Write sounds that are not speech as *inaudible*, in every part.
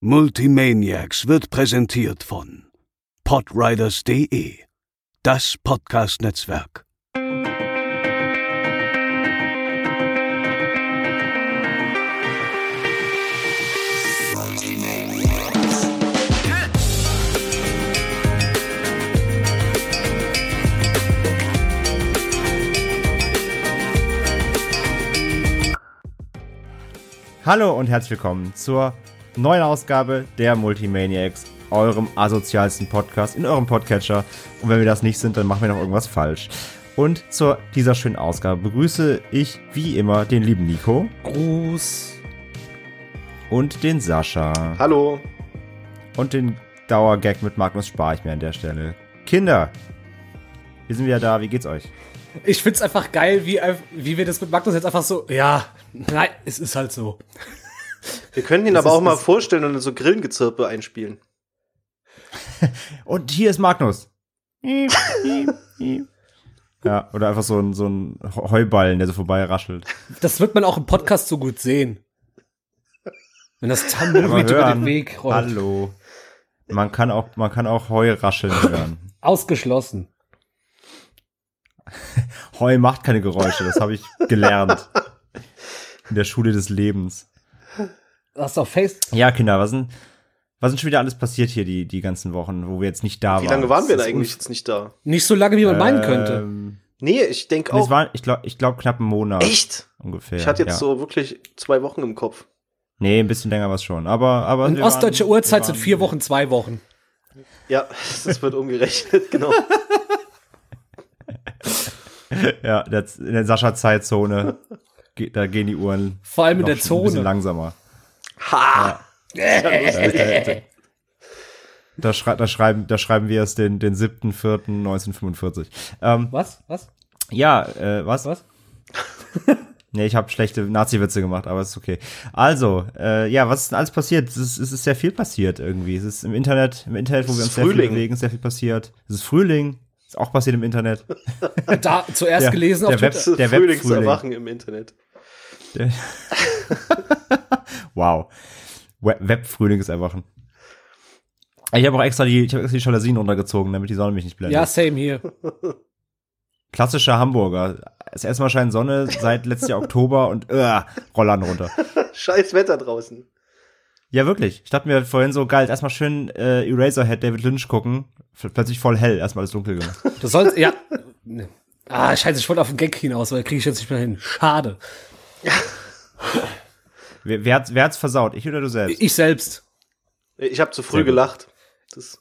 Multimaniacs wird präsentiert von podriders.de, das Podcast-Netzwerk. Hallo und herzlich willkommen zur neuen Ausgabe der Multimaniacs, eurem asozialsten Podcast in eurem Podcatcher. Und wenn wir das nicht sind, dann machen wir noch irgendwas falsch. Und zu dieser schönen Ausgabe begrüße ich wie immer den lieben Nico. Gruß. Und den Sascha. Hallo. Und den Dauergag mit Magnus spare ich mir an der Stelle. Kinder, wir sind wieder da. Wie geht's euch? Ich find's einfach geil, wie, wie wir das mit Magnus jetzt einfach so, ja, nein, es ist halt so. Wir können ihn das aber ist, auch mal vorstellen und so Grillengezirpe einspielen. *laughs* und hier ist Magnus. ja, oder einfach so ein, so ein Heuballen, der so vorbei raschelt. Das wird man auch im Podcast so gut sehen. Wenn das Tambourbeat über den Weg rollt. Hallo. Man kann auch, man kann auch Heu rascheln hören. Ausgeschlossen. Heu macht keine Geräusche, das habe ich gelernt. *laughs* In der Schule des Lebens. Hast du auf Face? Ja, Kinder, was sind, was sind schon wieder alles passiert hier die, die ganzen Wochen, wo wir jetzt nicht da waren? Wie lange waren wir denn eigentlich jetzt nicht da? Nicht so lange, wie man ähm, meinen könnte. Nee, ich denke auch. Es war, ich glaube, ich glaub, knapp einen Monat. Echt? Ungefähr. Ich hatte jetzt ja. so wirklich zwei Wochen im Kopf. Nee, ein bisschen länger war es schon. Aber, aber. In ostdeutscher Uhrzeit sind vier Wochen, zwei Wochen. Ja, *laughs* das wird umgerechnet, *laughs* genau. *laughs* ja, in der Sascha-Zeitzone, da gehen die Uhren. Vor allem in der Zone. Ein bisschen langsamer. Ha! Ja. da, schrei da, schreiben, da schreiben wir es den, den 7.4.1945. Ähm, was? Was? Ja, äh, was? Was? *laughs* nee, ich habe schlechte Nazi-Witze gemacht, aber ist okay. Also, äh, ja, was ist denn alles passiert? Es ist, es ist sehr viel passiert irgendwie. Es ist im Internet, im Internet, wo wir uns Frühling. sehr viel bewegen, sehr viel passiert. Es ist Frühling. Ist auch passiert im Internet. *laughs* da zuerst der, gelesen der auf Web, Twitter. Der Frühlingserwachen im Internet. *laughs* wow. Web-Frühlingserwachen. Ich habe auch extra die, ich habe extra die Jalousien runtergezogen, damit die Sonne mich nicht blendet. Ja, same hier. *laughs* Klassischer Hamburger. Das erste Mal scheint Sonne seit letztes Jahr Oktober und uh, Rollern runter. *laughs* Scheiß Wetter draußen. Ja, wirklich. Ich dachte mir vorhin so, geil, erstmal schön äh, Eraserhead David Lynch gucken. Plötzlich voll hell, erstmal alles dunkel gemacht. Du sollst, ja. Ah, scheiße, ich wollte auf den Gag hinaus, weil kriege ich jetzt nicht mehr hin. Schade. *laughs* wer, wer, hat's, wer hat's versaut? Ich oder du selbst? Ich selbst. Ich habe zu früh gelacht. Das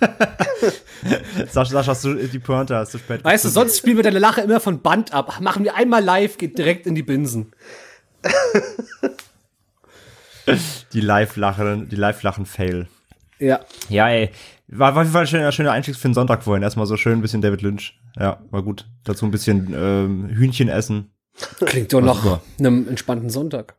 *laughs* Sascha, Sascha, hast du die Pointe hast du spät. Weißt du, sonst spielen wir deine Lache immer von Band ab. Machen wir einmal live, geht direkt in die Binsen. *laughs* die Live-Lachen, die Live-Lachen-Fail. Ja. Ja, ey. War, war auf jeden Fall ein schöner, schöner Einstieg für den Sonntag vorhin. Erstmal so schön ein bisschen David Lynch. Ja, war gut. Dazu ein bisschen ähm, Hühnchen essen. Klingt doch nach einem entspannten Sonntag.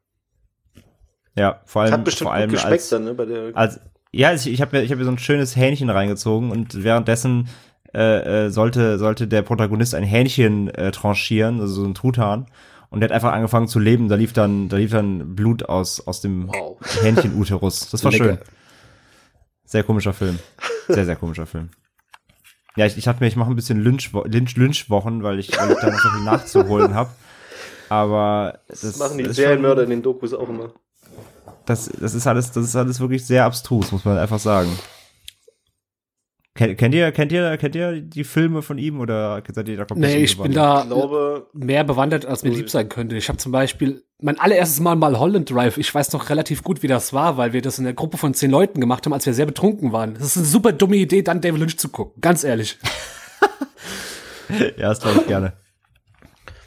Ja, vor allem, hat bestimmt vor allem gut als, dann, ne, bei der als, ja, ich, ich habe mir, ich hab mir so ein schönes Hähnchen reingezogen und währenddessen äh, äh, sollte, sollte der Protagonist ein Hähnchen äh, tranchieren, also so ein Truthahn. Und der hat einfach angefangen zu leben. Da lief dann, da lief dann Blut aus, aus dem wow. *laughs* Hähnchen-Uterus. Das war schön. Sehr komischer Film. Sehr, sehr komischer Film. Ja, ich, ich hatte mir, ich mache ein bisschen Lynch-Wochen, Lynch, Lynch weil, ich, weil ich da noch so viel nachzuholen habe. Aber das, das machen die Serienmörder in den Dokus auch immer. Das, das ist alles, das ist alles wirklich sehr abstrus, muss man einfach sagen. Kennt, kennt ihr, kennt ihr, kennt ihr die Filme von ihm oder seid ihr da komplett Nee, ich bin da glaube, mehr bewandert, als mir lieb sein könnte. Ich habe zum Beispiel mein allererstes Mal mal Holland Drive. Ich weiß noch relativ gut, wie das war, weil wir das in der Gruppe von zehn Leuten gemacht haben, als wir sehr betrunken waren. Das ist eine super dumme Idee, dann David Lynch zu gucken. Ganz ehrlich. *laughs* ja, das glaube ich gerne.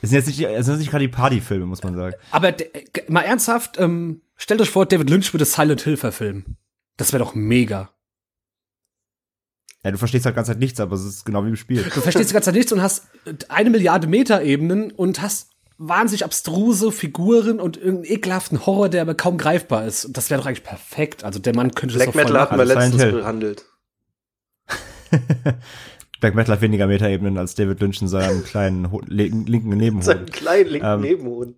Es sind jetzt nicht, es sind nicht gerade die Partyfilme, muss man sagen. Aber mal ernsthaft, ähm, stellt euch vor, David Lynch würde Silent Hill verfilmen. Das wäre doch mega. Ja, du verstehst halt ganz halt nichts, aber es ist genau wie im Spiel. Du verstehst die ganze Zeit nichts und hast eine Milliarde Metaebenen und hast wahnsinnig abstruse Figuren und irgendeinen ekelhaften Horror, der aber kaum greifbar ist. Und das wäre doch eigentlich perfekt. Also der Mann könnte Black das Metal hatten wir letztens behandelt. *laughs* Black Metal hat weniger Metaebenen als David Lynch in seinem kleinen linken Nebenhoden. Seinen kleinen linken ähm, Nebenhoden.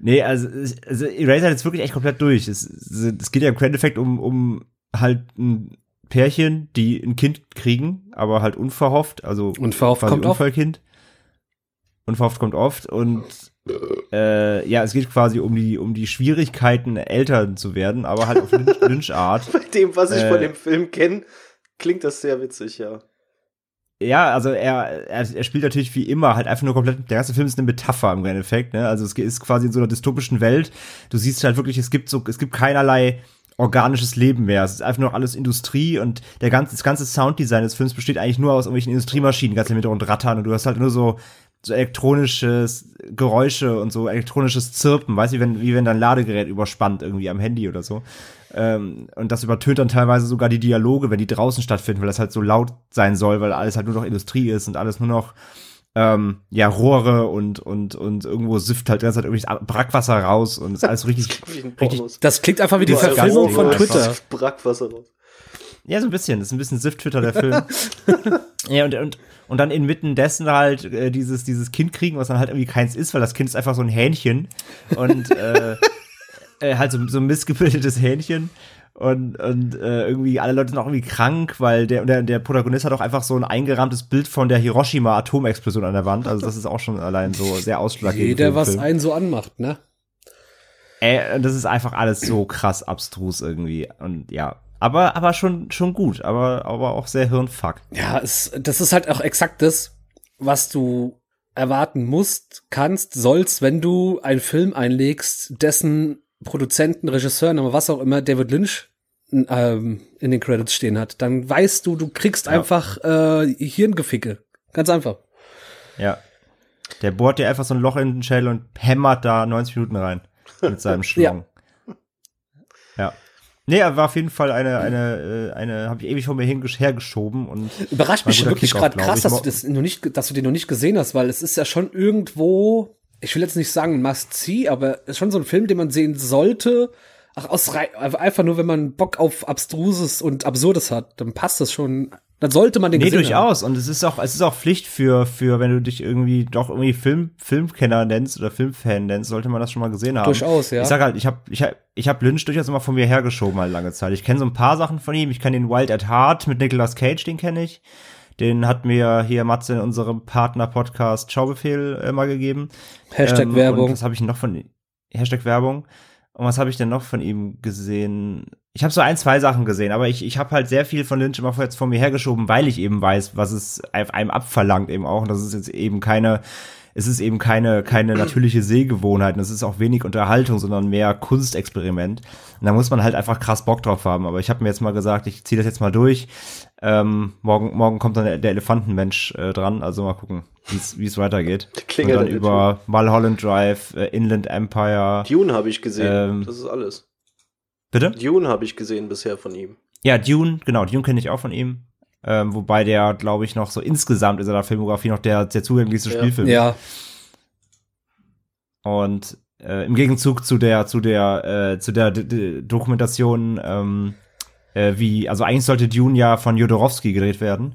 nee, also, also Eraser jetzt wirklich echt komplett durch. Es, es geht ja im Endeffekt um, um halt ein Pärchen, die ein Kind kriegen, aber halt unverhofft, also unverhofft kommt Unfallkind. Oft. Unverhofft kommt oft und äh, ja, es geht quasi um die um die Schwierigkeiten Eltern zu werden, aber halt auf *laughs* Lynchart. Bei dem, was ich äh, von dem Film kenne, klingt das sehr witzig, ja. Ja, also er, er, er spielt natürlich wie immer halt einfach nur komplett, der ganze Film ist eine Metapher im Endeffekt, ne? Also es ist quasi in so einer dystopischen Welt. Du siehst halt wirklich, es gibt so, es gibt keinerlei organisches Leben mehr. Es ist einfach nur alles Industrie und der ganze, das ganze Sounddesign des Films besteht eigentlich nur aus irgendwelchen Industriemaschinen, ganz im Hintergrund rattern und du hast halt nur so, so elektronisches Geräusche und so elektronisches Zirpen, weißt du, wie wenn, wie wenn dein Ladegerät überspannt irgendwie am Handy oder so. Ähm, und das übertönt dann teilweise sogar die Dialoge, wenn die draußen stattfinden, weil das halt so laut sein soll, weil alles halt nur noch Industrie ist und alles nur noch ähm, ja, Rohre und, und, und irgendwo sifft halt ganz halt irgendwie Brackwasser raus und ist alles richtig, *laughs* richtig. Das klingt einfach wie die Verfilmung von Twitter. *laughs* Brackwasser raus. Ja, so ein bisschen. Das ist ein bisschen Sift-Twitter, der Film. *laughs* ja, und, und, und dann inmitten dessen halt äh, dieses, dieses Kind kriegen, was dann halt irgendwie keins ist, weil das Kind ist einfach so ein Hähnchen. Und äh, äh, halt so, so ein missgebildetes Hähnchen. Und, und äh, irgendwie alle Leute sind auch irgendwie krank, weil der, der, der Protagonist hat auch einfach so ein eingerahmtes Bild von der Hiroshima-Atomexplosion an der Wand. Also das ist auch schon allein so sehr ausschlaggebend. Jeder, was einen so anmacht, ne? Äh, das ist einfach alles so krass abstrus irgendwie. Und ja, aber, aber schon, schon gut, aber, aber auch sehr hirnfuck. Ja, es, das ist halt auch exakt das, was du erwarten musst, kannst, sollst, wenn du einen Film einlegst, dessen Produzenten, Regisseur, aber was auch immer, David Lynch ähm, in den Credits stehen hat. Dann weißt du, du kriegst ja. einfach äh, Hirngeficke. Ganz einfach. Ja. Der bohrt dir einfach so ein Loch in den Schädel und hämmert da 90 Minuten rein mit seinem *laughs* Schlong. ja. ja. Nee, er war auf jeden Fall eine, eine, äh, eine, habe ich ewig vor mir hergeschoben und. Überrascht mich wirklich gerade krass, dass du das noch nicht, dass du den noch nicht gesehen hast, weil es ist ja schon irgendwo, ich will jetzt nicht sagen must see, aber es ist schon so ein Film, den man sehen sollte. Ach, aus, einfach nur, wenn man Bock auf Abstruses und Absurdes hat, dann passt das schon dann sollte man den nee, durchaus. Haben. Und es ist auch, es ist auch Pflicht für, für, wenn du dich irgendwie doch irgendwie Film, Filmkenner nennst oder Filmfan nennst, sollte man das schon mal gesehen haben. Durchaus, ja. Ich sag halt, ich habe ich hab, ich hab Lynch durchaus immer von mir hergeschoben halt lange Zeit. Ich kenne so ein paar Sachen von ihm. Ich kenne den Wild at Heart mit Nicolas Cage, den kenne ich. Den hat mir hier Matze in unserem Partner-Podcast Schaubefehl äh, mal gegeben. Hashtag ähm, Werbung. Was habe ich noch von Hashtag Werbung. Und was habe ich denn noch von ihm gesehen? Ich habe so ein, zwei Sachen gesehen, aber ich, ich habe halt sehr viel von Lynch immer jetzt von mir hergeschoben, weil ich eben weiß, was es einem abverlangt eben auch. Und das ist jetzt eben keine, es ist eben keine, keine natürliche Sehgewohnheit. Und es ist auch wenig Unterhaltung, sondern mehr Kunstexperiment. Und da muss man halt einfach krass Bock drauf haben. Aber ich habe mir jetzt mal gesagt, ich ziehe das jetzt mal durch. Ähm, morgen, morgen kommt dann der Elefantenmensch äh, dran. Also mal gucken, wie es weitergeht. *laughs* Klingelt Und dann über Mulholland Drive, äh, Inland Empire. Dune habe ich gesehen. Ähm, das ist alles. Bitte? Dune habe ich gesehen bisher von ihm. Ja, Dune, genau, Dune kenne ich auch von ihm. Ähm, wobei der, glaube ich, noch so insgesamt in seiner Filmografie noch der, der zugänglichste ja. Spielfilm ist. Ja. Und äh, im Gegenzug zu der, zu der, äh, zu der D D Dokumentation, ähm, äh, wie, also eigentlich sollte Dune ja von Jodorowsky gedreht werden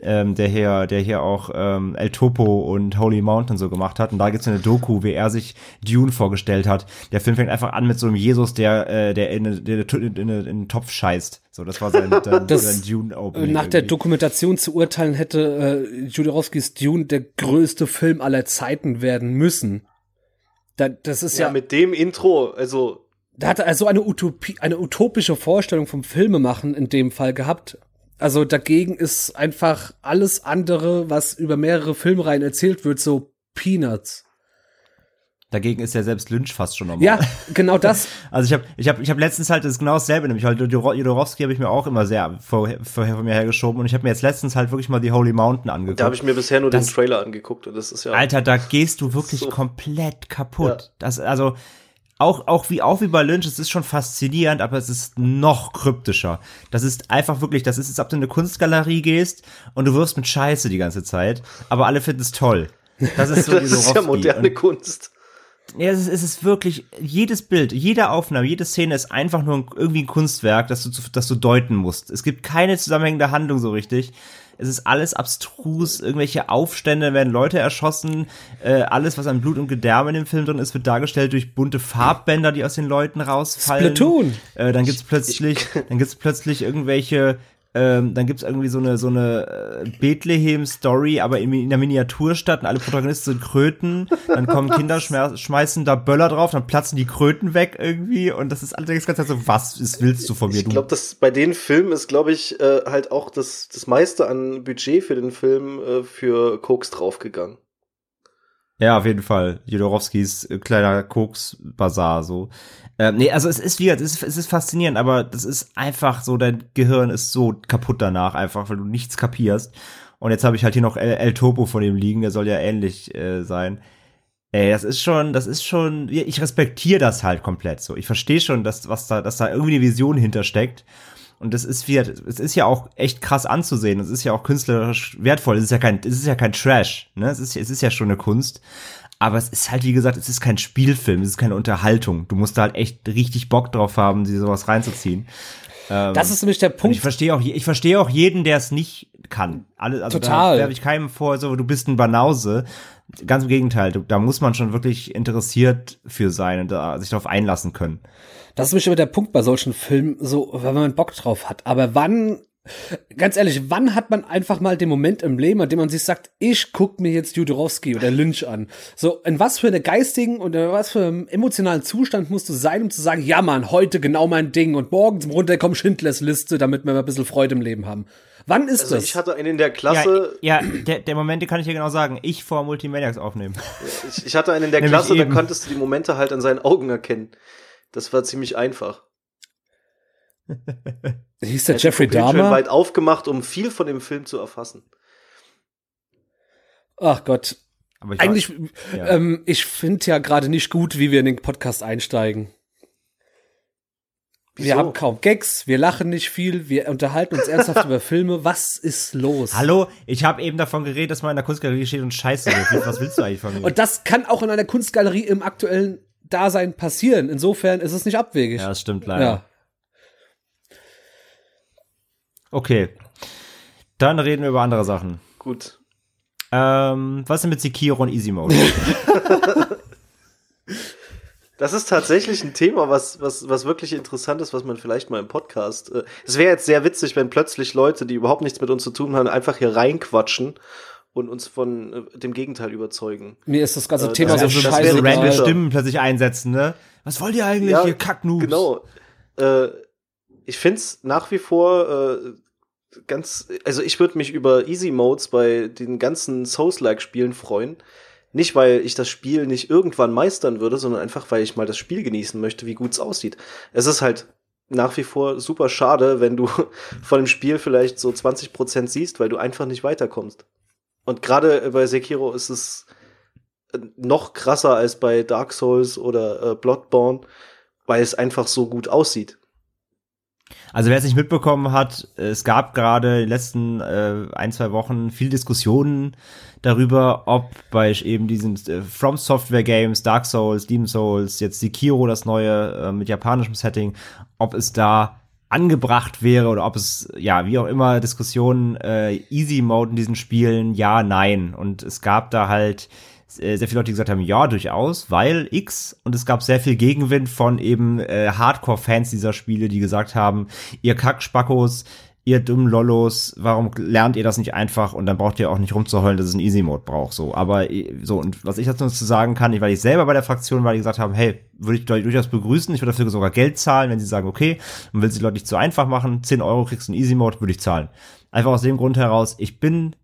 ähm, der hier, der hier auch ähm, El Topo und Holy Mountain so gemacht hat. Und da gibt's eine Doku, wie er sich Dune vorgestellt hat. Der Film fängt einfach an mit so einem Jesus, der, äh, der in, der, in, in, in, in einen Topf scheißt. So, das war sein, sein, *laughs* das, sein Dune-Opening. Nach der Dokumentation zu urteilen, hätte äh, Jodorowskis Dune der größte Film aller Zeiten werden müssen. Da, das ist ja, ja mit dem Intro, also da hat er also eine Utopie, eine utopische Vorstellung vom Filmemachen in dem Fall gehabt. Also dagegen ist einfach alles andere, was über mehrere Filmreihen erzählt wird, so Peanuts. Dagegen ist ja selbst Lynch fast schon normal. Ja, genau *laughs* das. also ich habe ich hab, ich hab letztens halt das ist genau dasselbe, nämlich halt Jodorowsky habe ich mir auch immer sehr vorher, vorher von mir hergeschoben und ich habe mir jetzt letztens halt wirklich mal die Holy Mountain angeguckt. Da habe ich mir bisher nur das, den Trailer angeguckt und das ist ja Alter, da gehst du wirklich so. komplett kaputt. Ja. Das also auch, auch wie, auch wie bei Lynch, es ist schon faszinierend, aber es ist noch kryptischer. Das ist einfach wirklich, das ist, als ob du in eine Kunstgalerie gehst und du wirfst mit Scheiße die ganze Zeit, aber alle finden es toll. Das ist so *laughs* Das ist ja moderne und, Kunst. Ja, es ist, es ist wirklich, jedes Bild, jede Aufnahme, jede Szene ist einfach nur irgendwie ein Kunstwerk, das du, das du deuten musst. Es gibt keine zusammenhängende Handlung so richtig. Es ist alles abstrus, irgendwelche Aufstände, werden Leute erschossen, äh, alles, was an Blut und Gedärme in dem Film drin ist, wird dargestellt durch bunte Farbbänder, die aus den Leuten rausfallen. Splatoon! Äh, dann gibt's plötzlich, *laughs* dann gibt's plötzlich irgendwelche ähm, dann gibt's irgendwie so eine so eine äh, Bethlehem-Story, aber in, in der Miniaturstadt und alle Protagonisten sind Kröten. Dann kommen *laughs* Kinder, schmeißen da Böller drauf, dann platzen die Kröten weg irgendwie und das ist allerdings ganz so, was ist, willst du von mir? Ich glaube, dass bei den Filmen ist, glaube ich, äh, halt auch das, das meiste an Budget für den Film äh, für Koks draufgegangen. Ja, auf jeden Fall. Jodorowskis äh, kleiner Koks-Bazar, so. Ähm, nee, also es ist wie, es ist, es ist faszinierend, aber das ist einfach so, dein Gehirn ist so kaputt danach, einfach, weil du nichts kapierst. Und jetzt habe ich halt hier noch El, El Topo von ihm liegen, der soll ja ähnlich äh, sein. Ey, das ist schon, das ist schon, ich respektiere das halt komplett so. Ich verstehe schon, dass, was da, dass da irgendwie eine Vision hintersteckt. Und das ist wieder, es ist ja auch echt krass anzusehen. Es ist ja auch künstlerisch wertvoll. Es ist ja kein, es ist ja kein Trash, ne? Es ist, es ist ja schon eine Kunst. Aber es ist halt, wie gesagt, es ist kein Spielfilm, es ist keine Unterhaltung. Du musst da halt echt richtig Bock drauf haben, dir sowas reinzuziehen. Ähm, das ist nämlich der Punkt. Ich verstehe auch, ich verstehe auch jeden, der es nicht kann. Alle, also Total. Da werfe ich keinem vor, so du bist ein Banause. Ganz im Gegenteil, da muss man schon wirklich interessiert für sein und da, sich darauf einlassen können. Das ist nämlich immer der Punkt bei solchen Filmen, so, wenn man Bock drauf hat. Aber wann ganz ehrlich, wann hat man einfach mal den Moment im Leben, an dem man sich sagt, ich guck mir jetzt Judorowski oder Lynch an? So, in was für eine geistigen und in was für einem emotionalen Zustand musst du sein, um zu sagen, ja Mann, heute genau mein Ding und morgen zum Runterkommen Schindlers Liste, damit wir ein bisschen Freude im Leben haben. Wann ist also das? Ich hatte einen in der Klasse. Ja, ja der, der Momente kann ich dir genau sagen. Ich vor Multimaniacs aufnehmen. Ich, ich hatte einen in der *laughs* Klasse, da konntest du die Momente halt an seinen Augen erkennen. Das war ziemlich einfach. *laughs* Hieß der Jeffrey Dahmer? schön weit aufgemacht, um viel von dem Film zu erfassen. Ach Gott. Eigentlich, ja. ähm, ich finde ja gerade nicht gut, wie wir in den Podcast einsteigen. Wieso? Wir haben kaum Gags, wir lachen nicht viel, wir unterhalten uns ernsthaft *laughs* über Filme. Was ist los? Hallo, ich habe eben davon geredet, dass man in der Kunstgalerie steht und Scheiße wird. Was willst du eigentlich von mir? Und das kann auch in einer Kunstgalerie im aktuellen Dasein passieren. Insofern ist es nicht abwegig. Ja, das stimmt leider. Ja. Okay. Dann reden wir über andere Sachen. Gut. Ähm, was ist denn mit Sekiro und Easy Mode? *laughs* Das ist tatsächlich ein Thema, was, was, was wirklich interessant ist, was man vielleicht mal im Podcast. Äh, es wäre jetzt sehr witzig, wenn plötzlich Leute, die überhaupt nichts mit uns zu tun haben, einfach hier reinquatschen und uns von äh, dem Gegenteil überzeugen. Mir ist das ganze äh, Thema das so scheiße. So random Stimmen plötzlich einsetzen, ne? Was wollt ihr eigentlich, ja, ihr Kacknoobs? Genau. Äh, ich find's nach wie vor äh, ganz, also ich würde mich über Easy Modes bei den ganzen Souls-like-Spielen freuen. Nicht, weil ich das Spiel nicht irgendwann meistern würde, sondern einfach, weil ich mal das Spiel genießen möchte, wie gut's aussieht. Es ist halt nach wie vor super schade, wenn du *laughs* von dem Spiel vielleicht so 20 Prozent siehst, weil du einfach nicht weiterkommst. Und gerade bei Sekiro ist es äh, noch krasser als bei Dark Souls oder äh, Bloodborne, weil es einfach so gut aussieht. Also wer es nicht mitbekommen hat, es gab gerade in den letzten äh, ein, zwei Wochen viel Diskussionen darüber, ob bei eben diesen äh, From Software Games, Dark Souls, Demon Souls, jetzt Sekiro, das neue äh, mit japanischem Setting, ob es da angebracht wäre oder ob es, ja, wie auch immer, Diskussionen, äh, Easy Mode in diesen Spielen, ja, nein. Und es gab da halt sehr viele Leute gesagt haben, ja, durchaus, weil X und es gab sehr viel Gegenwind von eben äh, Hardcore-Fans dieser Spiele, die gesagt haben, ihr Kackspackos, ihr dummen Lollos, warum lernt ihr das nicht einfach und dann braucht ihr auch nicht rumzuheulen, dass es einen Easy-Mode braucht, so. Aber äh, so, und was ich dazu sagen kann, weil ich selber bei der Fraktion war, die gesagt haben, hey, würde ich durchaus begrüßen, ich würde dafür sogar Geld zahlen, wenn sie sagen, okay, man will sie Leute nicht zu einfach machen, 10 Euro kriegst du einen Easy-Mode, würde ich zahlen. Einfach aus dem Grund heraus, ich bin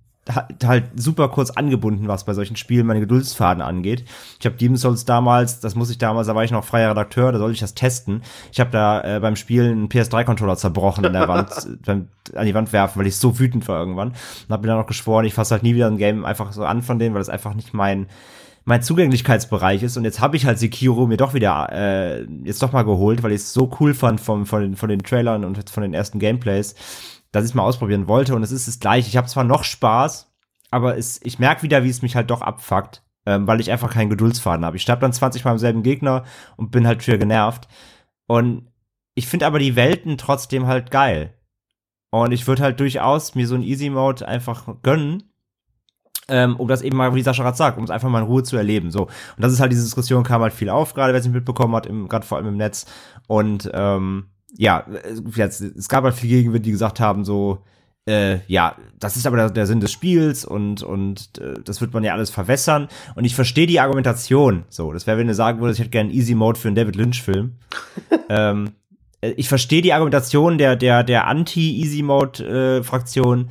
halt super kurz angebunden, was bei solchen Spielen meine Geduldsfaden angeht. Ich habe Demon Souls damals, das muss ich damals, da war ich noch freier Redakteur, da sollte ich das testen. Ich habe da äh, beim Spielen einen PS3-Controller zerbrochen an der Wand, *laughs* beim, an die Wand werfen, weil ich so wütend war irgendwann. Und habe mir dann noch geschworen, ich fasse halt nie wieder ein Game einfach so an von denen, weil das einfach nicht mein mein Zugänglichkeitsbereich ist und jetzt habe ich halt Sekiro mir doch wieder äh, jetzt doch mal geholt, weil ich es so cool fand vom, von, den, von den Trailern und von den ersten Gameplays dass ich mal ausprobieren wollte und es ist das gleiche. Ich habe zwar noch Spaß, aber es, ich merke wieder, wie es mich halt doch abfuckt. ähm, weil ich einfach keinen Geduldsfaden habe. Ich sterbe dann 20 Mal im selben Gegner und bin halt wieder genervt. Und ich finde aber die Welten trotzdem halt geil. Und ich würde halt durchaus mir so ein Easy Mode einfach gönnen, ähm, um das eben mal, wie Sascha gerade sagt, um es einfach mal in Ruhe zu erleben. So. Und das ist halt, diese Diskussion kam halt viel auf, gerade wer es nicht mitbekommen hat, gerade vor allem im Netz. Und ähm, ja, jetzt, es gab halt viele Gegenwind, die gesagt haben, so, äh, ja, das ist aber der, der Sinn des Spiels und, und äh, das wird man ja alles verwässern. Und ich verstehe die Argumentation. So, das wäre, wenn du sagen würdest, ich hätte gerne Easy Mode für einen David Lynch-Film. *laughs* ähm, äh, ich verstehe die Argumentation der, der, der Anti-Easy Mode-Fraktion,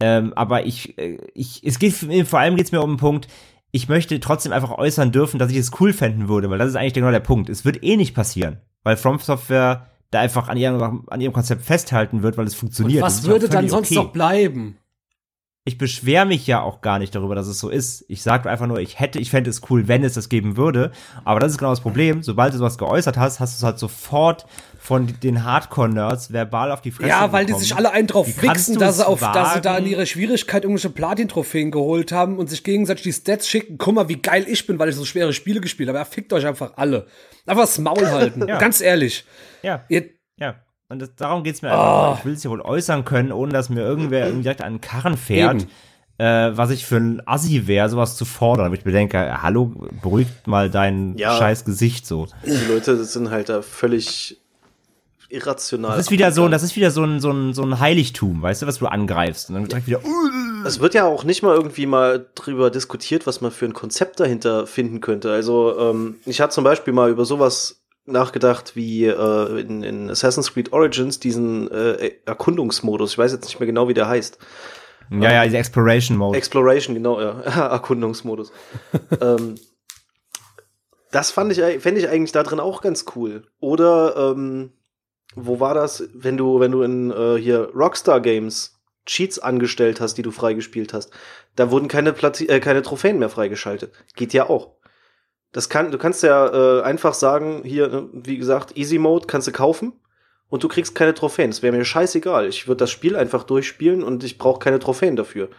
äh, ähm, aber ich, äh, ich, es geht vor allem geht es mir um den Punkt, ich möchte trotzdem einfach äußern dürfen, dass ich es cool fänden würde, weil das ist eigentlich genau der Punkt. Es wird eh nicht passieren, weil From Software da einfach an ihrem, an ihrem Konzept festhalten wird, weil es funktioniert. Und was würde dann sonst okay. noch bleiben? Ich beschwere mich ja auch gar nicht darüber, dass es so ist. Ich sage einfach nur, ich hätte, ich fände es cool, wenn es das geben würde. Aber das ist genau das Problem. Sobald du sowas geäußert hast, hast du es halt sofort von den Hardcore-Nerds verbal auf die Fresse Ja, weil bekommen. die sich alle einen drauf fixen, dass sie, auf, dass sie da in ihrer Schwierigkeit irgendwelche Platin-Trophäen geholt haben und sich gegenseitig die Stats schicken. Guck mal, wie geil ich bin, weil ich so schwere Spiele gespielt habe. Ja, fickt euch einfach alle. Einfach das Maul *laughs* halten. ja. Ganz ehrlich. Ja. Ihr, ja. Und das, darum geht's mir einfach. Oh. Ich will es ja wohl äußern können, ohne dass mir irgendwer irgendwie direkt an den Karren fährt. Äh, was ich für ein Assi wäre, sowas zu fordern. Aber ich bedenke, hallo, beruhigt mal dein ja, scheiß Gesicht so. Die Leute sind halt da völlig irrational. Das ist wieder so, das ist wieder so ein, so ein, so ein Heiligtum, weißt du, was du angreifst. Und dann direkt wieder. Es wird ja auch nicht mal irgendwie mal drüber diskutiert, was man für ein Konzept dahinter finden könnte. Also, ähm, ich hatte zum Beispiel mal über sowas nachgedacht wie äh, in, in Assassin's Creed Origins diesen äh, Erkundungsmodus. Ich weiß jetzt nicht mehr genau, wie der heißt. Ja, ja, diese Exploration Mode. Exploration, genau, ja. *laughs* Erkundungsmodus. *laughs* ähm, das fand ich, fände ich eigentlich da drin auch ganz cool. Oder ähm, wo war das, wenn du, wenn du in äh, hier Rockstar Games Cheats angestellt hast, die du freigespielt hast, da wurden keine, Plati äh, keine Trophäen mehr freigeschaltet. Geht ja auch. Das kann, du kannst ja äh, einfach sagen, hier, ne, wie gesagt, Easy Mode kannst du kaufen und du kriegst keine Trophäen. Das wäre mir scheißegal. Ich würde das Spiel einfach durchspielen und ich brauche keine Trophäen dafür.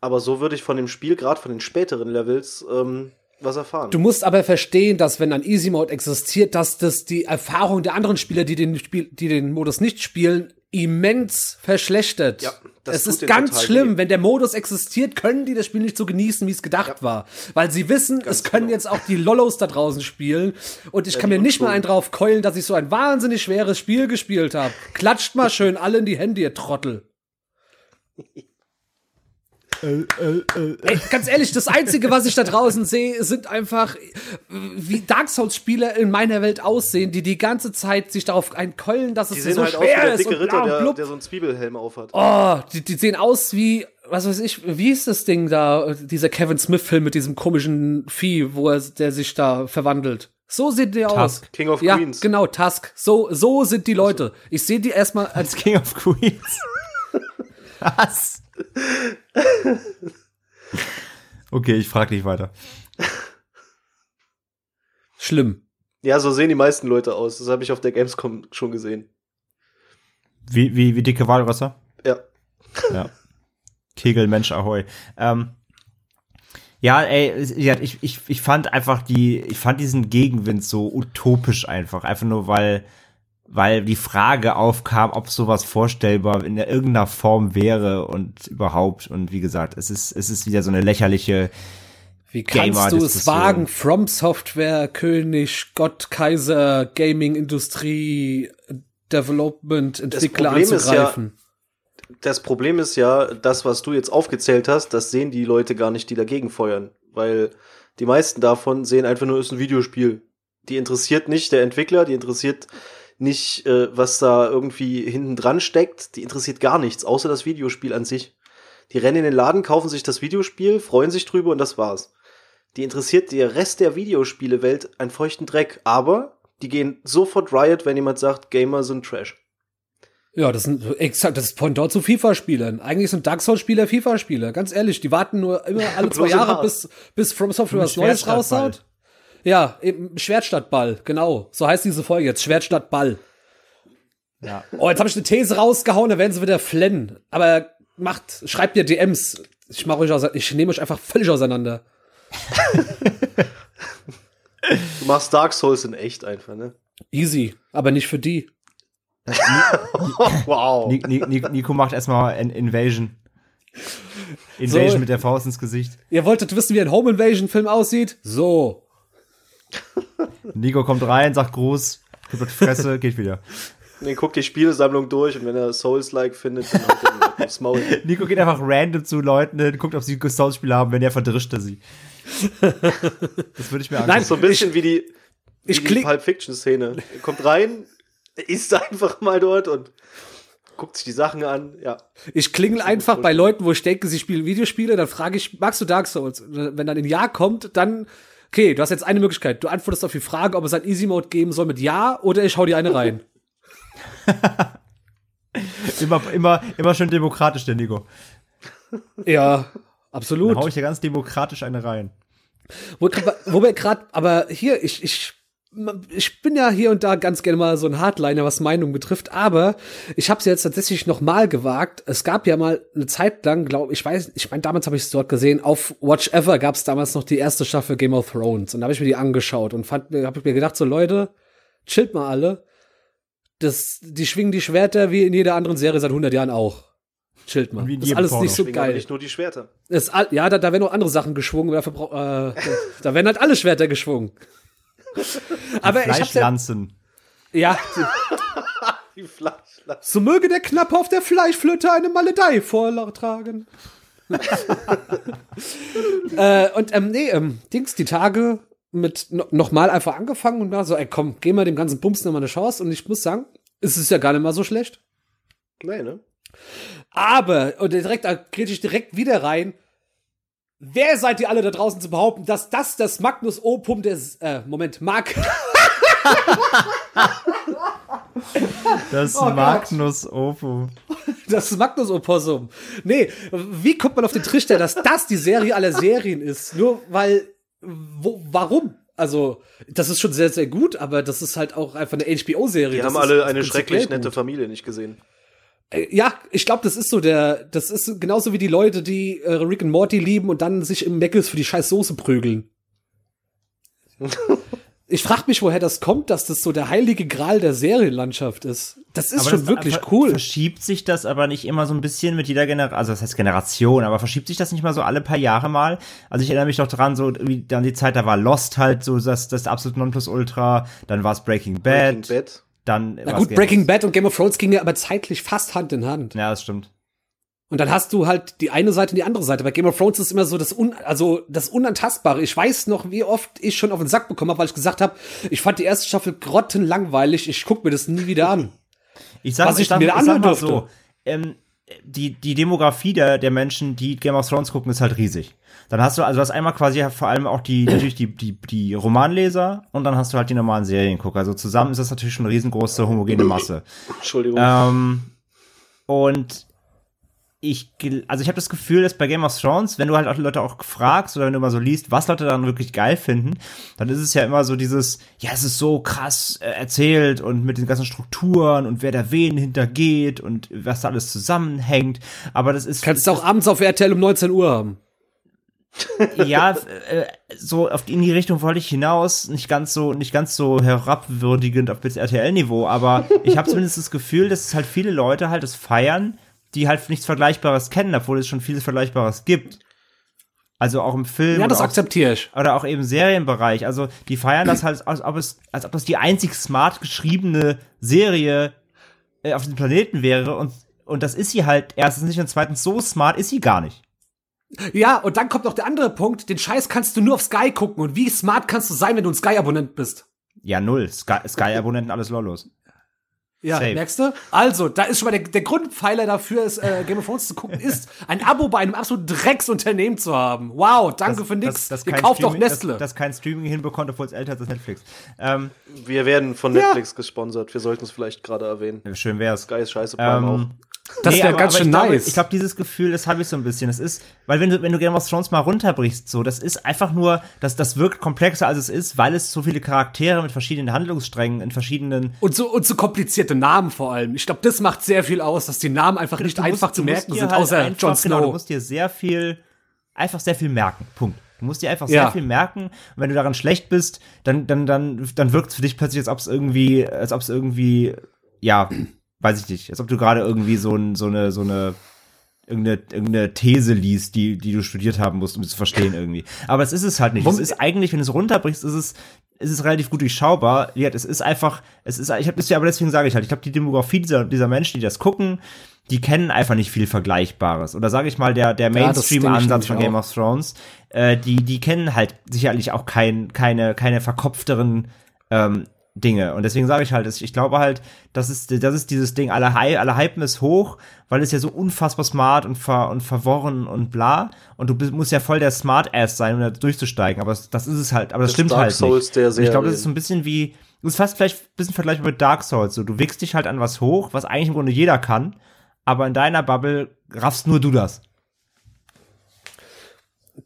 Aber so würde ich von dem Spiel, gerade von den späteren Levels, ähm, was erfahren. Du musst aber verstehen, dass wenn ein Easy Mode existiert, dass das die Erfahrung der anderen Spieler, die den Spiel, die den Modus nicht spielen, immens verschlechtert. Ja, das es ist ganz schlimm, weh. wenn der Modus existiert, können die das Spiel nicht so genießen, wie es gedacht ja. war, weil sie wissen, ganz es können genau. jetzt auch die Lollos da draußen spielen und ich ja, kann mir nicht mal einen drauf keulen, dass ich so ein wahnsinnig schweres Spiel gespielt habe. Klatscht mal *laughs* schön alle in die Hände, ihr Trottel. *laughs* Äh, äh, äh. Ey, ganz ehrlich, das Einzige, was ich da draußen sehe, sind einfach, wie Dark Souls-Spieler in meiner Welt aussehen, die die ganze Zeit sich darauf einkeulen, dass es die so halt schwer aus wie der dicke Ritter, der, der, so einen Zwiebelhelm aufhat. Oh, die, die sehen aus wie, was weiß ich, wie ist das Ding da, dieser Kevin Smith-Film mit diesem komischen Vieh, wo er, der sich da verwandelt. So sieht die aus. King of ja, Queens. Genau, Tusk. So, so sind die Leute. Ich sehe die erstmal als King of Queens. *laughs* was? Okay, ich frage dich weiter. Schlimm. Ja, so sehen die meisten Leute aus. Das habe ich auf der Gamescom schon gesehen. Wie, wie, wie dicke Walrösser? Ja. Ja. Kegel, Mensch, Ahoi. Ähm, ja, ey, ich, ich, ich fand einfach die, ich fand diesen Gegenwind so utopisch einfach. Einfach nur, weil weil die Frage aufkam, ob sowas vorstellbar in irgendeiner Form wäre und überhaupt. Und wie gesagt, es ist, es ist wieder so eine lächerliche wie kannst du es wagen, From Software, König, Gott, Kaiser, Gaming, Industrie, Development, Entwickler anzugreifen? Ja, das Problem ist ja, das, was du jetzt aufgezählt hast, das sehen die Leute gar nicht, die dagegen feuern. Weil die meisten davon sehen einfach nur, es ist ein Videospiel. Die interessiert nicht der Entwickler, die interessiert nicht, äh, was da irgendwie hinten dran steckt. Die interessiert gar nichts, außer das Videospiel an sich. Die rennen in den Laden, kaufen sich das Videospiel, freuen sich drüber und das war's. Die interessiert der Rest der Videospielewelt einen feuchten Dreck, aber die gehen sofort Riot, wenn jemand sagt, Gamer sind Trash. Ja, das sind exakt, das ist Pendant zu FIFA-Spielern. Eigentlich sind Dark Souls-Spieler FIFA-Spieler. Ganz ehrlich, die warten nur immer *laughs* alle zwei Jahre, bis, bis From Software was Neues raushaut. Ja, eben Schwertstadtball, genau. So heißt diese Folge jetzt, Schwertstadtball. Ja. Oh, jetzt habe ich eine These rausgehauen, da werden sie wieder flennen. Aber macht, schreibt mir DMs. Ich mache euch auseinander. Ich nehme euch einfach völlig auseinander. du machst Dark Souls in echt einfach, ne? Easy, aber nicht für die. wow. Nico macht erstmal ein Invasion. Invasion so, mit der Faust ins Gesicht. Ihr wolltet wissen, wie ein Home Invasion Film aussieht? So. *laughs* Nico kommt rein, sagt Gruß, gibt die Fresse, *laughs* geht wieder. Nee, guckt die Spielesammlung durch und wenn er Souls-like findet, dann hat er aufs Maul. *laughs* Nico geht einfach random zu Leuten hin, guckt, ob sie Souls-Spiele haben, wenn er verdrischt er sie. das würde ich mir angucken. Nein, so ein bisschen ich, wie die, wie ich die Pulp Fiction-Szene. Kommt rein, ist einfach mal dort und guckt sich die Sachen an, ja. Ich klingel einfach bei Leuten, wo ich denke, sie spielen Videospiele, dann frage ich, magst du Dark Souls? Wenn dann ein Ja kommt, dann, okay, du hast jetzt eine Möglichkeit. Du antwortest auf die Frage, ob es ein Easy Mode geben soll mit Ja oder ich hau dir eine rein. *laughs* immer, immer, immer schön demokratisch, der Nico. Ja, absolut. Dann hau ich ja ganz demokratisch eine rein. Wo, wo wir gerade, aber hier, ich, ich ich bin ja hier und da ganz gerne mal so ein Hardliner, was Meinung betrifft, aber ich habe es jetzt tatsächlich noch mal gewagt. Es gab ja mal eine Zeit lang, glaube ich, weiß, ich meine, damals habe ich es dort gesehen. Auf Watch Ever gab es damals noch die erste Staffel Game of Thrones und da habe ich mir die angeschaut und fand, habe ich mir gedacht, so Leute, chillt mal alle. Das, die schwingen die Schwerter wie in jeder anderen Serie seit 100 Jahren auch. Chillt mal. Das ist alles Porno. nicht so geil. Nicht nur die Schwerter. Das, ja, da, da werden noch andere Sachen geschwungen. Dafür, äh, da werden halt alle Schwerter geschwungen. Aber ich hab's ja, ja. *laughs* Die Fleischlanzen. So möge der Knappe auf der Fleischflöte eine Maledei vortragen. *laughs* äh, und ähm, nee, ähm, Dings, die Tage mit no nochmal einfach angefangen und da so, ey komm, geh mal dem ganzen Bums nochmal eine Chance. Und ich muss sagen, es ist ja gar nicht mal so schlecht. Nee, ne? Aber, und direkt, da kriege ich direkt wieder rein, Wer seid ihr alle da draußen zu behaupten, dass das das Magnus Opum des, äh, Moment, Mark. das oh Magnus Opum. Das Magnus Opossum. Nee, wie kommt man auf den Trichter, dass das die Serie aller Serien ist? Nur weil, wo, warum? Also, das ist schon sehr, sehr gut, aber das ist halt auch einfach eine HBO-Serie. Die haben alle eine schrecklich nette Familie nicht gesehen. Äh, ja, ich glaube, das ist so der, das ist genauso wie die Leute, die äh, Rick and Morty lieben und dann sich im Meckles für die scheiß Soße prügeln. *laughs* ich frage mich, woher das kommt, dass das so der heilige Gral der Serienlandschaft ist. Das ist aber schon das wirklich cool. Verschiebt sich das aber nicht immer so ein bisschen mit jeder Generation, also das heißt Generation, aber verschiebt sich das nicht mal so alle paar Jahre mal? Also ich erinnere mich doch dran, so wie dann die Zeit, da war Lost halt so das, das absolute Nonplusultra, dann war es Breaking Bad. Breaking Bad. Dann Na gut, Breaking Bad und Game of Thrones gingen ja aber zeitlich fast Hand in Hand. Ja, das stimmt. Und dann hast du halt die eine Seite und die andere Seite. Bei Game of Thrones ist immer so das Un also das Unantastbare. Ich weiß noch, wie oft ich schon auf den Sack bekommen habe, weil ich gesagt habe, ich fand die erste Staffel grottenlangweilig, ich guck mir das nie wieder an. Ich sag, Was ich, ich mir ich sag mal so, ähm, die, die Demografie der, der Menschen, die Game of Thrones gucken, ist halt riesig. Dann hast du, also du hast einmal quasi vor allem auch die, natürlich die, die, die Romanleser und dann hast du halt die normalen Seriengucker. Also zusammen ist das natürlich schon eine riesengroße homogene Masse. Entschuldigung. Ähm, und ich, also ich habe das Gefühl, dass bei Game of Thrones, wenn du halt auch Leute auch fragst oder wenn du mal so liest, was Leute dann wirklich geil finden, dann ist es ja immer so dieses, ja, es ist so krass äh, erzählt und mit den ganzen Strukturen und wer da wen hintergeht und was da alles zusammenhängt. Aber das ist. Kannst du auch abends auf RTL um 19 Uhr haben. Ja, äh, so auf in die Richtung wollte ich hinaus, nicht ganz so nicht ganz so herabwürdigend auf bis RTL-Niveau, aber ich habe zumindest das Gefühl, dass es halt viele Leute halt das feiern, die halt nichts Vergleichbares kennen, obwohl es schon vieles Vergleichbares gibt. Also auch im Film. Ja, das akzeptiere ich. Oder auch eben Serienbereich. Also die feiern das halt, als ob es, als ob das die einzig smart geschriebene Serie äh, auf dem Planeten wäre. Und, und das ist sie halt erstens nicht und zweitens so smart ist sie gar nicht. Ja, und dann kommt noch der andere Punkt. Den Scheiß kannst du nur auf Sky gucken. Und wie smart kannst du sein, wenn du ein Sky-Abonnent bist? Ja, null. Sky-Abonnenten, Sky alles lollos. Ja, Safe. merkst du? Also, da ist schon mal der, der Grundpfeiler dafür, ist, äh, Game of Thrones zu gucken, *laughs* ist, ein Abo bei einem absoluten Drecksunternehmen zu haben. Wow, danke das, für nix. Das, das Ihr kauft doch Nestle. Das, das kein Streaming hinbekommt, obwohl es älter ist als Netflix. Ähm, wir werden von Netflix ja. gesponsert. Wir sollten es vielleicht gerade erwähnen. Schön wär's. Sky ist scheiße, Prime ähm, auch. Das nee, wäre ganz schön ich nice. Glaube, ich glaube, dieses Gefühl, das habe ich so ein bisschen. Das ist, weil wenn du, wenn du Game of Thrones mal runterbrichst, so, das ist einfach nur, das, das wirkt komplexer als es ist, weil es so viele Charaktere mit verschiedenen Handlungssträngen in verschiedenen. Und so, und so komplizierte Namen vor allem. Ich glaube, das macht sehr viel aus, dass die Namen einfach nicht musst, einfach zu merken sind, halt außer einfach, Jon Snow. Genau, du musst dir sehr viel, einfach sehr viel merken. Punkt. Du musst dir einfach sehr Ja. viel merken. Und wenn du daran schlecht bist, dann, dann, dann, dann wirkt es für dich plötzlich, als ob es irgendwie, als ob es irgendwie, ja, weiß ich nicht, als ob du gerade irgendwie so, ein, so eine, so eine, irgendeine, irgendeine These liest, die, die du studiert haben musst, um es zu verstehen irgendwie. Aber es ist es halt nicht. Es ist eigentlich, wenn du es runterbrichst, ist es, ist es relativ gut durchschaubar. Ja, es ist einfach, es ist, ich habe das ja, aber deswegen sage ich halt, ich glaube, die Demografie dieser, dieser Menschen, die das gucken, die kennen einfach nicht viel Vergleichbares. Oder sage ich mal, der, der Ja, Mainstream-Ansatz von nämlich Game auch. of Thrones, äh, die, die kennen halt sicherlich auch kein, keine, keine verkopfteren ähm, Dinge. Und deswegen sage ich halt, ich glaube halt, das ist, das ist dieses Ding, alle, Hy alle hypen es hoch, weil es ja so unfassbar smart und, ver und verworren und bla. Und du bist, musst ja voll der Smart-Ass sein, um da durchzusteigen. Aber das, das ist es halt, aber das, Das stimmt Dark halt Souls nicht. der Und ich glaube, das ist so ein bisschen wie, das ist fast vielleicht ein bisschen vergleichbar mit Dark Souls. So, du wickst dich halt an was hoch, was eigentlich im Grunde jeder kann, aber in deiner Bubble raffst nur du das.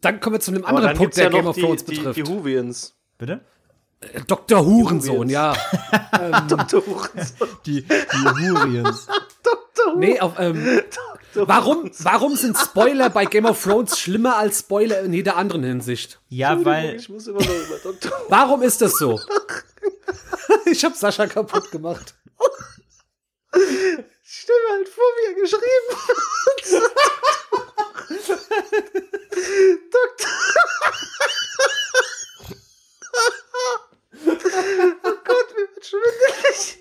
Dann kommen wir zu einem anderen Punkt, der ja Game noch of die, Thrones die, betrifft. die Huvians. Bitte? Dr. Hurensohn, ja. *laughs* Dr. Hurensohn. Die, die Huriens. *laughs* Dr. Nee, auf, ähm, warum, warum sind Spoiler bei Game of Thrones schlimmer als Spoiler in jeder anderen Hinsicht? Ja, weil, Ich muss immer noch über Dr. Warum ist das so? *laughs* ich hab Sascha kaputt gemacht. Ich stell mir halt vor, wie er geschrieben hat. Doktor. Oh Gott, mir wird schwindelig.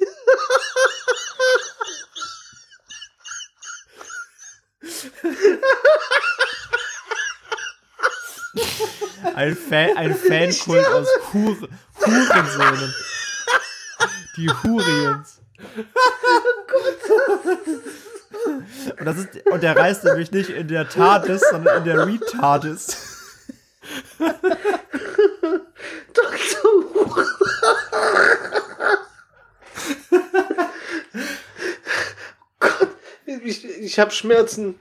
ein, Fan, ein Fankult aus Hure, Hurensöhnen. Die Huriens. Und, das ist, und der reist nämlich nicht in der TARDIS, sondern in der Retardis. Doktor. Gott, ich, ich habe Schmerzen.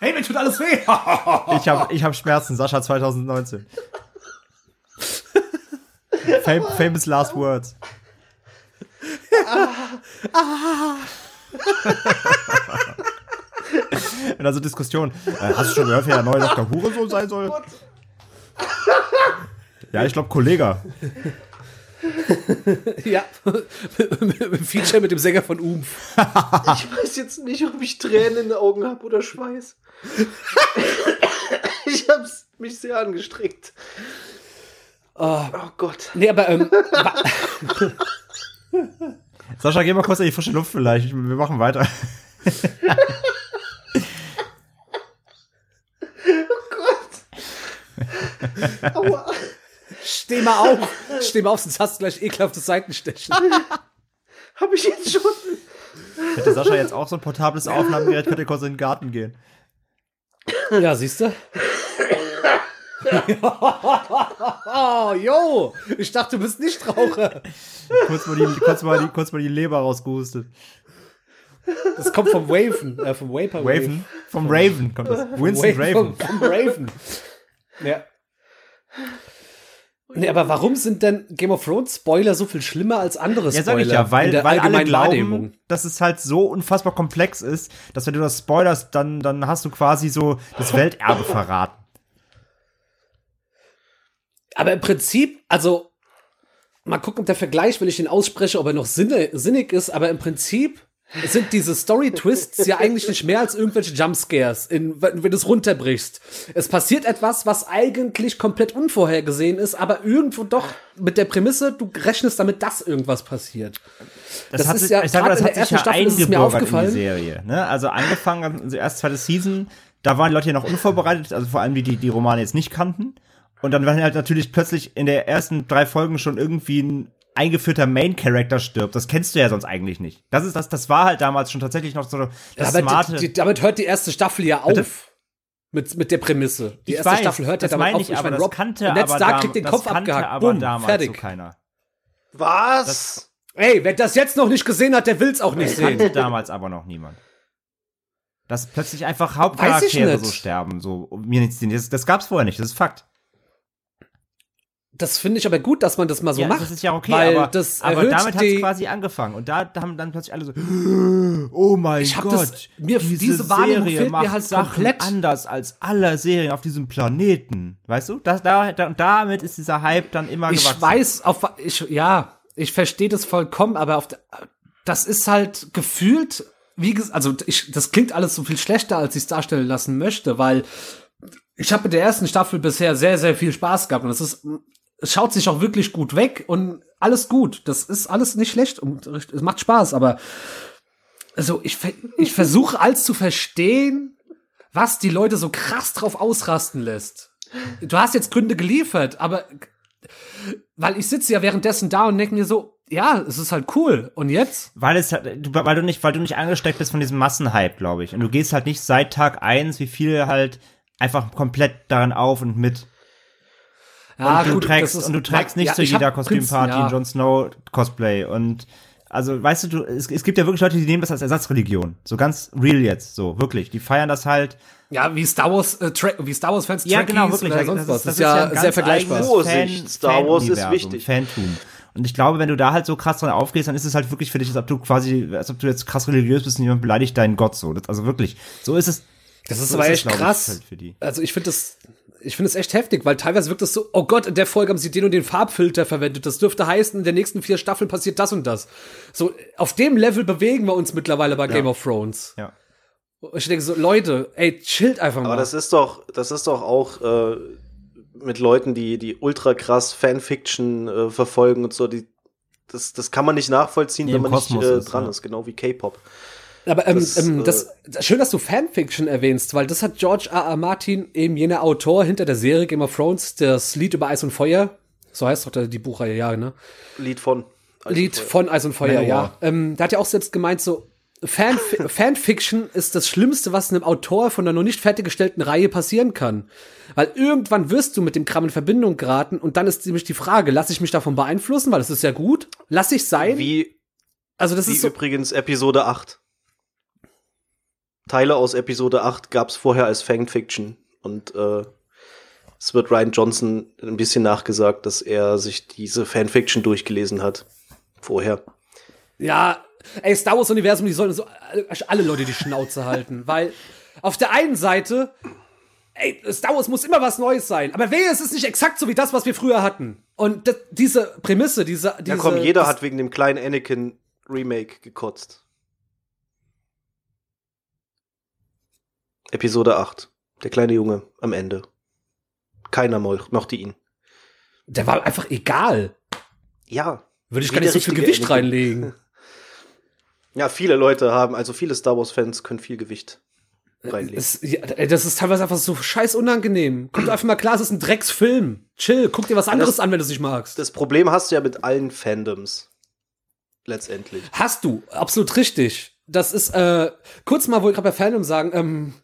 Hey, mir tut alles weh. *laughs* Ich habe ich hab Schmerzen, Sascha 2019. Fam famous last words. *laughs* Und also Diskussion. Äh, hast du schon gehört, wer der neue Dr. Hurensohn sein soll? Ja, ich glaube Kollege. ja. *laughs* Feature mit dem Sänger von Umf. Ich weiß jetzt nicht, ob ich Tränen in den Augen habe oder Schweiß. ich habe mich sehr angestrengt. Oh Gott. Nee, aber ähm, Sascha, geh mal kurz in die frische Luft vielleicht. Wir machen weiter. *laughs* Aua. steh mal auf. Steh mal auf, sonst hast du gleich ekelhaftes Seitenstechen. *laughs* Habe ich jetzt schon? Hätte Sascha jetzt auch so ein portables Aufnahmegerät, könnte er kurz in den Garten gehen. Ja, siehst du? *laughs* oh, yo, ich dachte, du bist Nichtraucher. Kurz mal die, kurz mal die, kurz mal die Leber rausgehustet. Das kommt vom Waven, äh, vom Vapor Raven? Vom Raven kommt das. Winston. Raven. Vom, vom Raven. Ja. Nee, aber warum sind denn Game of Thrones Spoiler so viel schlimmer als andere Ja, Spoiler? sag ich ja, weil, der weil alle glauben, Wahrnehmung? dass es halt so unfassbar komplex ist, dass wenn du das spoilerst, dann, dann hast du quasi so das Welterbe verraten. Aber im Prinzip, also, mal gucken, ob der Vergleich, wenn ich den ausspreche, ob er noch sinne, sinnig ist, aber im Prinzip sind diese Story-Twists ja eigentlich nicht mehr als irgendwelche Jumpscares, in, wenn, wenn du es runterbrichst. Es passiert etwas, was eigentlich komplett unvorhergesehen ist, aber irgendwo doch mit der Prämisse, du rechnest damit, dass irgendwas passiert. Das hat ist sich- ja- ich sag mal, das in hat der sich ja ersten Staffel ist es mir eingebürgert in aufgefallen. die Serie. Ne? Also angefangen, also erst zweite Season, da waren die Leute ja noch unvorbereitet, also vor allem die, die die Romane jetzt nicht kannten. Und dann waren halt natürlich plötzlich in der ersten drei Folgen schon irgendwie ein eingeführter Main-Character stirbt. Das kennst du ja sonst eigentlich nicht. Das ist das, das war halt damals schon tatsächlich noch so das aber smarte. die, die, damit hört die erste Staffel ja Bitte? auf. Mit, mit der Prämisse. Die Ich erste weiß, Staffel hört ja das damit meine auf. ich, aber meine, das Rob- kannte Ned aber Stark kriegt den das Kopf kannte abgehackt. aber Bumm, damals fertig. so keiner. Was? Ey, wer das jetzt noch nicht gesehen hat, der will's auch nicht Das kannte sehen. damals aber noch niemand. Dass plötzlich einfach ich Hauptcharaktere so sterben, so mir nichts das, das gab's vorher nicht, das ist Fakt. Das finde ich aber gut, dass man das mal so ja, macht. Das ist ja okay, weil aber, das aber damit hat es quasi angefangen. Und da, da haben dann plötzlich alle so, *gasps* oh mein Ich hab Gott, das- mir- diese Wahrnehmung Serie fehlt mir macht halt Sachen komplett. anders als alle Serien auf diesem Planeten. Weißt du? Das, da, da, und damit ist dieser Hype dann immer ich gewachsen. weiß, auf, ich, ja, ich verstehe das vollkommen, aber auf, das ist halt gefühlt, wie gesagt, also ich, das klingt alles so viel schlechter, als ich es darstellen lassen möchte, weil ich habe mit der ersten Staffel bisher sehr, sehr viel Spaß gehabt und es ist, es schaut sich auch wirklich gut weg und alles gut. Das ist alles nicht schlecht und es macht Spaß, aber also ich, ich *laughs* versuche alles zu verstehen, was die Leute so krass drauf ausrasten lässt. Du hast jetzt Gründe geliefert, aber weil ich sitze ja währenddessen da und denke mir so, ja, es ist halt cool. Und jetzt? Weil es halt, du, weil du nicht, weil du nicht angesteckt bist von diesem Massenhype, glaube ich. Und du gehst halt nicht seit Tag eins, wie viele halt einfach komplett darin auf und mit. Und du trägst, ist- und du trägst nicht ja, zu jeder Kostümparty ja. Jon Snow Cosplay und also weißt du, du es, es gibt ja wirklich Leute, die nehmen das als Ersatzreligion. So ganz real jetzt, so wirklich. Die feiern das halt. Ja, wie Star Wars, äh, wie Star Wars Fans Ja, genau, wirklich. oder Das, sonst das, was. das, Das, ist ja, ganz sehr vergleichbar. Star Wars ist wichtig. Fantum. Und ich glaube, wenn du da halt so krass dran aufgehst, dann ist es halt wirklich für dich, als ob du quasi, als ob du jetzt krass religiös bist und jemand beleidigt deinen Gott so. Das, also wirklich, so ist es. Das ist so aber echt krass. halt für die. Also ich finde das, ich finde es echt heftig, weil teilweise wirkt es so, oh Gott, in der Folge haben sie den und den Farbfilter verwendet. Das dürfte heißen, in den nächsten vier Staffeln passiert das und das. So, auf dem Level bewegen wir uns mittlerweile bei Game of Thrones. Ja. Ich denke so, Leute, ey, chillt einfach mal. Aber das ist doch, das ist doch auch äh, mit Leuten, die, die ultra krass Fanfiction äh, verfolgen und so, die, das, das kann man nicht nachvollziehen, wenn man Kosmos nicht äh, ist, dran ja. ist, genau wie K-Pop. Aber ähm, Das, ähm, äh, das, schön, dass du Fanfiction erwähnst, weil das hat George R. R. Martin, eben jener Autor hinter der Serie Game of Thrones, das Lied über Eis und Feuer, so heißt doch die Buchreihe, ja, ne? Lied von. Also Lied von Eis und Feuer, Manowar. ja. Ähm, da hat ja auch selbst gemeint, so Fan *laughs* Fanfiction ist das Schlimmste, was einem Autor von einer noch nicht fertiggestellten Reihe passieren kann. Weil irgendwann wirst du mit dem Kram in Verbindung geraten und dann ist nämlich die Frage, lasse ich mich davon beeinflussen, weil es ist ja gut, lasse ich sein. Wie, also das wie ist so, übrigens Episode 8. Teile aus Episode 8 gab es vorher als Fanfiction. Und äh, es wird Ryan Johnson ein bisschen nachgesagt, dass er sich diese Fanfiction durchgelesen hat. Vorher. Ja, ey, Star Wars Universum, die sollen so alle, alle Leute die Schnauze halten, *laughs* weil auf der einen Seite, ey, Star Wars muss immer was Neues sein, aber wehe, es ist nicht exakt so wie das, was wir früher hatten. Und das, diese Prämisse, diese, diese Ja komm, jeder hat wegen dem kleinen Anakin Remake gekotzt. Episode 8. Der kleine Junge am Ende. Keiner mo mochte ihn. der war einfach egal. Ja. Würde ich gar nicht so viel Gewicht Anakin. reinlegen. *laughs* Ja, viele Leute haben, also viele Star Wars-Fans können viel Gewicht reinlegen. Es, ja, das ist teilweise einfach so scheiß unangenehm. Kommt einfach mal klar, es ist ein Drecksfilm. Chill, guck dir was anderes an, wenn du es nicht magst. Das Problem hast du ja mit allen Fandoms. Letztendlich. Hast du, absolut richtig. Das ist, äh, kurz mal, wo ich gerade bei Fandom sagen, ähm,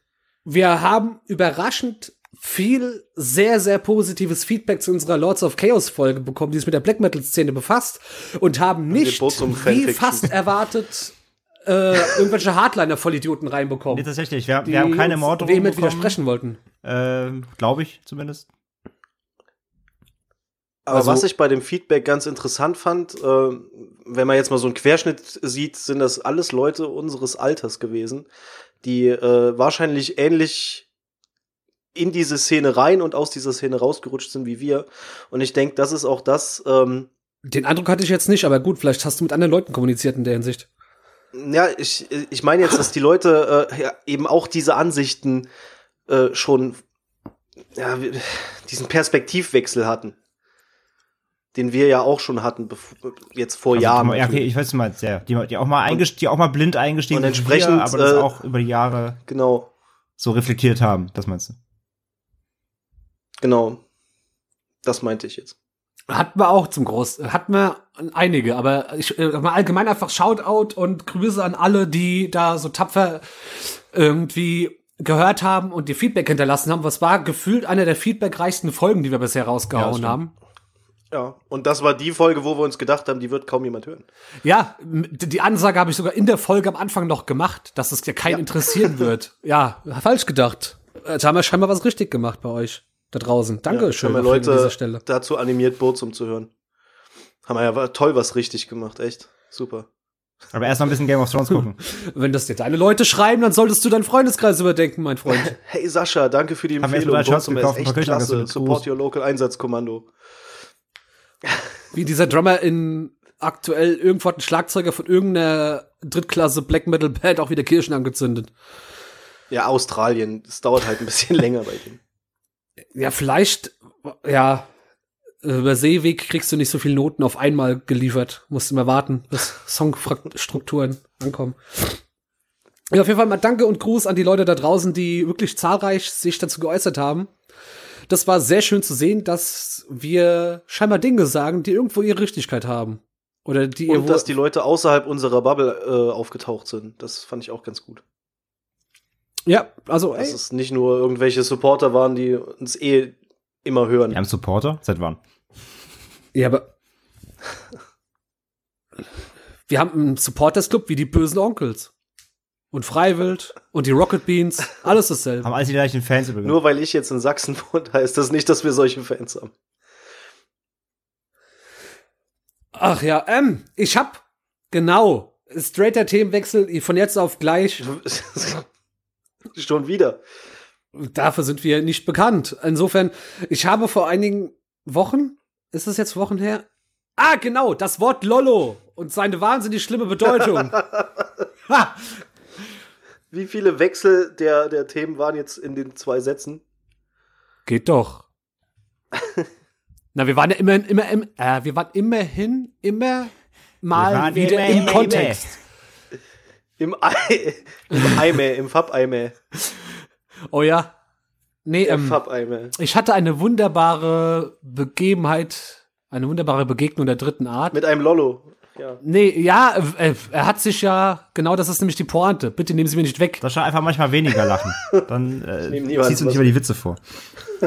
wir haben überraschend viel sehr, sehr positives Feedback zu unserer Lords of Chaos Folge bekommen, die sich mit der Black Metal Szene befasst und haben nicht, wie fast erwartet, äh, irgendwelche Hardliner-Vollidioten reinbekommen. Nee, tatsächlich, wir, die wir haben keine Morddrohungen bekommen. widersprechen wollten. Ähm, glaube ich zumindest. Aber Also- was ich bei dem Feedback ganz interessant fand, äh, wenn man jetzt mal so einen Querschnitt sieht, sind das alles Leute unseres Alters gewesen, die äh, wahrscheinlich ähnlich in diese Szene rein und aus dieser Szene rausgerutscht sind wie wir. Und ich denke, das ist auch das, ähm, Den Eindruck hatte ich jetzt nicht, aber gut, vielleicht hast du mit anderen Leuten kommuniziert in der Hinsicht. ja, ich, ich meine jetzt, dass die Leute äh, ja, eben auch diese Ansichten äh, schon, ja, diesen Perspektivwechsel hatten. Den wir ja auch schon hatten, bevor, jetzt vor Also, Jahren. mal- ja, okay, ich weiß, meinst, ja. Die, die, auch mal eingest die auch mal blind eingestiegen Und entsprechend, wir, aber das äh, auch über die Jahre Genau, so reflektiert haben, das meinst du? genau. Das meinte ich jetzt. Hatten wir auch zum Groß, hatten wir einige, aber ich äh, mal allgemein einfach Shoutout und Grüße an alle, die da so tapfer irgendwie gehört haben und die Feedback hinterlassen haben. Was war gefühlt eine der feedbackreichsten Folgen, die wir bisher Ja, rausgehauen stimmt. haben. Ja, und das war die Folge, wo wir uns gedacht haben, die wird kaum jemand hören. Ja, die Ansage habe ich sogar in der Folge am Anfang noch gemacht, dass es ja keinen interessieren *laughs* wird. Ja, falsch gedacht. Jetzt haben wir scheinbar was richtig gemacht bei euch. da draußen. Dankeschön ja, Leute an dieser Stelle. dazu animiert, Burzum zu hören. Haben wir ja toll was richtig gemacht, echt. Super. Aber erst mal ein bisschen Game of Thrones gucken. *laughs* Wenn das dir deine Leute schreiben, dann solltest du deinen Freundeskreis überdenken, mein Freund. *laughs* Hey Sascha, danke für die Empfehlung. Haben Burzum ist echt klasse. Support your local Einsatzkommando. Wie dieser Drummer in aktuell irgendwo hat ein Schlagzeuger von irgendeiner Drittklasse Black Metal Band auch wieder Kirchen angezündet. Ja, Australien. Es dauert halt ein bisschen *laughs* länger bei denen. Ja, vielleicht, ja, über Seeweg kriegst du nicht so viele Noten auf einmal geliefert. Musst immer warten, bis Songstrukturen ankommen. Ja, auf jeden Fall mal Danke und Gruß an die Leute da draußen, die wirklich zahlreich sich dazu geäußert haben. Das war sehr schön zu sehen, dass wir scheinbar Dinge sagen, die irgendwo ihre Richtigkeit haben. Oder die und dass die Leute außerhalb unserer Bubble äh, aufgetaucht sind. Das fand ich auch ganz gut. Ja, also ey. Dass es nicht nur irgendwelche Supporter waren, die uns eh immer hören. Wir haben Supporter? Seit wann? Ja, aber *laughs* wir haben einen Supporters Club wie die bösen Onkels. Und Freiwild und die Rocket Beans, alles dasselbe. Haben alles die gleichen Fans übrigens. Nur weil ich jetzt in Sachsen wohne, *laughs* heißt das nicht, dass wir solche Fans haben. Ach ja, ähm, ich hab genau straighter Themenwechsel von jetzt auf gleich. *laughs* Schon wieder. Dafür sind wir nicht bekannt. Insofern, ich habe vor einigen Wochen, ist es jetzt Wochen her? Ah, genau, das Wort Lollo und seine wahnsinnig schlimme Bedeutung. *laughs* Wie viele Wechsel der, der Themen waren jetzt in den zwei Sätzen? Geht doch. *laughs* Na, wir waren ja immerhin, immer, im, äh, wir waren immerhin immer mal wieder immer, im immer, Kontext. Im Ei, *laughs* im Eime, im Fab-Eime. Oh ja. Nee, ähm, ich hatte eine wunderbare Begebenheit, eine wunderbare Begegnung der dritten Art. Mit einem Lollo. Ja. Nee, ja, äh, er hat sich ja, genau das ist nämlich die Pointe. Bitte nehmen Sie mir nicht weg. Das schon einfach manchmal weniger lachen. Dann *laughs* äh, ziehst du nicht über die Witze vor. *laughs*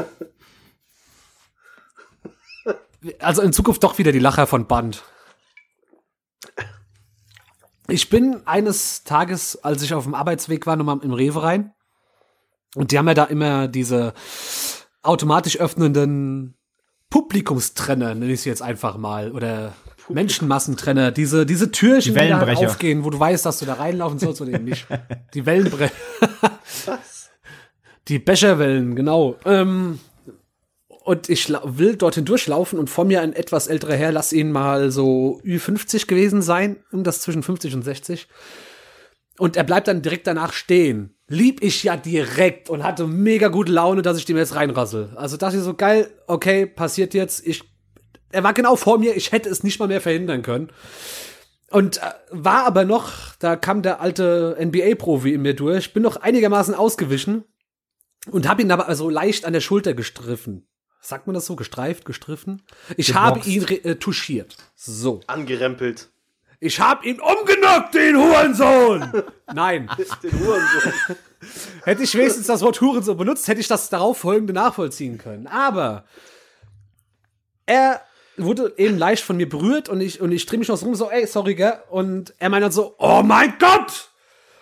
also in Zukunft doch wieder die Lacher von Band. Ich bin eines Tages, als ich auf dem Arbeitsweg war, nochmal im Rewe rein. Und die haben ja da immer diese automatisch öffnenden Publikumstrenner, nenne ich sie jetzt einfach mal, oder Menschenmassentrenner, diese, diese Türchen, die, die da aufgehen, wo du weißt, dass du da reinlaufen sollst oder eben nicht. *laughs* Die Wellenbrecher. Was? Die Becherwellen, genau. Ähm, und ich will dorthin durchlaufen und vor mir ein etwas älterer Herr, lass ihn mal so Ü50 gewesen sein, irgendwas zwischen 50 und 60. Und er bleibt dann direkt danach stehen. Lieb ich ja direkt und hatte mega gute Laune, dass ich dem jetzt reinrassel. Also dachte ich so, geil, okay, passiert jetzt. Ich, er war genau vor mir, ich hätte es nicht mal mehr verhindern können. Und äh, war aber noch, da kam der alte NBA-Profi in mir durch, bin noch einigermaßen ausgewichen und habe ihn aber so leicht an der Schulter gestriffen sagt man das so, gestreift, gestriffen? Ich Geboxt. habe ihn äh, touchiert. So. Angerempelt. Ich habe ihn umgenockt, den Hurensohn! *laughs* Nein. den Hurensohn. hätte ich wenigstens das Wort Hurensohn benutzt, hätte ich das darauf folgende nachvollziehen können. Aber er wurde eben leicht von mir berührt und ich, und ich drehe mich noch so rum, so, ey, sorry, gell? Und er meint dann so, oh mein Gott!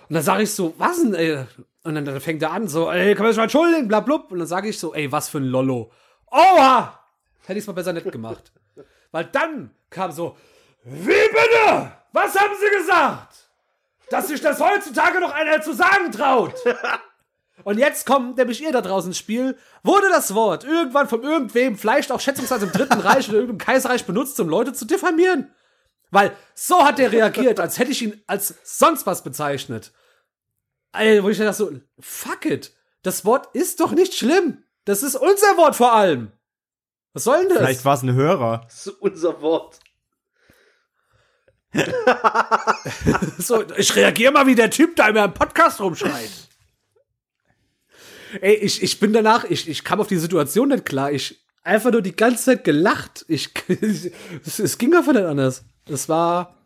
Und dann sage ich so, was denn, ey? Und dann, dann fängt er an, so, ey, kann man sich mal entschuldigen, bla, blub. Und dann sage ich so, ey, was für ein Lollo. Oha! Hätte ich es mal besser nett gemacht. Weil dann kam so, wie bitte? Was haben Sie gesagt? Dass sich das heutzutage noch einer zu sagen traut. Und jetzt kommt nämlich ihr da draußen ins Spiel. Wurde das Wort irgendwann von irgendwem, vielleicht auch schätzungsweise im Dritten Reich oder irgendeinem Kaiserreich benutzt, um Leute zu diffamieren? Weil so hat er reagiert, als hätte ich ihn als sonst was bezeichnet. Ey, wo ich dachte so, fuck it. Das Wort ist doch nicht schlimm. Das ist unser Wort vor allem. Was soll denn das? Vielleicht war es ein Hörer. Das ist unser Wort. *laughs* so, ich reagiere mal wie der Typ da immer im Podcast rumschreit. Ey, ich, ich bin danach, ich, ich kam auf die Situation nicht klar. Ich einfach nur die ganze Zeit gelacht. Ich, *laughs* es, es ging einfach nicht anders. Es war.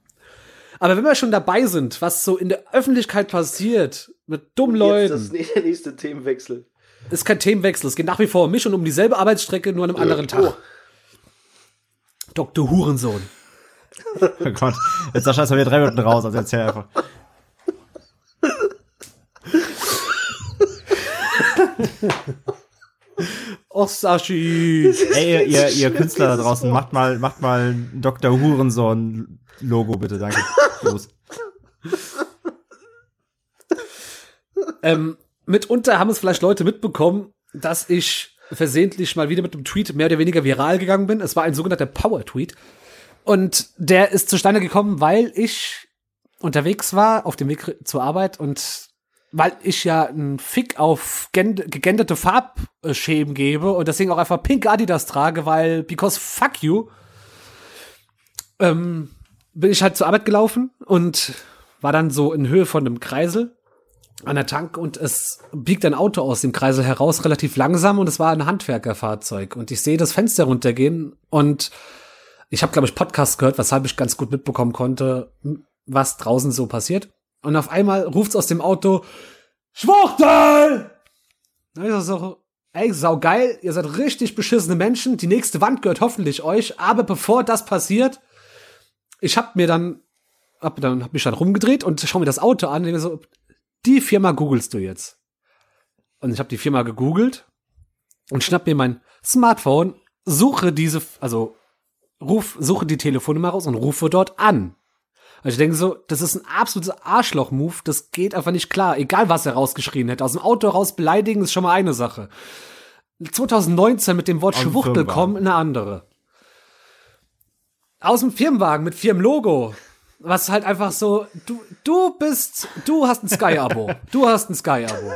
Aber wenn wir schon dabei sind, was so in der Öffentlichkeit passiert, mit dummen Leuten. Das ist der nächste Themenwechsel ist kein Themenwechsel. Es geht nach wie vor um mich und um dieselbe Arbeitsstrecke, nur an einem anderen Tag. Oh. Dr. Hurensohn. *laughs* oh Gott, jetzt Sascha ist er wieder drei Minuten raus, also erzähl einfach. Och, Sashi. Ey, ihr, ihr Künstler da draußen, macht mal, macht mal ein Dr. Hurensohn-Logo, bitte, danke. *laughs* Los. ähm, mitunter haben es vielleicht Leute mitbekommen, dass ich versehentlich mal wieder mit einem Tweet mehr oder weniger viral gegangen bin. Es war ein sogenannter Power-Tweet. Und der ist zustande gekommen, weil ich unterwegs war auf dem Weg zur Arbeit und weil ich ja einen Fick auf gegenderte Farbschemen gebe und deswegen auch einfach pink Adidas trage, weil because fuck you, ähm, bin ich halt zur Arbeit gelaufen und war dann so in Höhe von einem Kreisel an der Tank und es biegt ein Auto aus dem Kreisel heraus, relativ langsam und es war ein Handwerkerfahrzeug und ich sehe das Fenster runtergehen und ich habe, glaube ich, Podcast gehört, weshalb ich ganz gut mitbekommen konnte, was draußen so passiert. Und auf einmal ruft's aus dem Auto, Schwuchtel! Na, ich so, ey, sau geil, ihr seid richtig beschissene Menschen, die nächste Wand gehört hoffentlich euch, aber bevor das passiert, ich hab mir dann, hab, dann, hab mich dann rumgedreht und schau mir das Auto an und denke so, die Firma googelst du jetzt. Und ich habe die Firma gegoogelt und schnapp mir mein Smartphone, suche diese, also ruf, suche die Telefonnummer raus und rufe dort an. Also ich denke so, das ist ein absolutes Arschloch-Move, das geht einfach nicht klar. Egal, was er rausgeschrien hätte. Aus dem Auto raus beleidigen ist schon mal eine Sache. 2019 mit dem Wort Schwuchtel kommen, eine andere. Aus dem Firmenwagen mit Firmenlogo. Was halt einfach so, du, du bist, du hast ein Sky-Abo. *laughs* Du hast ein Sky-Abo.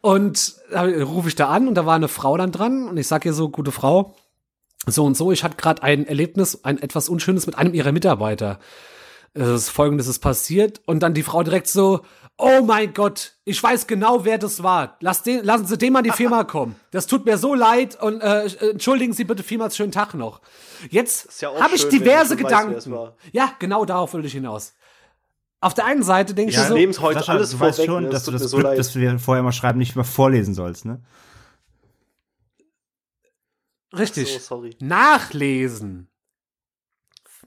Und da rufe ich da an und da war eine Frau dann dran und ich sag ihr so, gute Frau, so und so, ich hatte gerade ein Erlebnis, ein etwas Unschönes mit einem ihrer Mitarbeiter. Es ist folgendes ist passiert und dann die Frau direkt so, oh mein Gott, ich weiß genau, wer das war. Lass den, lassen Sie den mal in die Firma *laughs* kommen. Das tut mir so leid und äh, entschuldigen Sie bitte vielmals schönen Tag noch. Jetzt ja habe ich diverse Gedanken. Weiß, ja, genau darauf will ich hinaus. Auf der einen Seite denke ja, ich so, heute Sascha, alles du weißt schon, dass du das so Glück, das wir vorher mal schreiben, nicht mehr vorlesen sollst, ne? Richtig. So, sorry. Nachlesen.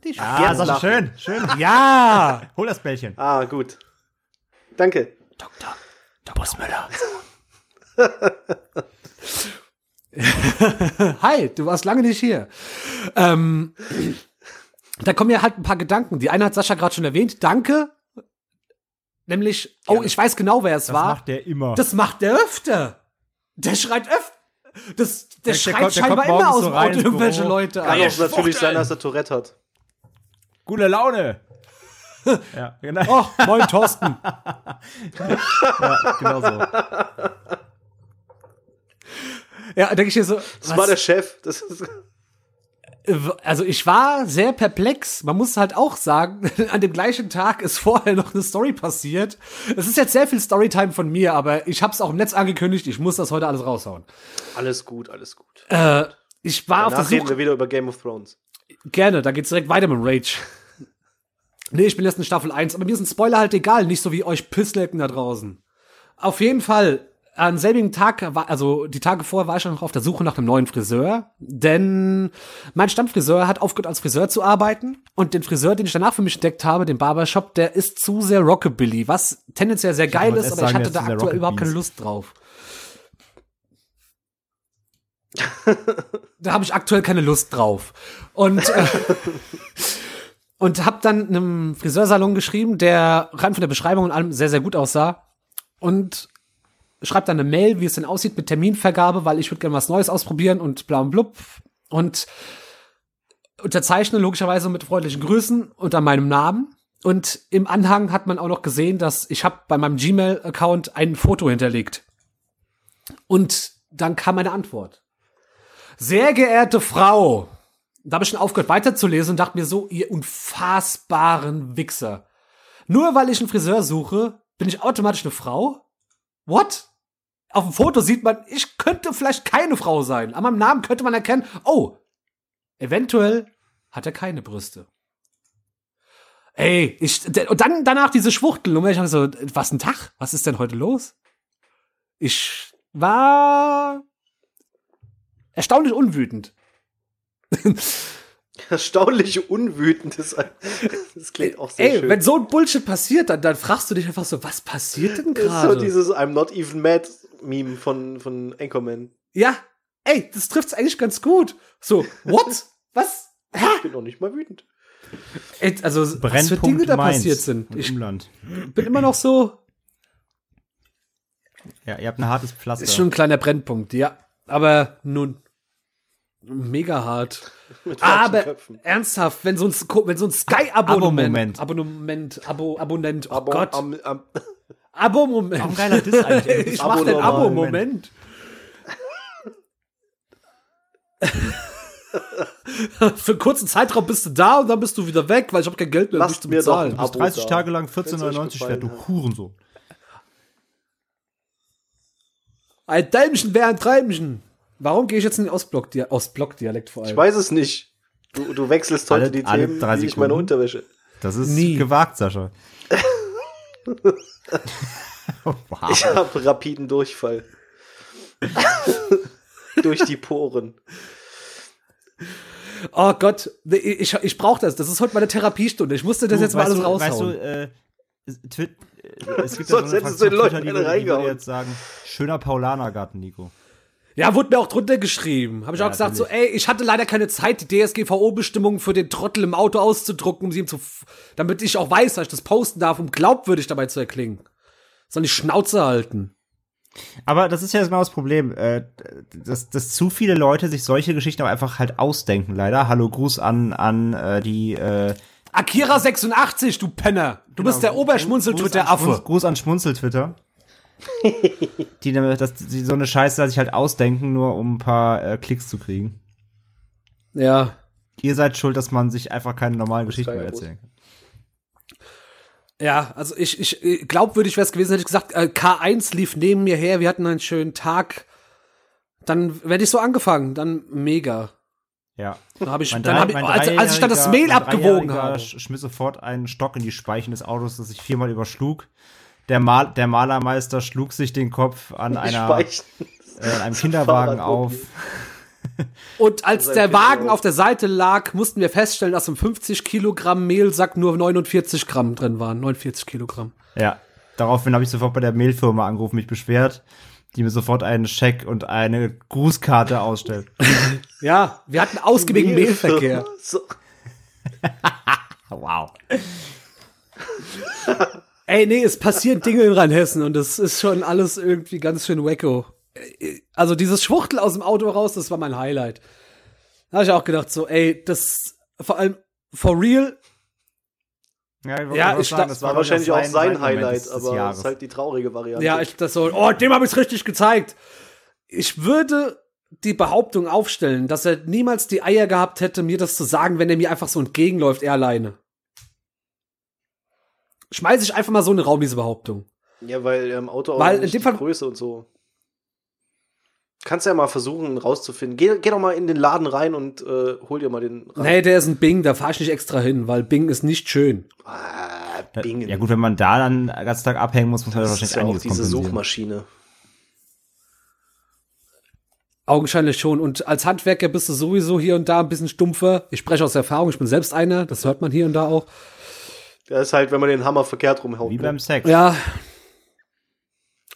Die ah, Sascha, schön, schön. Ja. *laughs* Hol das Bällchen. Ah, gut. Danke. Doktor, Dr. Müller. *laughs* Hi, du warst lange nicht hier. Ähm, da kommen ja halt ein paar Gedanken. Die eine hat Sascha gerade schon erwähnt. Danke. Nämlich, oh, ich weiß genau, wer es das war. Das macht der immer. Das macht der öfter. Der schreit öfter. Das, der, der schreit kommt, scheinbar immer aus dem Auto irgendwelche Leute Kann auch natürlich sein, dass er Tourette hat. Gute Laune. ja, *laughs* genau. Oh, moin Thorsten. *laughs* ja, genau so. Ja, denke ich mir so. Das was? war der Chef. Das ist also ich war sehr perplex. Man muss halt auch sagen, *laughs* an dem gleichen Tag ist vorher noch eine Story passiert. Es ist jetzt sehr viel Storytime von mir, aber ich habe es auch im Netz angekündigt. Ich muss das heute alles raushauen. Alles gut, alles gut. Äh, ich war Danach auf der Suche. reden wir wieder über Game of Thrones. Gerne, da geht's direkt weiter mit Rage. *laughs* nee, ich bin jetzt in Staffel 1, aber mir ist ein Spoiler halt egal, nicht so wie euch Pisslecken da draußen. Auf jeden Fall, am selbigen Tag, also die Tage vorher war ich noch auf der Suche nach einem neuen Friseur, denn mein Stammfriseur hat aufgehört als Friseur zu arbeiten und den Friseur, den ich danach für mich entdeckt habe, den Barbershop, der ist zu sehr Rockabilly, was tendenziell sehr geil ist, aber ich hatte da aktuell überhaupt keine Lust drauf. da habe ich aktuell keine Lust drauf. Und äh, *laughs* und habe dann einem Friseursalon geschrieben, der rein von der Beschreibung und allem sehr sehr gut aussah und schreibt dann eine Mail, wie es denn aussieht mit Terminvergabe, weil ich würde gerne was Neues ausprobieren und bla und blub. Und unterzeichne logischerweise mit freundlichen Grüßen unter meinem Namen. Und im Anhang hat man auch noch gesehen, dass ich habe bei meinem Gmail-Account ein Foto hinterlegt. Und dann kam meine Antwort. Sehr geehrte Frau, da habe ich schon aufgehört weiterzulesen und dachte mir so, ihr unfassbaren Wichser. Nur weil ich einen Friseur suche, bin ich automatisch eine Frau? What? Auf dem Foto sieht man, ich könnte vielleicht keine Frau sein. An meinem Namen könnte man erkennen, oh, eventuell hat er keine Brüste. Ey, ich, und dann danach diese Schwuchtelnummer. Ich habe so, was ein Tag? Was ist denn heute los? Ich war erstaunlich unwütend. *laughs* erstaunlich unwütend ist. Das klingt auch sehr Ey, schön. wenn so ein Bullshit passiert, dann, dann fragst du dich einfach so, was passiert denn gerade? So dieses I'm not even mad Meme von, von Anchorman. Ja, ey, das trifft's eigentlich ganz gut. So, what? *laughs* Was? Hä? Ich bin noch nicht mal wütend. Ey, also, was für Dinge da Mainz passiert sind. Ich Umland. bin immer noch so, Ja, ihr habt ein hartes Pflaster. ist schon ein kleiner Brennpunkt, ja. Aber nun, mega hart. Aber Köpfen. ernsthaft, wenn so ein, wenn so ein Sky-Abonnement, Abo-Moment. Abonnement, Abo, Abonnent, oh Aber Gott, am, am, Abo-Moment. Auch ein geiler Diss eigentlich. *laughs* Ich mach den. Abo-Moment. *laughs* Für einen kurzen Zeitraum bist du da und dann bist du wieder weg, weil ich habe kein Geld mehr, um dich zu bezahlen. Du bist Abo 30 da. Tage lang Wenn's euch 14,99 wert, du. Hurensohn. Ein Däumchen wäre ein Treibchen. Warum gehe ich jetzt in den Ostblock- Ostblock-Dialekt vor allem? Ich weiß es nicht. Du, du wechselst heute Alle- die alle Themen drei wie ich meine? Unterwäsche. Das ist Nie. gewagt, Sascha. *laughs* *laughs* Ich habe rapiden Durchfall. *laughs* Durch die Poren. Oh Gott, ich, ich brauche das. Das ist heute meine Therapiestunde. Ich musste das Du, jetzt mal alles du, raushauen. Weißt du, äh, Twit, äh, es gibt Sonst ja so eine hättest du den Leuten Twitter, die, eine die jetzt sagen, schöner Paulanergarten, Nico. Ja, wurde mir auch drunter geschrieben. Habe ich Ja, auch gesagt, so, ey, ich hatte leider keine Zeit, die DSGVO-Bestimmungen für den Trottel im Auto auszudrucken, um sie ihm zu, damit ich auch weiß, dass ich das posten darf, um glaubwürdig dabei zu erklingen. Soll die Schnauze halten. Aber das ist ja genau das Problem, äh, dass, dass zu viele Leute sich solche Geschichten auch einfach halt ausdenken, leider. Hallo, Gruß an, an äh, die äh, Akira 86, du Penner. Du bist der Gruß Oberschmunzel-Twitter-Affe. Schmunz- Gruß an Schmunzel-Twitter. *laughs* die, dass die so eine Scheiße sich halt ausdenken, nur um ein paar äh, Klicks zu kriegen. Ja. Ihr seid schuld, dass man sich einfach keine normalen Geschichten mehr erzählen kann. Ja, also ich, ich äh, glaubwürdig wäre es gewesen, hätte ich gesagt, äh, K1 lief neben mir her, wir hatten einen schönen Tag. Dann werde ich so angefangen, dann mega. Ja. Dann habe ich, Mein dann drei- hab ich als, als ich dann das Mehl abgewogen habe. sch- schmiss sofort einen Stock in die Speichen des Autos, das sich viermal überschlug. Der, Mal, der Malermeister schlug sich den Kopf an, einer, äh, an einem Kinderwagen auf. *laughs* Und als der Wagen auf der Seite lag, mussten wir feststellen, dass im 50 Kilogramm Mehlsack nur 49 Gramm drin waren. 49 Kilogramm. Ja. Daraufhin habe ich sofort bei der Mehlfirma angerufen, mich beschwert, die mir sofort einen Scheck und eine Grußkarte ausstellt. *laughs* Ja, wir hatten ausgiebigen Mehlverkehr. So. *laughs* wow. Ey, nee, es passieren Dinge in Rheinhessen und das ist schon alles irgendwie ganz schön wacko. Also dieses Schwuchtel aus dem Auto raus, das war mein Highlight. Da habe ich auch gedacht so, ey, das vor allem for real. Ja, ich, Ja, ich sagen, das War wahrscheinlich auch sein Highlight, des- des aber Jahres. ist halt die traurige Variante. Ja, ich das so, oh, dem habe ich richtig gezeigt. Ich würde die Behauptung aufstellen, dass er niemals die Eier gehabt hätte, mir das zu sagen, wenn er mir einfach so entgegenläuft, er alleine. Schmeiß ich einfach mal so in den Raum, diese Behauptung. Ja, weil im Auto auch Weil in nicht dem die Fall- Größe und so. Kannst ja mal versuchen rauszufinden. Geh, geh doch mal in den Laden rein und äh, hol dir mal den. Rad. Nee, der ist ein Bing, da fahr ich nicht extra hin, weil Bing ist nicht schön. Ah, Bingen. Ja gut, wenn man da dann den ganzen Tag abhängen muss, muss man das wahrscheinlich ist ja auch diese. Suchmaschine. Augenscheinlich schon. Und als Handwerker bist du sowieso hier und da ein bisschen stumpfer. Ich spreche aus Erfahrung, ich bin selbst einer, das hört man hier und da auch. Das ist halt, wenn man den Hammer verkehrt rumhaut. Wie ne? beim Sex. Ja.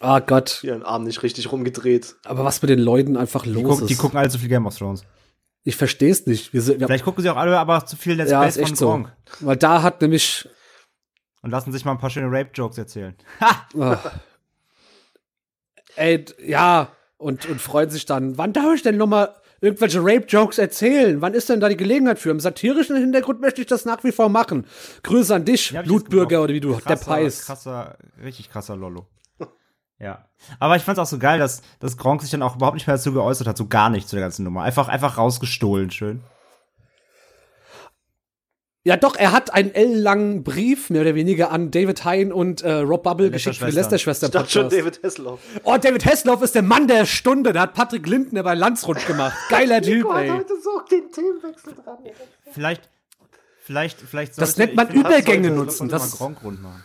Ah Gott. Hier den Arm nicht richtig rumgedreht. Aber was mit den Leuten einfach Die, los gucken, ist. die gucken alle zu viel Game of Thrones. ich verstehe es nicht. Wir, sind- wir, Vielleicht gucken sie auch alle aber zu viel Let's ja, Plays ist echt von so. Gronk Weil da hat nämlich. und lassen sich mal ein paar schöne Rape-Jokes erzählen. *laughs* ah. ey, ja. Und, und freuen sich dann. Wann darf ich denn noch mal irgendwelche Rape-Jokes erzählen? Wann ist denn da die Gelegenheit für? Im satirischen Hintergrund möchte ich das nach wie vor machen. Grüße an dich, Ja, Blutbürger oder wie du, krasser, der Preis. Krasser, richtig krasser Lollo. ja. Aber ich fand's auch so geil, dass, dass Gronk sich dann auch überhaupt nicht mehr dazu geäußert hat, so gar nicht zu der ganzen Nummer. Einfach, einfach rausgestohlen, schön. Ja, doch, er hat einen ellenlangen Brief, mehr oder weniger, an David Hein und äh, Rob Bubble geschickt für die. Lester-Schwester Ich dachte schon Podcast. David Hasselhoff. Oh, David Hasselhoff ist der Mann der Stunde. Der hat Patrick Lindner bei Landsrund gemacht. *laughs* Geiler Typ, ey. so den Themenwechsel dran. Vielleicht, vielleicht, vielleicht Das sollte- nennt man Übergänge nutzen. sollte man Das- Gronk rund machen.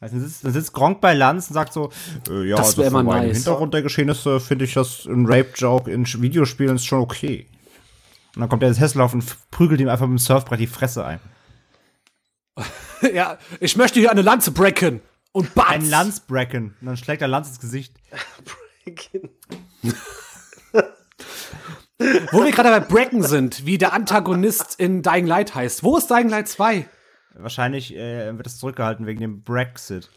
Also dann, sitzt, dann sitzt Gronk bei Lanz und sagt so, äh, ja, Das vor meinem nice. Hintergrund der Geschehnisse finde ich das ein Rape-Joke in Videospielen ist schon okay. Und dann kommt der Hesselhoff und prügelt ihm einfach mit dem Surfbrett die Fresse ein. *laughs* Ja, ich möchte hier eine Lanze breaken. Und Batz. Ein Landsbracken. Und dann schlägt er Lanz ins Gesicht. *laughs* *laughs* Wo wir gerade bei Bracken sind, wie der Antagonist in Dying Light heißt. Wo ist Dying Light 2? Wahrscheinlich äh, wird es zurückgehalten wegen dem Brexit.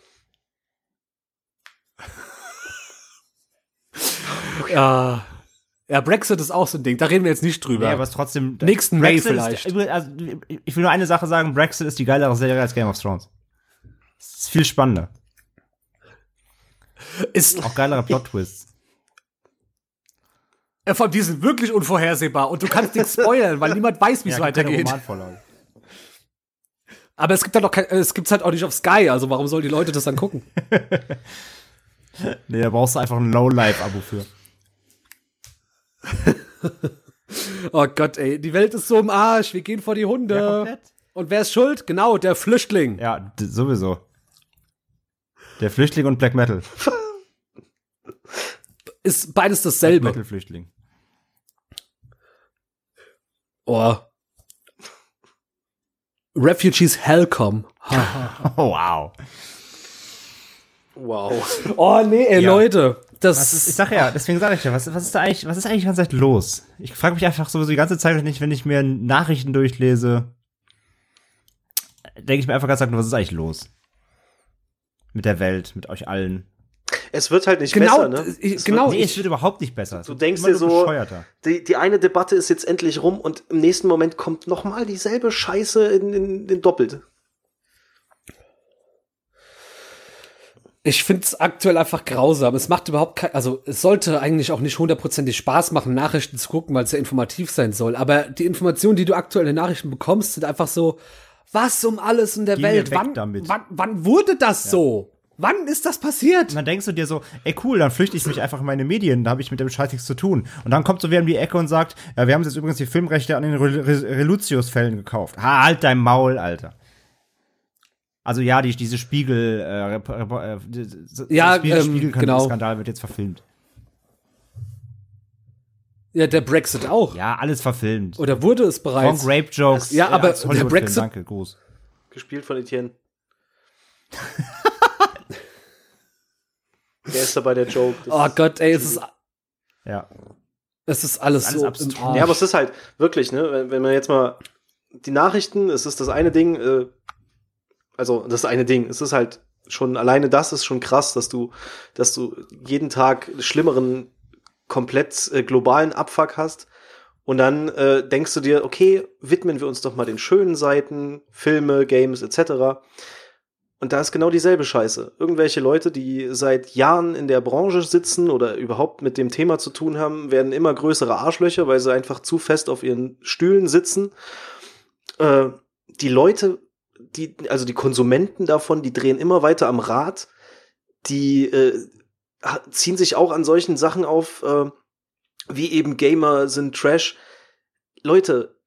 ja. Ja, Brexit ist auch so ein Ding. Da reden wir jetzt nicht drüber. Ja, aber es trotzdem. Nächsten May vielleicht. Ist, also, ich will nur eine Sache sagen: Brexit ist die geilere Serie als Game of Thrones. Es ist viel spannender. Ist auch geilere Plot-Twists. Von die sind wirklich unvorhersehbar und du kannst nichts spoilern, weil *laughs* niemand weiß, wie es ja, weitergeht. Aber es gibt halt auch kein, es gibt's halt auch nicht auf Sky, also warum sollen die Leute das dann gucken? *laughs* nee, da brauchst du einfach ein Low-Life-Abo für. *laughs* oh Gott, ey, die Welt ist so im Arsch, wir gehen vor die Hunde. Ja, und wer ist schuld? Genau, der Flüchtling. Ja, sowieso. Der Flüchtling und Black Metal. *laughs* Ist beides dasselbe. Black Metal Flüchtling. Oh. Refugees Hellcom. *laughs* oh, wow. Wow. Oh nee, ey, ja. Leute. Das ist, ich sag ja, deswegen sage ich ja, was, was ist da eigentlich, was ist eigentlich die ganze Zeit los? Ich frage mich einfach sowieso die ganze Zeit nicht, wenn ich mir Nachrichten durchlese, denke ich mir einfach ganz einfach, was ist eigentlich los? Mit der Welt, mit euch allen. Es wird halt nicht genau, besser, ne? Ich, genau, wird, nee, es wird überhaupt nicht besser. Du denkst dir so, die, die eine Debatte ist jetzt endlich rum und im nächsten Moment kommt noch mal dieselbe Scheiße in, in, in doppelt. Ich finde es aktuell einfach grausam. Es macht überhaupt kein, also es sollte eigentlich auch nicht hundertprozentig Spaß machen, Nachrichten zu gucken, weil es ja informativ sein soll. Aber die Informationen, die du aktuell in Nachrichten bekommst, sind einfach so, was um alles in der Geh Welt? Wann, wann, wann, wurde das ja. so? Wann ist das passiert? Und dann denkst du dir so, ey cool, dann flüchte ich mich einfach in meine Medien, da habe ich mit dem Scheiß nichts zu tun. Und dann kommt so wer um die Ecke und sagt, ja, wir haben jetzt übrigens die Filmrechte an den Reluzius-Fällen gekauft. Ha, halt dein Maul, Alter. Also ja, die, diese Spiegel, äh, äh, ja, Spiegel, ähm, Spiegel genau. Skandal wird jetzt verfilmt. Ja, der Brexit auch. Ja, alles verfilmt. Oder wurde es bereits? Von Rape Jokes. Ja, aber der Brexit. Danke, groß. Gespielt von Etienne. *laughs* der ist dabei der Joke. Das oh Gott, ey, es ist. Ja. Es ist alles, alles so. Ja, aber es ist halt wirklich, ne, wenn, wenn man jetzt mal die Nachrichten, es ist das eine Ding, äh, also das eine Ding. Es ist halt schon alleine das ist schon krass, dass du, dass du jeden Tag schlimmeren, komplett äh, globalen Abfuck hast. Und dann äh, denkst du dir, okay, widmen wir uns doch mal den schönen Seiten, Filme, Games etc. Und da ist genau dieselbe Scheiße. Irgendwelche Leute, die seit Jahren in der Branche sitzen oder überhaupt mit dem Thema zu tun haben, werden immer größere Arschlöcher, weil sie einfach zu fest auf ihren Stühlen sitzen. Äh, die Leute die, also die Konsumenten davon, die drehen immer weiter am Rad, die äh, ziehen sich auch an solchen Sachen auf, äh, wie eben Gamer sind Trash. Leute,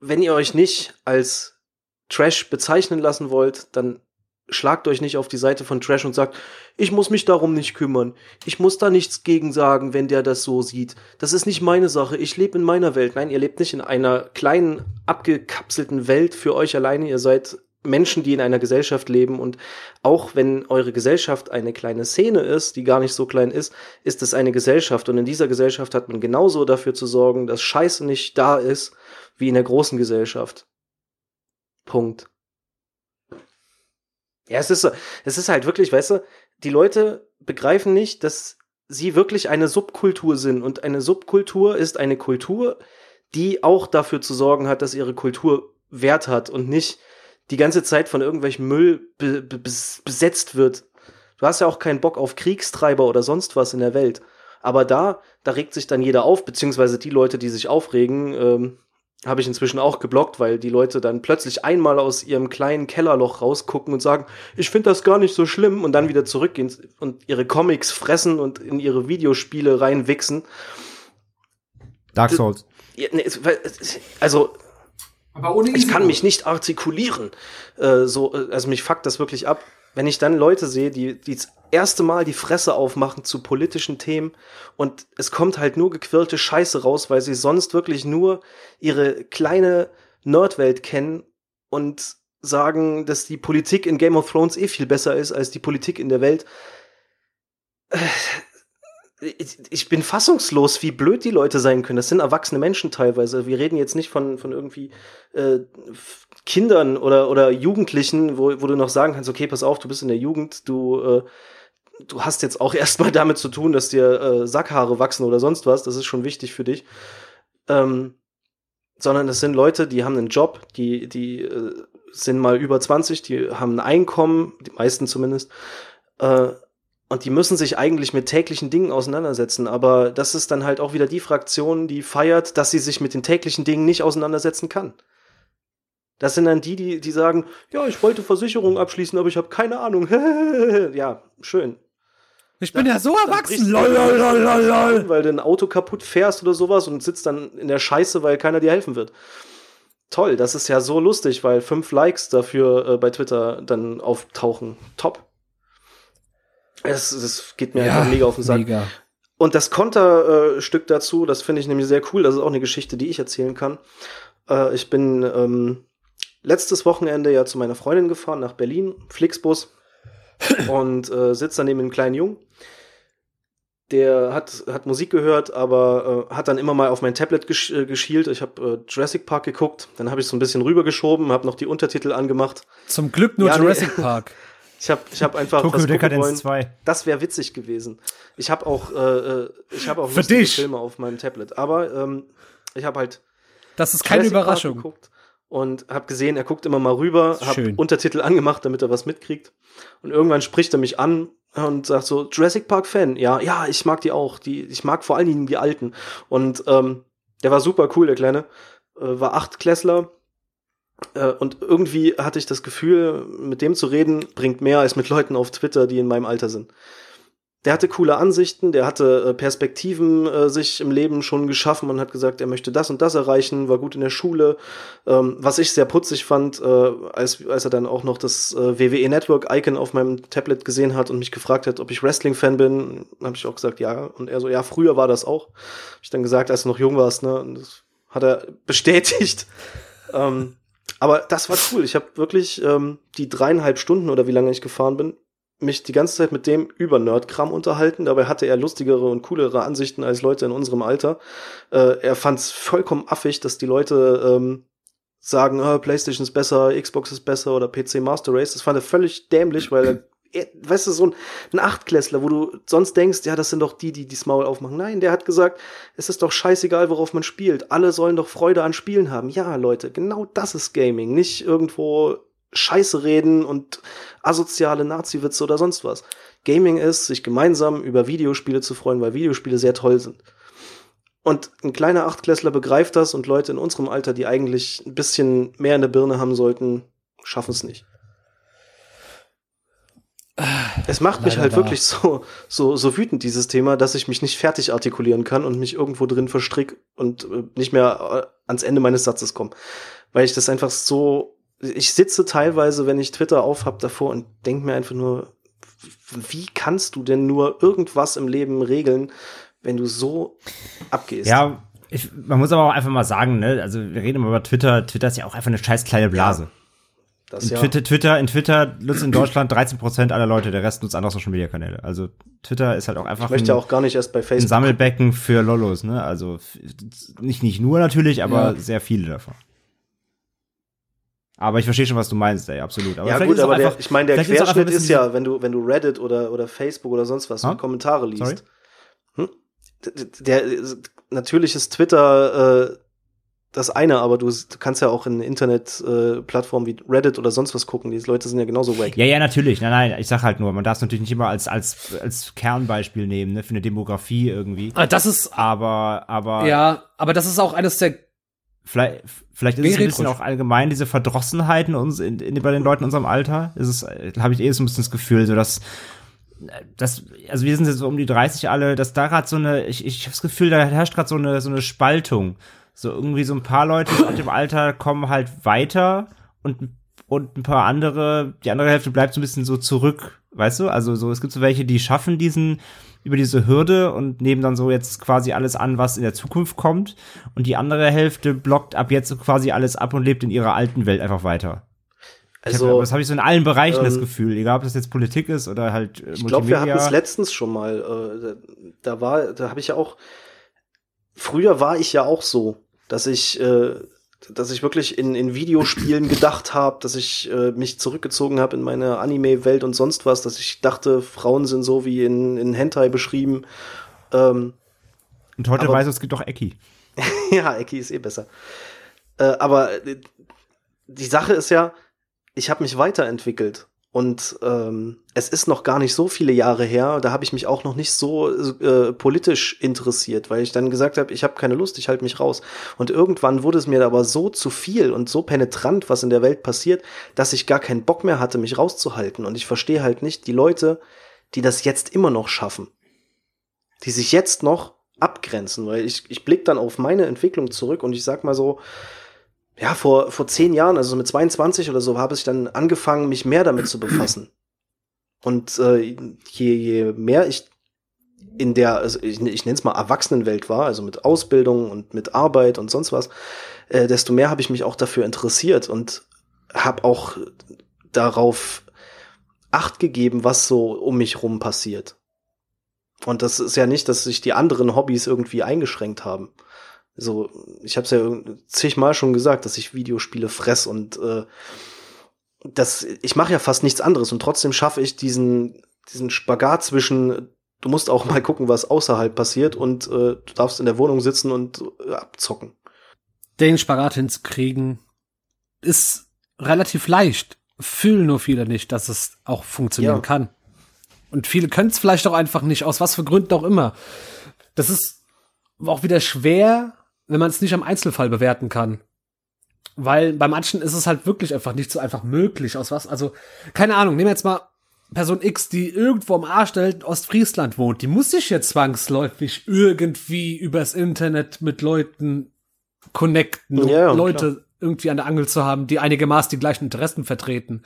wenn ihr euch nicht als Trash bezeichnen lassen wollt, dann schlagt euch nicht auf die Seite von Trash und sagt, ich muss mich darum nicht kümmern. Ich muss da nichts gegen sagen, wenn der das so sieht. Das ist nicht meine Sache. Ich lebe in meiner Welt. Nein, ihr lebt nicht in einer kleinen, abgekapselten Welt für euch alleine. Ihr seid Menschen, die in einer Gesellschaft leben und auch wenn eure Gesellschaft eine kleine Szene ist, die gar nicht so klein ist, ist es eine Gesellschaft und in dieser Gesellschaft hat man genauso dafür zu sorgen, dass Scheiße nicht da ist, wie in der großen Gesellschaft. Punkt. Ja, es ist, es ist halt wirklich, weißt du, die Leute begreifen nicht, dass sie wirklich eine Subkultur sind und eine Subkultur ist eine Kultur, die auch dafür zu sorgen hat, dass ihre Kultur Wert hat und nicht die ganze Zeit von irgendwelchem Müll be be besetzt wird. Du hast ja auch keinen Bock auf Kriegstreiber oder sonst was in der Welt. Aber da, da regt sich dann jeder auf, beziehungsweise die Leute, die sich aufregen, ähm, habe ich inzwischen auch geblockt, weil die Leute dann plötzlich einmal aus ihrem kleinen Kellerloch rausgucken und sagen, ich finde das gar nicht so schlimm und dann wieder zurückgehen und ihre Comics fressen und in ihre Videospiele reinwichsen. Dark Souls. Ja, nee, also aber ohne ich kann mich nicht artikulieren. Äh, so, äh, also mich fuckt das wirklich ab. Wenn ich dann Leute sehe, die, die das erste Mal die Fresse aufmachen zu politischen Themen und es kommt halt nur gequirlte Scheiße raus, weil sie sonst wirklich nur ihre kleine Nerdwelt kennen und sagen, dass die Politik in Game of Thrones eh viel besser ist als die Politik in der Welt. Äh, ich bin fassungslos, wie blöd die Leute sein können. Das sind erwachsene Menschen teilweise. Wir reden jetzt nicht von, von irgendwie äh, Kindern oder, oder Jugendlichen, wo, wo du noch sagen kannst, okay, pass auf, du bist in der Jugend, du, äh, du hast jetzt auch *laughs* erstmal damit zu tun, dass dir äh, Sackhaare wachsen oder sonst was. Das ist schon wichtig für dich. Ähm, sondern es sind Leute, die haben einen Job, die, die äh, sind mal über 20, die haben ein Einkommen, die meisten zumindest. Äh, und die müssen sich eigentlich mit täglichen Dingen auseinandersetzen. Aber das ist dann halt auch wieder die Fraktion, die feiert, dass sie sich mit den täglichen Dingen nicht auseinandersetzen kann. Das sind dann die, die, die sagen, ja, ich wollte Versicherung abschließen, aber ich habe keine Ahnung. *laughs* ja, schön. Ich bin da, ja so erwachsen. Lol, lol, lol, lol, Weil du ein Auto kaputt fährst oder sowas und sitzt dann in der Scheiße, weil keiner dir helfen wird. Toll, das ist ja so lustig, weil fünf Likes dafür äh, bei Twitter dann auftauchen. Top. Das, das geht mir ja, einfach mega auf den Sack. Mega. Und das Konterstück dazu, das finde ich nämlich sehr cool. Das ist auch eine Geschichte, die ich erzählen kann. Äh, ich bin ähm, letztes Wochenende ja zu meiner Freundin gefahren nach Berlin, Flixbus, *coughs* und äh, sitze dann neben einem kleinen Jungen. Der hat, hat Musik gehört, aber äh, hat dann immer mal auf mein Tablet gesch äh, geschielt. Ich habe äh, Jurassic Park geguckt, dann habe ich so ein bisschen rübergeschoben, habe noch die Untertitel angemacht. Zum Glück nur ja, Jurassic nee. Park. *laughs* Ich habe ich hab einfach Tokyo was Decadence 2. Das wäre witzig gewesen. Ich habe auch äh, äh ich habe auch Für dich. Filme auf meinem Tablet, aber ähm, ich habe halt Das ist keine Überraschung. Geguckt und habe gesehen, er guckt immer mal rüber, habe Untertitel angemacht, damit er was mitkriegt und irgendwann spricht er mich an und sagt so Jurassic Park Fan. Ja, ja, ich mag die auch, die ich mag vor allen Dingen die alten und ähm, der war super cool, der kleine, äh, war acht Klässler äh, und irgendwie hatte ich das Gefühl, mit dem zu reden, bringt mehr als mit Leuten auf Twitter, die in meinem Alter sind. Der hatte coole Ansichten, der hatte äh, Perspektiven äh, sich im Leben schon geschaffen und hat gesagt, er möchte das und das erreichen, war gut in der Schule. Ähm, was ich sehr putzig fand, äh, als, als er dann auch noch das äh, WWE Network Icon auf meinem Tablet gesehen hat und mich gefragt hat, ob ich Wrestling-Fan bin, habe ich auch gesagt, ja. Und er so, ja, früher war das auch. Hab ich dann gesagt, als du noch jung warst, ne? Und das hat er *laughs* bestätigt. ähm, aber das war cool. Ich habe wirklich ähm, die dreieinhalb Stunden oder wie lange ich gefahren bin, mich die ganze Zeit mit dem über Nerdkram unterhalten. Dabei hatte er lustigere und coolere Ansichten als Leute in unserem Alter. Äh, er fand es vollkommen affig, dass die Leute ähm, sagen, oh, PlayStation ist besser, Xbox ist besser oder PC Master Race. Das fand er völlig dämlich, weil er weißt du, so ein, ein Achtklässler, wo du sonst denkst, ja, das sind doch die, die das Maul aufmachen. Nein, der hat gesagt, es ist doch scheißegal, worauf man spielt. Alle sollen doch Freude an Spielen haben. Ja, Leute, genau das ist Gaming. Nicht irgendwo Scheiße reden und asoziale Nazi-Witze oder sonst was. Gaming ist, sich gemeinsam über Videospiele zu freuen, weil Videospiele sehr toll sind. Und ein kleiner Achtklässler begreift das und Leute in unserem Alter, die eigentlich ein bisschen mehr in der Birne haben sollten, schaffen es nicht. Es macht Leider mich halt wahr. wirklich so, so, so wütend, dieses Thema, dass ich mich nicht fertig artikulieren kann und mich irgendwo drin verstrick und äh, nicht mehr äh, ans Ende meines Satzes komme. Weil ich das einfach so, ich sitze teilweise, wenn ich Twitter aufhab davor und denke mir einfach nur, wie kannst du denn nur irgendwas im Leben regeln, wenn du so abgehst? Ja, ich, man muss aber auch einfach mal sagen, ne, also wir reden immer über Twitter, Twitter ist ja auch einfach eine scheiß kleine Blase. Ja. Das in, ja. Twitter, Twitter, in Twitter nutzt in Deutschland 13 Prozent aller Leute, der Rest nutzt andere Social Media Kanäle. Also Twitter ist halt auch einfach ich möchte ein, auch gar nicht erst bei Facebook. ein Sammelbecken für Lollos, ne? Also nicht, nicht nur natürlich, aber ja. sehr viele davon. Aber ich verstehe schon, was du meinst, ey, absolut. Aber ja gut, aber der, ich meine, der Querschnitt ist, ist ja, wenn du, wenn du Reddit oder, oder Facebook oder sonst was huh? Kommentare liest. Hm? Der, der, natürlich ist Twitter äh, das eine, aber du, du kannst ja auch in Internetplattformen äh, wie Reddit oder sonst was gucken. Diese Leute sind ja genauso weg. Ja, ja, natürlich. Nein, nein, ich sag halt nur, man darf es natürlich nicht immer als, als, als Kernbeispiel nehmen, ne, für eine Demografie irgendwie. Ah, das ist. Aber, aber. Ja, aber das ist auch eines der. Vielleicht, vielleicht ist es ein bisschen auch allgemein diese Verdrossenheiten uns in, in, bei den Leuten in unserem Alter. Ist es, habe ich eh so ein bisschen das Gefühl, so dass das, also wir sind jetzt so um die 30 alle, dass da gerade so eine, ich, ich habe das Gefühl, da herrscht gerade so eine, so eine Spaltung so irgendwie so ein paar Leute aus dem Alter kommen halt weiter und, und ein paar andere, die andere Hälfte bleibt so ein bisschen so zurück, weißt du? Also so, es gibt so welche, die schaffen diesen, über diese Hürde und nehmen dann so jetzt quasi alles an, was in der Zukunft kommt. Und die andere Hälfte blockt ab jetzt quasi alles ab und lebt in ihrer alten Welt einfach weiter. Also, hab, das habe ich so in allen Bereichen ähm, das Gefühl, egal ob das jetzt Politik ist oder halt äh, Ich glaube, wir hatten es letztens schon mal. Äh, da war, da habe ich ja auch. Früher war ich ja auch so, dass ich, äh, dass ich wirklich in, in Videospielen gedacht habe, dass ich äh, mich zurückgezogen habe in meine Anime-Welt und sonst was, dass ich dachte, Frauen sind so wie in, in Hentai beschrieben. Ähm, und heute aber, weiß es gibt doch Eki. *laughs* ja, Eki ist eh besser. Äh, aber äh, die Sache ist ja, ich habe mich weiterentwickelt. Und ähm, es ist noch gar nicht so viele Jahre her, da habe ich mich auch noch nicht so äh, politisch interessiert, weil ich dann gesagt habe, ich habe keine Lust, ich halte mich raus. Und irgendwann wurde es mir aber so zu viel und so penetrant, was in der Welt passiert, dass ich gar keinen Bock mehr hatte, mich rauszuhalten. Und ich verstehe halt nicht die Leute, die das jetzt immer noch schaffen, die sich jetzt noch abgrenzen, weil ich, ich blick dann auf meine Entwicklung zurück und ich sag mal so, ja, vor, vor zehn Jahren, also mit 22 oder so, habe ich dann angefangen, mich mehr damit zu befassen. Und äh, je, je mehr ich in der, also ich, ich nenne es mal Erwachsenenwelt war, also mit Ausbildung und mit Arbeit und sonst was, äh, desto mehr habe ich mich auch dafür interessiert und habe auch darauf Acht gegeben, was so um mich rum passiert. Und das ist ja nicht, dass sich die anderen Hobbys irgendwie eingeschränkt haben. So, ich habe es ja zigmal schon gesagt, dass ich Videospiele fress und äh, das, ich mache ja fast nichts anderes und trotzdem schaffe ich diesen, diesen Spagat zwischen, du musst auch *laughs* mal gucken, was außerhalb passiert und äh, du darfst in der Wohnung sitzen und äh, abzocken. Den Spagat hinzukriegen ist relativ leicht. Fühlen nur viele nicht, dass es auch funktionieren ja. kann. Und viele können es vielleicht auch einfach nicht, aus was für Gründen auch immer. Das ist auch wieder schwer, wenn man es nicht am Einzelfall bewerten kann. Weil bei manchen ist es halt wirklich einfach nicht so einfach möglich. Aus was? Also, keine Ahnung, nehmen wir jetzt mal Person X, die irgendwo am Arsch in Ostfriesland wohnt. Die muss sich jetzt zwangsläufig irgendwie übers Internet mit Leuten connecten, um ja, Leute klar. irgendwie an der Angel zu haben, die einigermaßen die gleichen Interessen vertreten.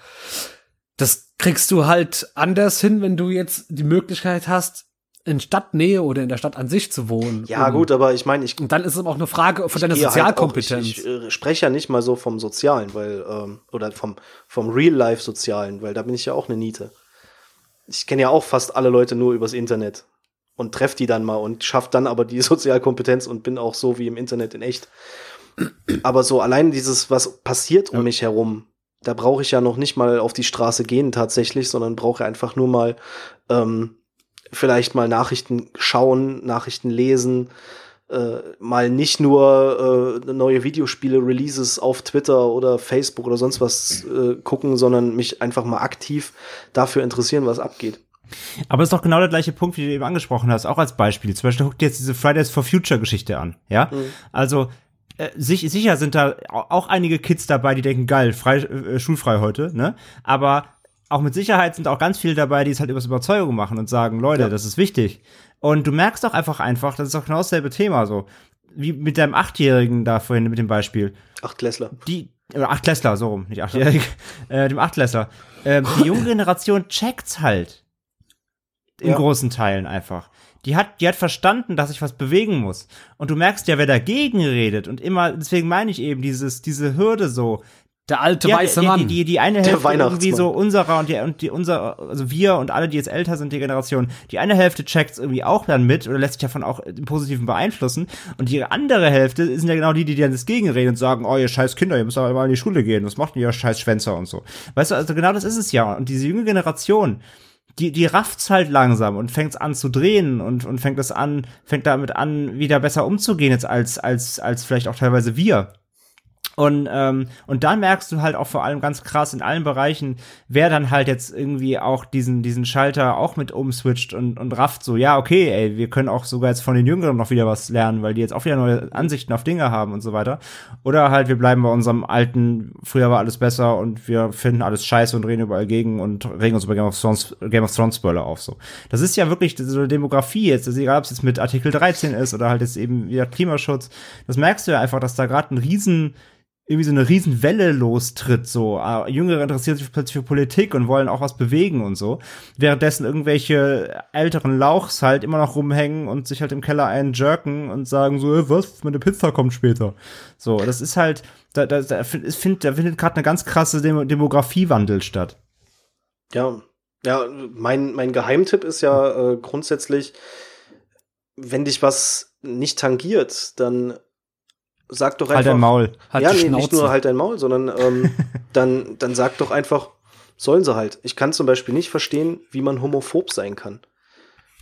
Das kriegst du halt anders hin, wenn du jetzt die Möglichkeit hast, in Stadtnähe oder in der Stadt an sich zu wohnen. Ja, und, gut, aber ich meine, ich. Und dann ist es auch eine Frage von deiner Sozialkompetenz. Halt auch, ich, ich äh, spreche ja nicht mal so vom Sozialen, weil, ähm, oder vom, vom Real-Life-Sozialen, weil da bin ich ja auch eine Niete. Ich kenne ja auch fast alle Leute nur übers Internet und treffe die dann mal und schaffe dann aber die *laughs* Sozialkompetenz und bin auch so wie im Internet in echt. Aber so allein dieses, was passiert um mich herum, da brauche ich ja noch nicht mal auf die Straße gehen tatsächlich, sondern brauche einfach nur mal ähm, vielleicht mal Nachrichten schauen, Nachrichten lesen, äh, mal nicht nur äh, neue Videospiele-Releases auf Twitter oder Facebook oder sonst was äh, gucken, sondern mich einfach mal aktiv dafür interessieren, was abgeht. Aber es ist doch genau der gleiche Punkt, wie du eben angesprochen hast, auch als Beispiel. Zum Beispiel guck dir jetzt diese Fridays for Future Geschichte an, ja? Mhm. Also, äh, sich, sicher sind da auch einige Kids dabei, die denken, geil, frei, äh, schulfrei heute, ne? Aber auch mit Sicherheit sind auch ganz viele dabei, die es halt übers Überzeugung machen und sagen, Leute, ja. das ist wichtig. Und du merkst doch einfach einfach, das ist doch genau dasselbe Thema so. Wie mit deinem Achtjährigen da vorhin mit dem Beispiel. Achtklässler. Die, oder Achtklässler, so rum, nicht Achtjährig, ja. äh, dem Achtklässler. Äh, die junge Generation checkt's halt. In ja. großen Teilen einfach. Die hat, die hat verstanden, dass sich was bewegen muss. Und du merkst ja, wer dagegen redet und immer, deswegen meine ich eben dieses, diese Hürde so, der alte ja, weiße Mann. Die, die, die eine Hälfte irgendwie so unserer und die, und die unser, also wir und alle, die jetzt älter sind, die Generation, die eine Hälfte checkt irgendwie auch dann mit oder lässt sich davon auch im Positiven beeinflussen. Und die andere Hälfte sind ja genau die, die dann das Gegenreden und sagen, oh, ihr scheiß Kinder, ihr müsst aber mal in die Schule gehen, was macht denn ihr scheiß Schwänzer und so. Weißt du, also genau das ist es ja. Und diese junge Generation, die, die rafft's halt langsam und fängt's an zu drehen und, und fängt das an, fängt damit an, wieder besser umzugehen jetzt als, als, als vielleicht auch teilweise wir. Und, ähm, und dann merkst du halt auch vor allem ganz krass in allen Bereichen, wer dann halt jetzt irgendwie auch diesen, diesen Schalter auch mit umswitcht und, und rafft so, ja, okay, ey, wir können auch sogar jetzt von den Jüngeren noch wieder was lernen, weil die jetzt auch wieder neue Ansichten auf Dinge haben und so weiter. Oder halt, wir bleiben bei unserem alten, früher war alles besser und wir finden alles scheiße und reden überall gegen und regen uns über Game of Thrones, Game of Thrones Spoiler auf, so. Das ist ja wirklich so eine Demografie jetzt, also egal ob es jetzt mit Artikel 13 ist oder halt jetzt eben wieder Klimaschutz. Das merkst du ja einfach, dass da gerade ein riesen irgendwie so eine Riesenwelle lostritt, so äh, Jüngere interessieren sich plötzlich für Politik und wollen auch was bewegen und so, währenddessen irgendwelche älteren Lauchs halt immer noch rumhängen und sich halt im Keller einen jerken und sagen so, äh, was, meine Pizza kommt später. So, das ist halt, da, da, da, find, da findet gerade eine ganz krasse Dem Demografiewandel statt. Ja, ja, mein, mein Geheimtipp ist ja äh, grundsätzlich, wenn dich was nicht tangiert, dann sag doch einfach. Halt dein Maul. Halt ja, nee, nicht nur halt dein Maul, sondern ähm, *laughs* dann, dann sag doch einfach, sollen sie halt. Ich kann zum Beispiel nicht verstehen, wie man homophob sein kann.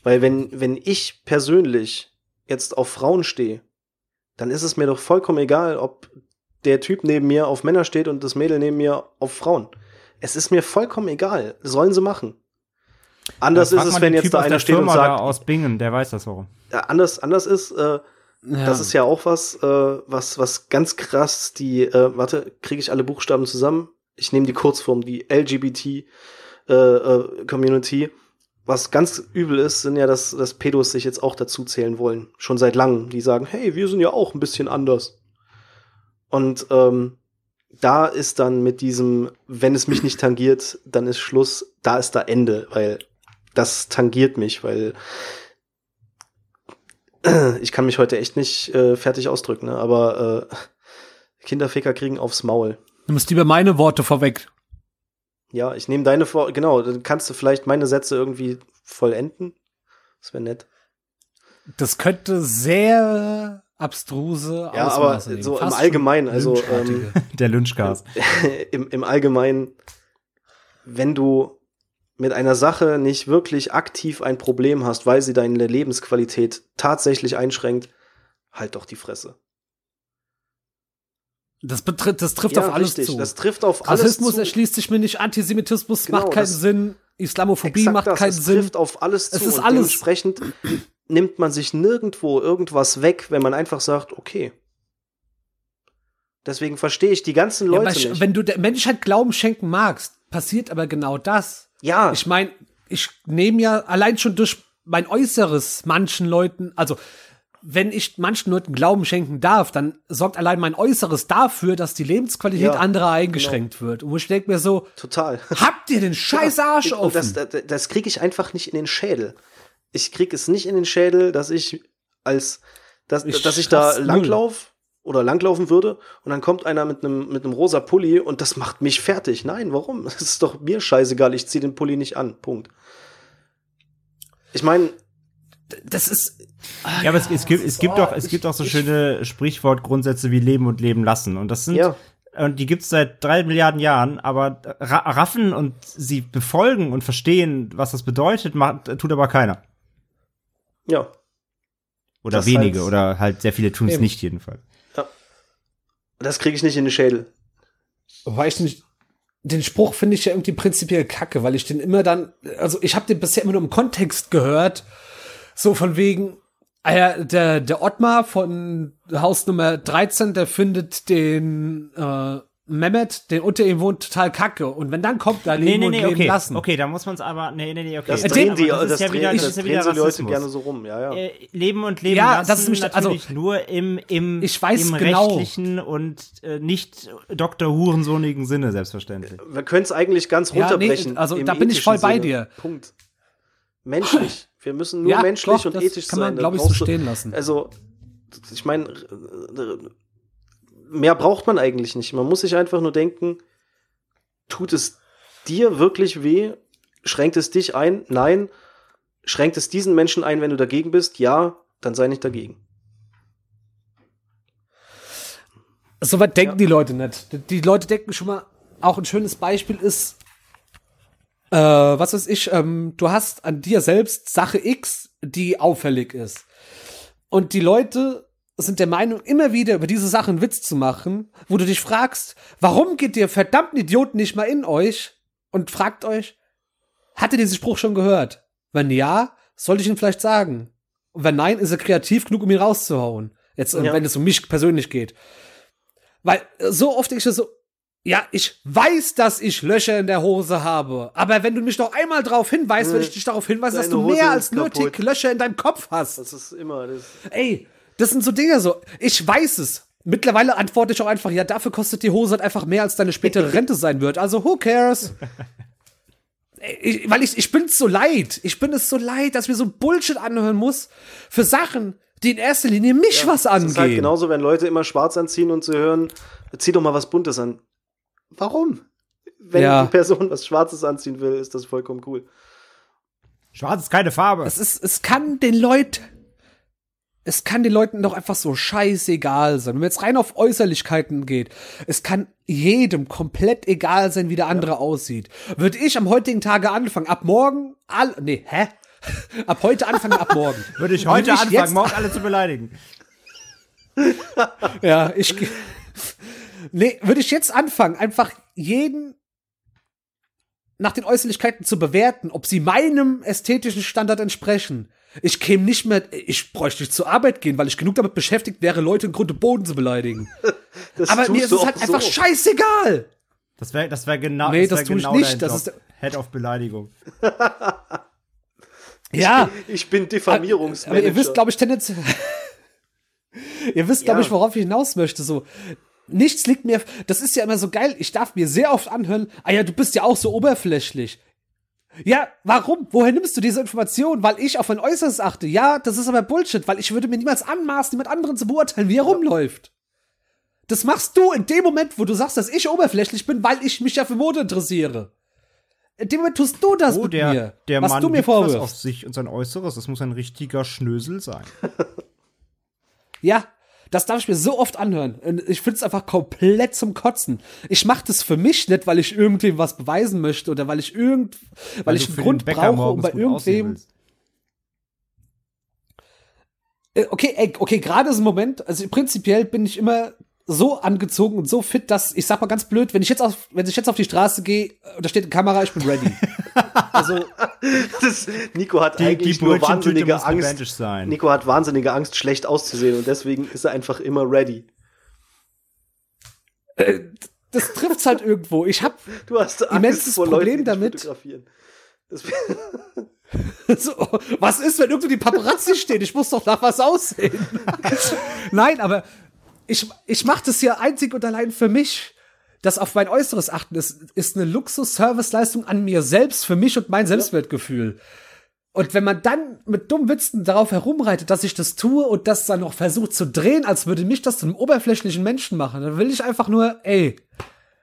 Weil wenn, wenn ich persönlich jetzt auf Frauen stehe, dann ist es mir doch vollkommen egal, ob der Typ neben mir auf Männer steht und das Mädel neben mir auf Frauen. Es ist mir vollkommen egal. Sollen sie machen. Anders ist es, wenn jetzt da einer steht und sagt. aus Bingen, der weiß das warum. Ja, anders, anders ist, äh, ja. Das ist ja auch was, äh, was, was ganz krass die, äh, warte, kriege ich alle Buchstaben zusammen? Ich nehme die Kurzform, die LGBT äh, äh, Community. Was ganz übel ist, sind ja, dass, dass Pedos sich jetzt auch dazu zählen wollen. Schon seit langem. Die sagen, hey, wir sind ja auch ein bisschen anders. Und ähm, da ist dann mit diesem, wenn es mich nicht tangiert, dann ist Schluss, da ist da Ende, weil das tangiert mich, weil *clears throat* ich kann mich heute echt nicht äh, fertig ausdrücken, ne? aber äh, Kinderficker kriegen aufs Maul. Du musst lieber meine Worte vorweg. Ja, ich nehme deine vor, genau, dann kannst du vielleicht meine Sätze irgendwie vollenden. Das wäre nett. Das könnte sehr abstruse Ja, aber so im Allgemeinen, also ähm, der Lynchgas. *laughs* Im, Im Allgemeinen, wenn du mit einer Sache nicht wirklich aktiv ein Problem hast, weil sie deine Lebensqualität tatsächlich einschränkt, halt doch die Fresse. Das, betritt, das trifft ja, auf alles richtig, zu. Das trifft auf alles Rassismus zu. erschließt sich mir nicht, Antisemitismus genau, macht keinen Sinn, Islamophobie macht das, keinen es Sinn. Es trifft auf alles zu. Es ist alles. Dementsprechend nimmt man sich nirgendwo irgendwas weg, wenn man einfach sagt, okay. Deswegen verstehe ich die ganzen Leute ja, nicht. Wenn du der Menschheit Glauben schenken magst, passiert aber genau das. Ja. Ich meine, ich nehme ja allein schon durch mein Äußeres manchen Leuten, also wenn ich manchen Leuten Glauben schenken darf, dann sorgt allein mein Äußeres dafür, dass die Lebensqualität ja, anderer eingeschränkt genau. wird. Und ich denke mir so, total. *laughs* Habt ihr den scheiß Arsch ja, offen? Das, das, das kriege ich einfach nicht in den Schädel. Ich krieg es nicht in den Schädel, dass ich als dass ich, dass ich da langlauf oder langlaufen würde und dann kommt einer mit einem mit einem rosa Pulli und das macht mich fertig. Nein, warum? *laughs* Das ist doch mir scheißegal, ich ziehe den Pulli nicht an. Punkt. Ich meine, das ist ah, ja, aber es, es gibt es gibt doch es gibt auch so schöne Sprichwortgrundsätze wie leben und leben lassen und das sind ja. und die gibt's seit drei Milliarden Jahren, aber raffen und sie befolgen und verstehen, was das bedeutet, macht, tut aber keiner. Ja. Oder das wenige halt oder halt sehr viele tun es nicht jedenfalls. Das kriege ich nicht in den Schädel. Weil ich nicht, den Spruch finde ich ja irgendwie prinzipiell kacke, weil ich den immer dann, also ich habe den bisher immer nur im Kontext gehört, so von wegen, ah der, der Ottmar von Haus Nummer 13, der findet den äh, Mehmet, der unter ihm wohnt, total kacke. Und wenn dann kommt, da leben nee, nee, nee, und leben okay. lassen. Okay, da muss man es aber, nee, nee, nee, okay. Das drehen die, das, wieder, wieder die Leute gerne so rum, ja, ja. Äh, leben und leben ja, lassen das ist mich, also, natürlich nur im, im, ich weiß im genau. rechtlichen und äh, nicht Dr. Hurensohnigen Sinne, selbstverständlich. Wir können es eigentlich ganz runterbrechen. Ja, nee, also da bin ich voll bei Sinne. dir. Punkt. Menschlich. Wir müssen nur ja, menschlich doch, und ethisch kann sein. kann man, glaube ich, so stehen lassen. Also, ich meine, mehr braucht man eigentlich nicht. Man muss sich einfach nur denken, tut es dir wirklich weh? Schränkt es dich ein? Nein. Schränkt es diesen Menschen ein, wenn du dagegen bist? Ja, dann sei nicht dagegen. Soweit denken ja. die Leute nicht. Die Leute denken schon mal, auch ein schönes Beispiel ist, äh, was weiß ich, ähm, du hast an dir selbst Sache X, die auffällig ist. Und die Leute sind der Meinung, immer wieder über diese Sachen Witz zu machen, wo du dich fragst, warum geht ihr verdammten Idioten nicht mal in euch und fragt euch, hat ihr diesen Spruch schon gehört? Wenn ja, sollte ich ihn vielleicht sagen. Und wenn nein, ist er kreativ genug, um ihn rauszuhauen. Jetzt, ja. wenn es um mich persönlich geht. Weil so oft ich so, ja, ich weiß, dass ich Löcher in der Hose habe. Aber wenn du mich noch einmal darauf hinweist, äh, will ich dich darauf hinweisen, dass du mehr als nötig Löcher in deinem Kopf hast. Das ist immer das. Ey, das sind so Dinge so. Ich weiß es. Mittlerweile antworte ich auch einfach, ja, dafür kostet die Hose halt einfach mehr, als deine spätere *laughs* Rente sein wird. Also, who cares? *laughs* Ich, weil ich, ich bin es so leid. Ich bin es so leid, dass mir so Bullshit anhören muss für Sachen, die in erster Linie mich ja, was angehen. Das ist halt genauso, wenn Leute immer schwarz anziehen und sie hören, zieh doch mal was Buntes an. Warum? Wenn ja. die Person was Schwarzes anziehen will, ist das vollkommen cool. Schwarz ist keine Farbe. Es, ist, es kann den Leuten es kann den Leuten doch einfach so scheißegal sein. Wenn man jetzt rein auf Äußerlichkeiten geht, es kann jedem komplett egal sein, wie der andere ja. aussieht. Würde ich am heutigen Tage anfangen, ab morgen, all, nee, hä? *laughs* ab heute anfangen, ab morgen. *laughs* Würde ich heute Würde ich anfangen, morgen alle zu beleidigen. *laughs* ja, ich, nee, würde ich jetzt anfangen, einfach jeden nach den Äußerlichkeiten zu bewerten, ob sie meinem ästhetischen Standard entsprechen, ich käme nicht mehr, ich bräuchte nicht zur Arbeit gehen, weil ich genug damit beschäftigt wäre, Leute im Grunde Boden zu beleidigen. *laughs* Aber mir ist es halt so. einfach scheißegal. Das wäre das wär genau Nee, das, das tue genau ich nicht. Das ist Head of Beleidigung. *laughs* ja. Ich bin, ich bin Diffamierungsmanager. Aber ihr wisst, glaube ich, tendenziell. *laughs* ihr wisst, glaube ja. ich, worauf ich hinaus möchte. So, nichts liegt mir. Das ist ja immer so geil. Ich darf mir sehr oft anhören, ah ja, du bist ja auch so oberflächlich. Ja, warum? Woher nimmst du diese Information? Weil ich auf mein Äußeres achte. Ja, das ist aber Bullshit, weil ich würde mir niemals anmaßen, jemand anderen zu beurteilen, wie er rumläuft. Das machst du in dem Moment, wo du sagst, dass ich oberflächlich bin, weil ich mich ja für Mode interessiere. In dem Moment tust du das oh, mit der, mir. Der was Mann du mir vorwirfst. auf sich und sein Äußeres. Das muss ein richtiger Schnösel sein. ja, das darf ich mir so oft anhören. Ich finde es einfach komplett zum Kotzen. Ich mache das für mich nicht, weil ich irgendwem was beweisen möchte oder weil ich irgend, weil, weil ich einen Grund brauche, um bei irgendwem. Äh, okay, ey, okay, gerade ist ein Moment, also prinzipiell bin ich immer so angezogen und so fit, dass ich sag mal ganz blöd, wenn ich jetzt auf, wenn ich jetzt auf die Straße gehe und da steht eine Kamera, ich bin ready. *laughs* also das, Nico hat die, eigentlich die nur wahnsinnige Angst. Nico hat wahnsinnige Angst, schlecht auszusehen und deswegen ist er einfach immer ready. Äh, das trifft's halt irgendwo. Ich habe du hast immenses vor Problem Leuten, damit. *laughs* so, was ist, wenn irgendwo die Paparazzi stehen? Ich muss doch nach was aussehen. *laughs* Nein, aber ich, ich mache das ja einzig und allein für mich. Das auf mein Äußeres achten ist, ist eine Luxus-Service-Leistung an mir selbst, für mich und mein Selbstwertgefühl. Und wenn man dann mit dummen Witzen darauf herumreitet, dass ich das tue und das dann noch versucht zu drehen, als würde mich das zu einem oberflächlichen Menschen machen, dann will ich einfach nur, ey,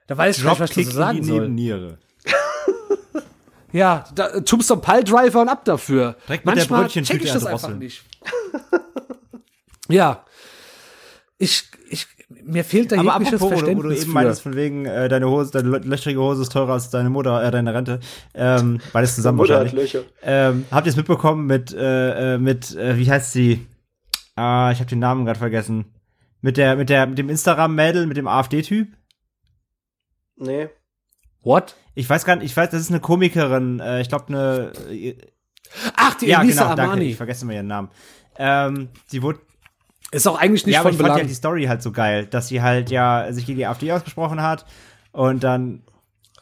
da weiß ich nicht, was ich dazu sagen soll. Nebenniere. *laughs* ja, da, Tombstone Pile Driver und ab dafür. Direkt mit Manchmal check ich das einfach nicht. *laughs* ja, ich, mir fehlt da Aber jegliches apropos, Verständnis wo du eben meintest, von wegen, äh, deine Hose, deine löchrige Hose ist teurer als deine Mutter, äh, deine Rente. Ähm, beides zusammen Mutter wahrscheinlich. Hat Löcher. Ähm, habt ihr es mitbekommen mit, äh, äh, mit, äh, wie heißt sie? Ah, ich habe den Namen gerade vergessen. Mit der, mit der, mit dem Instagram-Mädel, mit dem AfD-Typ? Nee. What? Ich weiß gar nicht, ich weiß, das ist eine Komikerin, äh, ich glaube eine. Äh, Ach, die ja, Elisa genau, Armani. Danke, ich vergesse mal ihren Namen. Ähm, sie wurde ist auch eigentlich nicht ja, von aber ich Belang. fand ja die Story halt so geil, dass sie halt ja sich gegen die AfD ausgesprochen hat und dann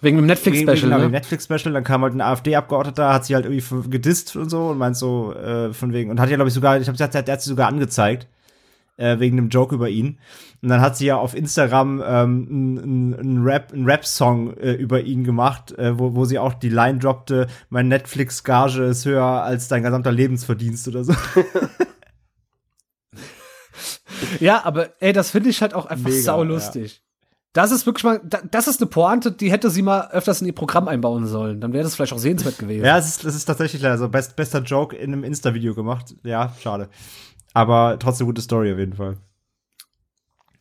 Wegen dem Netflix-Special, genau, ne? Netflix-Special, dann kam halt ein AfD-Abgeordneter, hat sie halt irgendwie gedisst und so und meint so, äh, von wegen, und hat ja, glaube ich, sogar, ich habe gesagt, der hat sie sogar angezeigt, äh, wegen einem Joke über ihn. Und dann hat sie ja auf Instagram ähm, einen ein Rap, ein Rap-Song äh, über ihn gemacht, äh, wo, wo sie auch die Line droppte, mein Netflix-Gage ist höher als dein gesamter Lebensverdienst oder so. *laughs* ja, aber ey, das finde ich halt auch einfach Mega, saulustig. Ja. Das ist wirklich mal, das ist eine Pointe, die hätte sie mal öfters in ihr Programm einbauen sollen. Dann wäre das vielleicht auch sehenswert gewesen. Ja, es ist, das ist tatsächlich leider so. Best, bester Joke in einem Insta-Video gemacht. Ja, schade. Aber trotzdem gute Story auf jeden Fall.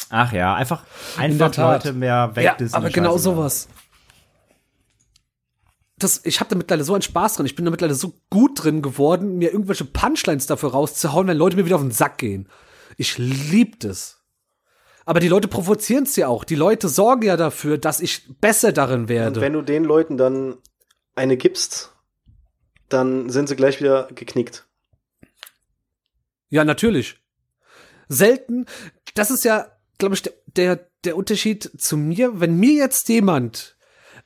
Ach ja, einfach, einfach Leute mehr weg. Ja, aber genau sowas. Das, ich habe da mittlerweile so einen Spaß drin. Ich bin da mittlerweile so gut drin geworden, mir irgendwelche Punchlines dafür rauszuhauen, wenn Leute mir wieder auf den Sack gehen. Ich lieb das. Aber die Leute provozieren es ja auch. Die Leute sorgen ja dafür, dass ich besser darin werde. Und wenn du den Leuten dann eine gibst, dann sind sie gleich wieder geknickt. Ja, natürlich. Selten. Das ist ja, glaube ich, der, der, der Unterschied zu mir. Wenn mir jetzt jemand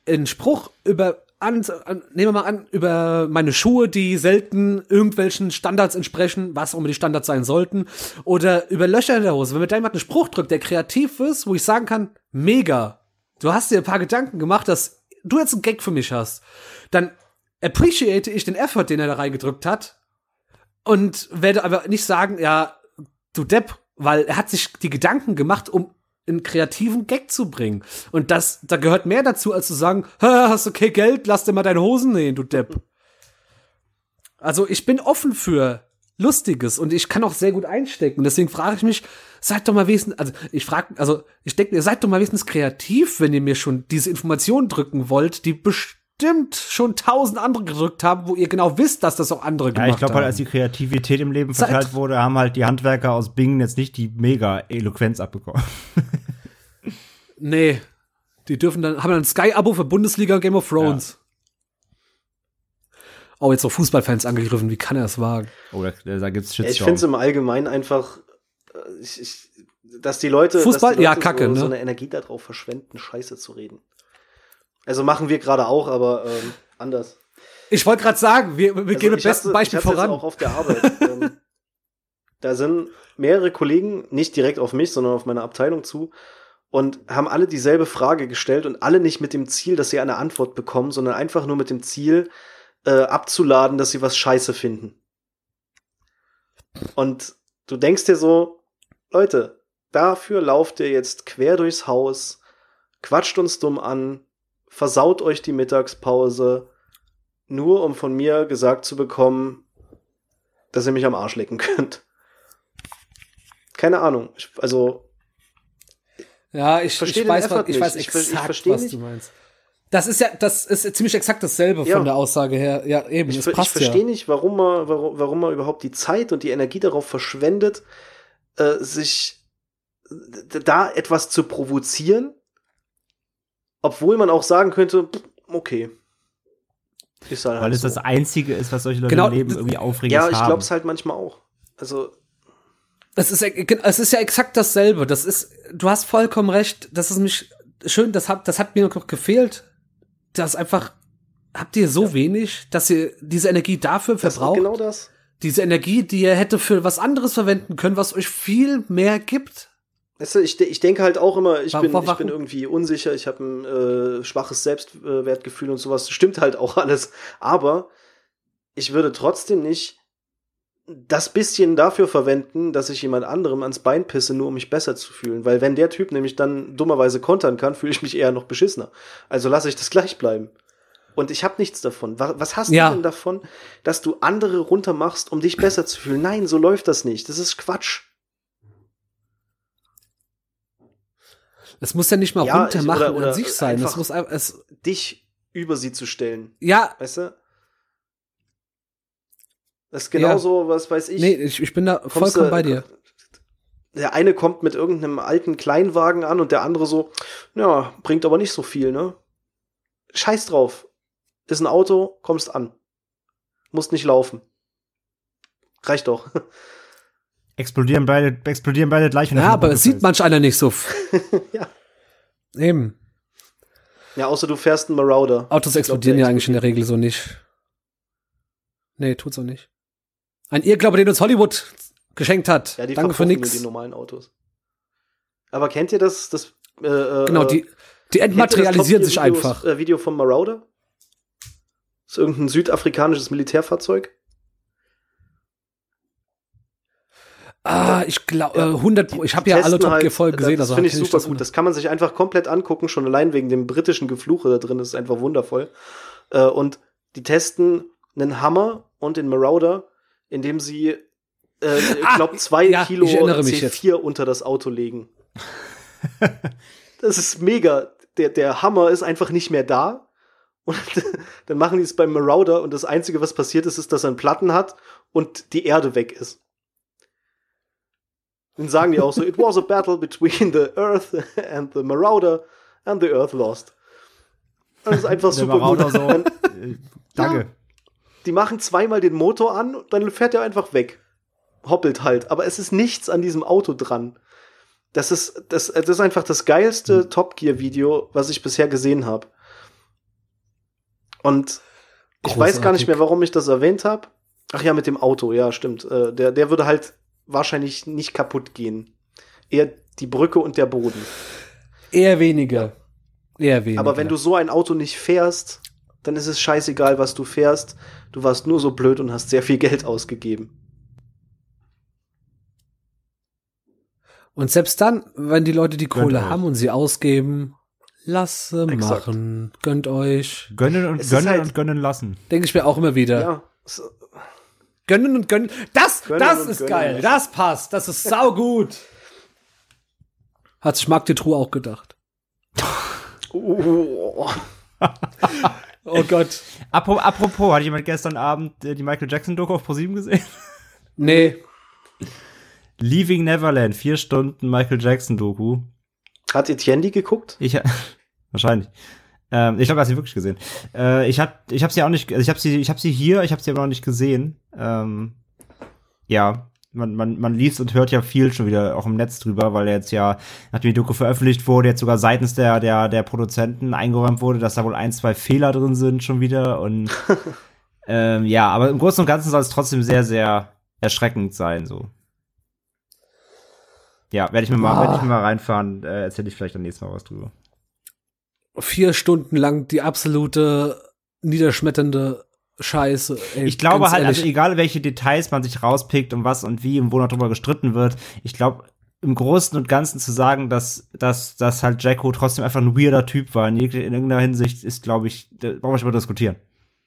einen Spruch über an, an, nehmen wir mal an, über meine Schuhe, die selten irgendwelchen Standards entsprechen, was auch immer die Standards sein sollten, oder über Löcher in der Hose. Wenn mir da jemand einen Spruch drückt, der kreativ ist, wo ich sagen kann, mega, du hast dir ein paar Gedanken gemacht, dass du jetzt einen Gag für mich hast, dann appreciate ich den Effort, den er da reingedrückt hat und werde aber nicht sagen, ja, du Depp, weil er hat sich die Gedanken gemacht, um einen kreativen Gag zu bringen. Und das, da gehört mehr dazu, als zu sagen, hast du okay Geld, lass dir mal deine Hosen nähen, du Depp. Also ich bin offen für Lustiges und ich kann auch sehr gut einstecken. Deswegen frage ich mich, seid doch mal wesentlich, also ich frage, also ich denke, ihr seid doch mal wesentlich kreativ, wenn ihr mir schon diese Informationen drücken wollt, die bestimmt schon tausend andere gedrückt haben, wo ihr genau wisst, dass das auch andere gemacht haben. Ja, ich glaube halt, als die Kreativität im Leben verteilt wurde, haben halt die Handwerker aus Bingen jetzt nicht die mega Eloquenz abbekommen. *laughs* nee. Die dürfen dann, haben dann ein Sky-Abo für Bundesliga und Game of Thrones. Ja. Oh, jetzt auch Fußballfans angegriffen. Wie kann er es wagen? Oh, da, da gibt's Shitstorm. Ich finde es im Allgemeinen einfach, äh, ich, ich, dass die Leute, Fußball, die Leute ja, kacke, so, ne? so eine Energie darauf verschwenden, Scheiße zu reden. Also machen wir gerade auch, aber ähm, anders. Ich wollte gerade sagen, wir, wir also gehen mit bestem Beispiel ich voran. auch auf der Arbeit. ähm, *laughs* da sind mehrere Kollegen, nicht direkt auf mich, sondern auf meine Abteilung zu und haben alle dieselbe Frage gestellt und alle nicht mit dem Ziel, dass sie eine Antwort bekommen, sondern einfach nur mit dem Ziel, äh, abzuladen, dass sie was scheiße finden. Und du denkst dir so, Leute, dafür lauft ihr jetzt quer durchs Haus, quatscht uns dumm an, versaut euch die Mittagspause, nur um von mir gesagt zu bekommen, dass ihr mich am Arsch lecken *laughs* könnt. Keine Ahnung. Ich, also. Ja, ich, ich, ich weiß, was, ich weiß exakt, ich, was nicht. du meinst. Das ist ja, das ist ziemlich exakt dasselbe ja. von der Aussage her. Ja, eben. Ich, ich verstehe ja. nicht, warum man, warum, warum man überhaupt die Zeit und die Energie darauf verschwendet, äh, sich da etwas zu provozieren, obwohl man auch sagen könnte, okay. Ist halt Weil es so. das Einzige ist, was solche Leute genau, im Leben irgendwie aufregend haben. Ja, ich glaube es halt manchmal auch. Also. Es ist, es ist ja exakt dasselbe. Das ist, du hast vollkommen recht. Das ist mich schön, das hat, das hat mir noch gefehlt. Das einfach, habt ihr so ja. wenig, dass ihr diese Energie dafür das verbraucht? genau das. Diese Energie, die ihr hätte für was anderes verwenden können, was euch viel mehr gibt. Weißt du, ich, ich denke halt auch immer, ich, bin, ich bin irgendwie unsicher, ich habe ein äh, schwaches Selbstwertgefühl und sowas. Stimmt halt auch *laughs* alles. Aber ich würde trotzdem nicht das bisschen dafür verwenden, dass ich jemand anderem ans Bein pisse, nur um mich besser zu fühlen. Weil wenn der Typ nämlich dann dummerweise kontern kann, fühle ich mich eher noch beschissener. Also lasse ich das gleich bleiben. Und ich habe nichts davon. Was hast ja. du denn davon, dass du andere runtermachst, um dich besser zu fühlen? Nein, so läuft das nicht. Das ist Quatsch. Es muss ja nicht mal ja, runtermachen oder, oder an sich sein. Es muss es dich über sie zu stellen. Ja. Weißt du? Das ist genauso, ja. was weiß ich. Nee, ich, ich bin da vollkommen bei dir. Der eine kommt mit irgendeinem alten Kleinwagen an und der andere so, ja, bringt aber nicht so viel, ne? Scheiß drauf. Ist ein Auto, kommst an. Musst nicht laufen. Reicht doch. *laughs* explodieren beide, explodieren beide gleich. Ja, aber es sieht manch einer nicht so. *laughs* ja. Eben. Ja, außer du fährst einen Marauder. Autos explodieren ja eigentlich in der Regel so nicht. Nee, tut's auch nicht. Ein Irrglaube, den uns Hollywood geschenkt hat. Ja, die Danke für nix. die normalen Autos. Aber kennt ihr das? das äh, äh genau, die, die entmaterialisieren sich einfach. Äh, Video vom Marauder? Das ist irgendein südafrikanisches Militärfahrzeug. Ah, ich glaube, äh, 100 Pro. Ich habe ja alle Top Gear Folgen halt, gesehen. Das also finde ich super gut. Das kann man sich einfach komplett angucken, schon allein wegen dem britischen Gefluche da drin. Das ist einfach wundervoll. Äh, und die testen einen Hammer und den Marauder, indem sie, äh, *laughs* ich glaube, zwei ja, Kilo C4 unter das Auto legen. das ist mega. Der, der Hammer ist einfach nicht mehr da. Und *laughs* dann machen die es beim Marauder und das Einzige, was passiert ist, ist, dass er einen Platten hat und die Erde weg ist. Dann sagen die auch so, it was a battle between the Earth and the Marauder and the Earth lost. Das ist einfach super gut. So, äh, danke. Ja, die machen zweimal den Motor an und dann fährt er einfach weg. Hoppelt halt. Aber es ist nichts an diesem Auto dran. Das ist, das, das ist einfach das geilste hm. Top Gear Video, was ich bisher gesehen habe. Und ich Großartig. weiß gar nicht mehr, warum ich das erwähnt habe. Ach ja, mit dem Auto, ja, stimmt. Äh, der, der würde halt wahrscheinlich nicht kaputt gehen. Eher die Brücke und der Boden. Eher weniger. Eher weniger. Aber wenn du so ein Auto nicht fährst, dann ist es scheißegal, was du fährst. Du warst nur so blöd und hast sehr viel Geld ausgegeben. Und selbst dann, wenn die Leute die Kohle Gönnt haben euch. und sie ausgeben, lasse Exakt. machen. Gönnt euch. Gönnen und gönnen halt, und gönnen lassen. Denke ich mir auch immer wieder. Ja. Gönnen und gönnen. Das, gönnen das ist geil. Das passt. Das ist saugut. Hat sich Marc Dutroux auch gedacht. oh. oh Gott. Apropos, hat jemand gestern Abend äh, die Michael Jackson-Doku auf ProSieben gesehen? Nee. Leaving Neverland, vier Stunden Michael Jackson-Doku. Hat Etienne die geguckt? Ich, *laughs* wahrscheinlich. Ähm, ich glaube, hat sie wirklich gesehen. Äh, ich habe ich hab sie auch nicht, also ich habe sie, ich habe sie hier, ich habe sie aber noch nicht gesehen. Ähm, ja, man, man, man liest und hört ja viel schon wieder auch im Netz drüber, weil jetzt ja, nachdem die Doku veröffentlicht wurde, jetzt sogar seitens der, der, der Produzenten eingeräumt wurde, dass da wohl ein, zwei Fehler drin sind schon wieder. Und *laughs* ähm, ja, aber im Großen und Ganzen soll es trotzdem sehr, sehr erschreckend sein, so. Ja, werde ich mir mal, ah. werde ich mir mal reinfahren, äh, erzähle ich vielleicht dann nächstes Mal was drüber. Vier Stunden lang die absolute niederschmetternde Scheiße. Ey, ich glaube halt, also egal welche Details man sich rauspickt und was und wie und wo noch drüber gestritten wird, ich glaube, im Großen und Ganzen zu sagen, dass, dass, dass halt Jacko trotzdem einfach ein weirder Typ war, in, in irgendeiner Hinsicht, ist, glaube ich, da brauchen wir nicht mal diskutieren.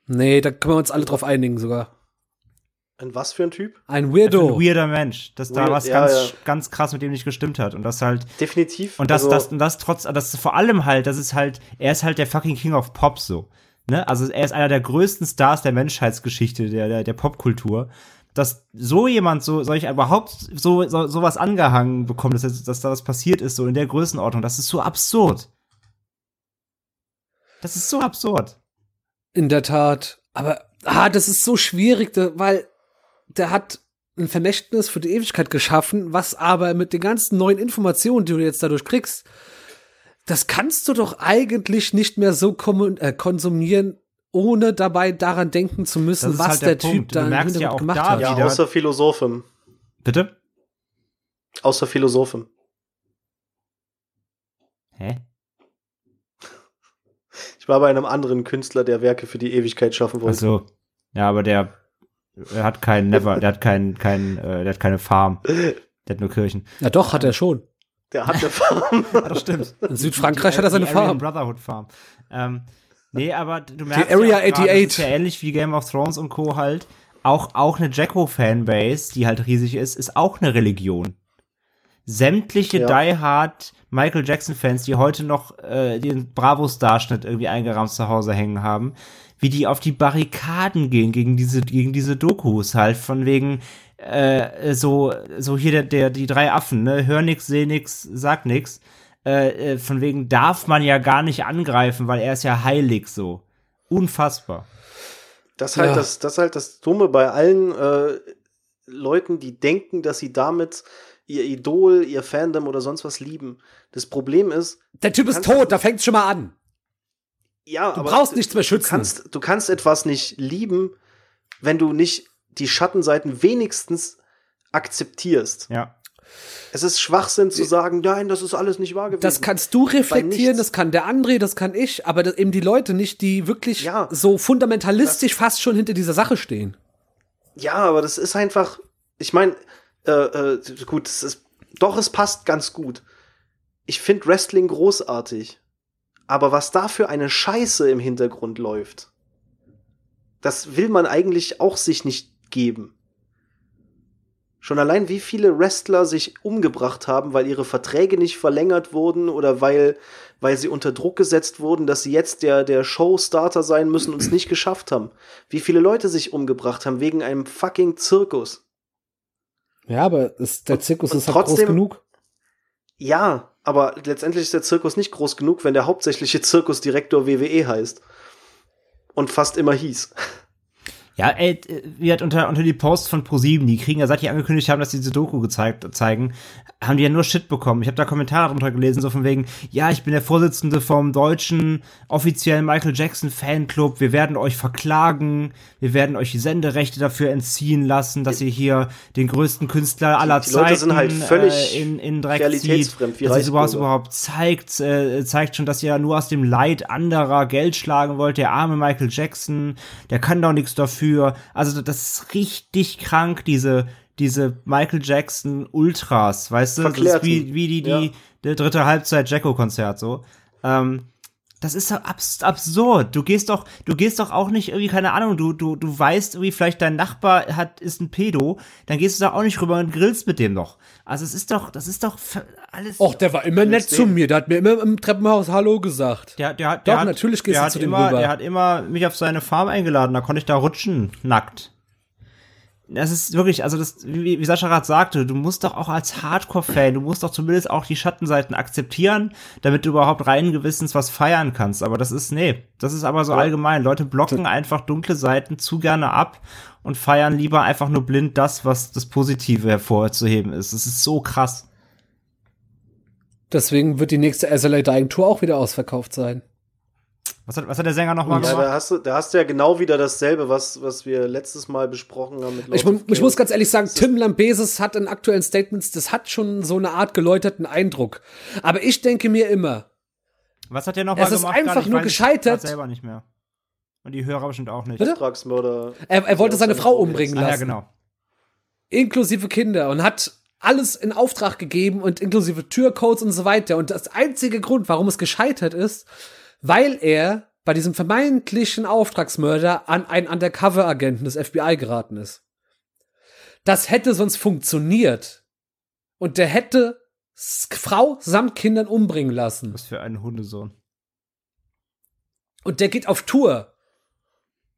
Nee, da können wir uns alle drauf einigen sogar. Ein was für ein Typ? Ein Weirdo. Ein weirder Mensch, dass Weird, da was ja, ganz, ja. ganz krass mit dem nicht gestimmt hat und das halt. Definitiv. Und das, also, das, und das trotz, das vor allem halt, das ist halt, er ist halt der fucking King of Pop so. Ne? Also er ist einer der größten Stars der Menschheitsgeschichte, der, der, der Popkultur. Dass so jemand so, soll ich überhaupt so, so, sowas angehangen bekommen, dass, dass da was passiert ist, so in der Größenordnung, das ist so absurd. Das ist so absurd. In der Tat. Aber, ah, das ist so schwierig, weil der hat ein Vermächtnis für die Ewigkeit geschaffen, was aber mit den ganzen neuen Informationen, die du jetzt dadurch kriegst, das kannst du doch eigentlich nicht mehr so äh, konsumieren, ohne dabei daran denken zu müssen, was halt der, der Typ da ja gemacht da hat. Ja, außer Philosophen. Bitte? Außer Philosophen. Hä? Ich war bei einem anderen Künstler, der Werke für die Ewigkeit schaffen wollte. Ach so. Ja, aber der er hat keinen Never, der hat keinen, keinen, äh, der hat keine Farm. Der hat nur Kirchen. Ja doch, hat er schon. Der hat eine Farm. *laughs* ja, das stimmt. In Südfrankreich die, hat er seine die Farm. Brotherhood Farm. Ähm, nee, aber du merkst die Area ja, 88. ist ja ähnlich wie Game of Thrones und Co. halt. Auch, auch eine Jacko-Fanbase, die halt riesig ist, ist auch eine Religion. Sämtliche ja. Die Hard Michael Jackson-Fans, die heute noch äh, den Bravo-Starschnitt irgendwie eingerahmt zu Hause hängen haben, wie die auf die Barrikaden gehen gegen diese, gegen diese Dokus halt, von wegen, äh, so, so hier der, der, die drei Affen, ne, hör nix, seh nix, sag nix, äh, äh, von wegen darf man ja gar nicht angreifen, weil er ist ja heilig so. Unfassbar. Das halt ja. das, das halt das Dumme bei allen äh, Leuten, die denken, dass sie damit ihr Idol, ihr Fandom oder sonst was lieben. Das Problem ist. Der Typ ist tot, da fängt's schon mal an. Ja, du brauchst nichts mehr schützen. Du kannst, du kannst etwas nicht lieben, wenn du nicht die Schattenseiten wenigstens akzeptierst. Ja. Es ist Schwachsinn zu sagen, nein, das ist alles nicht wahr gewesen. Das kannst du reflektieren, das kann der André, das kann ich, aber eben die Leute nicht, die wirklich ja, so fundamentalistisch fast schon hinter dieser Sache stehen. Ja, aber das ist einfach, ich meine, äh, äh, gut, es ist, doch, es passt ganz gut. Ich finde Wrestling großartig. Aber was da für eine Scheiße im Hintergrund läuft, das will man eigentlich auch sich nicht geben. Schon allein wie viele Wrestler sich umgebracht haben, weil ihre Verträge nicht verlängert wurden oder weil, weil sie unter Druck gesetzt wurden, dass sie jetzt der, der Showstarter sein müssen und es nicht geschafft haben. Wie viele Leute sich umgebracht haben wegen einem fucking Zirkus. Ja, aber ist, der Zirkus und, und ist halt groß genug. Ja, aber letztendlich ist der Zirkus nicht groß genug, wenn der hauptsächliche Zirkusdirektor WWE heißt. Und fast immer hieß. Ja, ey, wie hat unter, unter die Posts von ProSieben, die kriegen ja, seit die angekündigt haben, dass die diese Doku gezeigt, zeigen, haben die ja nur Shit bekommen. Ich habe da Kommentare drunter gelesen, so von wegen, ja, ich bin der Vorsitzende vom deutschen offiziellen Michael Jackson Fanclub, wir werden euch verklagen, wir werden euch die Senderechte dafür entziehen lassen, dass ihr hier den größten Künstler aller die, die Zeiten sind halt völlig äh, in, in Dreck zieht, dass ihr sowas überhaupt zeigt, äh, zeigt schon, dass ihr nur aus dem Leid anderer Geld schlagen wollt, der arme Michael Jackson, der kann doch nichts dafür. Also das ist richtig krank, diese diese Michael Jackson Ultras, weißt du? Verklärten. Das ist wie, wie die, die, ja. der dritte Halbzeit Jacko-Konzert so. Ähm, das ist abs absurd. Du gehst doch, du gehst doch auch nicht irgendwie, keine Ahnung, du, du, du weißt irgendwie, vielleicht dein Nachbar hat, ist ein Pedo, dann gehst du da auch nicht rüber und grillst mit dem noch. Also es ist doch, das ist doch alles. Och, der war immer nett zu mir, der hat mir immer im Treppenhaus Hallo gesagt. Der, der, der, doch, natürlich gehst der du zu dem immer, rüber. Der hat immer mich auf seine Farm eingeladen, da konnte ich da rutschen, nackt das ist wirklich, also das, wie, wie Sascha gerade sagte, du musst doch auch als Hardcore-Fan, du musst doch zumindest auch die Schattenseiten akzeptieren, damit du überhaupt rein Gewissens was feiern kannst. Aber das ist, nee, das ist aber so allgemein. Leute blocken einfach dunkle Seiten zu gerne ab und feiern lieber einfach nur blind das, was das Positive hervorzuheben ist. Das ist so krass. Deswegen wird die nächste SLA Dying Tour auch wieder ausverkauft sein. Was hat, was hat der Sänger nochmal gemacht? Ja, da hast, du, da hast du ja genau wieder dasselbe, was, was wir letztes Mal besprochen haben. Mit ich, ich muss ganz ehrlich sagen, Tim Lambesis hat in aktuellen Statements, das hat schon so eine Art geläuterten Eindruck. Aber ich denke mir immer, was hat der nochmal gemacht? Es ist einfach nur gescheitert. selber nicht mehr. Und die Hörer bestimmt auch nicht. Er, er wollte seine Frau umbringen lassen. Ah, ja, genau. Inklusive Kinder und hat alles in Auftrag gegeben und inklusive Türcodes und so weiter. Und das einzige Grund, warum es gescheitert ist, weil er bei diesem vermeintlichen Auftragsmörder an einen Undercover-Agenten des FBI geraten ist. Das hätte sonst funktioniert. Und der hätte Frau samt Kindern umbringen lassen. Was für ein Hundesohn. Und der geht auf Tour.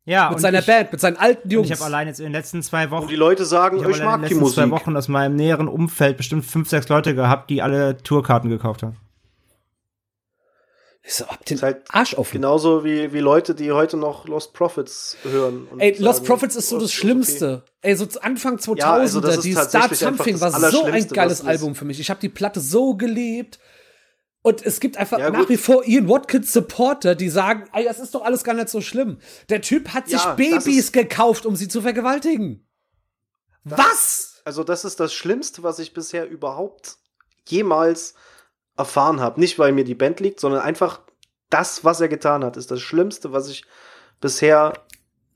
Ja, mit seiner ich, Band, mit seinen alten Jungs. Ich habe allein jetzt in den letzten zwei Wochen. Und die Leute sagen, ich, ich mag die Musik. In den letzten zwei Wochen aus meinem näheren Umfeld bestimmt fünf, sechs Leute gehabt, die alle Tourkarten gekauft haben. Ich so, ab den halt Arsch offen. Genauso wie, wie Leute, die heute noch Lost Prophets hören. Ey, sagen, Lost Prophets ist so das Schlimmste. Okay. Ey, so Anfang 2000er, ja, also die Start Something war so ein geiles Album für mich. Ich habe die Platte so geliebt. Und es gibt einfach ja, nach wie vor Ian Watkins Supporter, die sagen, ey, das ist doch alles gar nicht so schlimm. Der Typ hat sich ja, Babys gekauft, um sie zu vergewaltigen. Was? Also das ist das Schlimmste, was ich bisher überhaupt jemals erfahren habe. Nicht, weil mir die Band liegt, sondern einfach das, was er getan hat, ist das Schlimmste, was ich bisher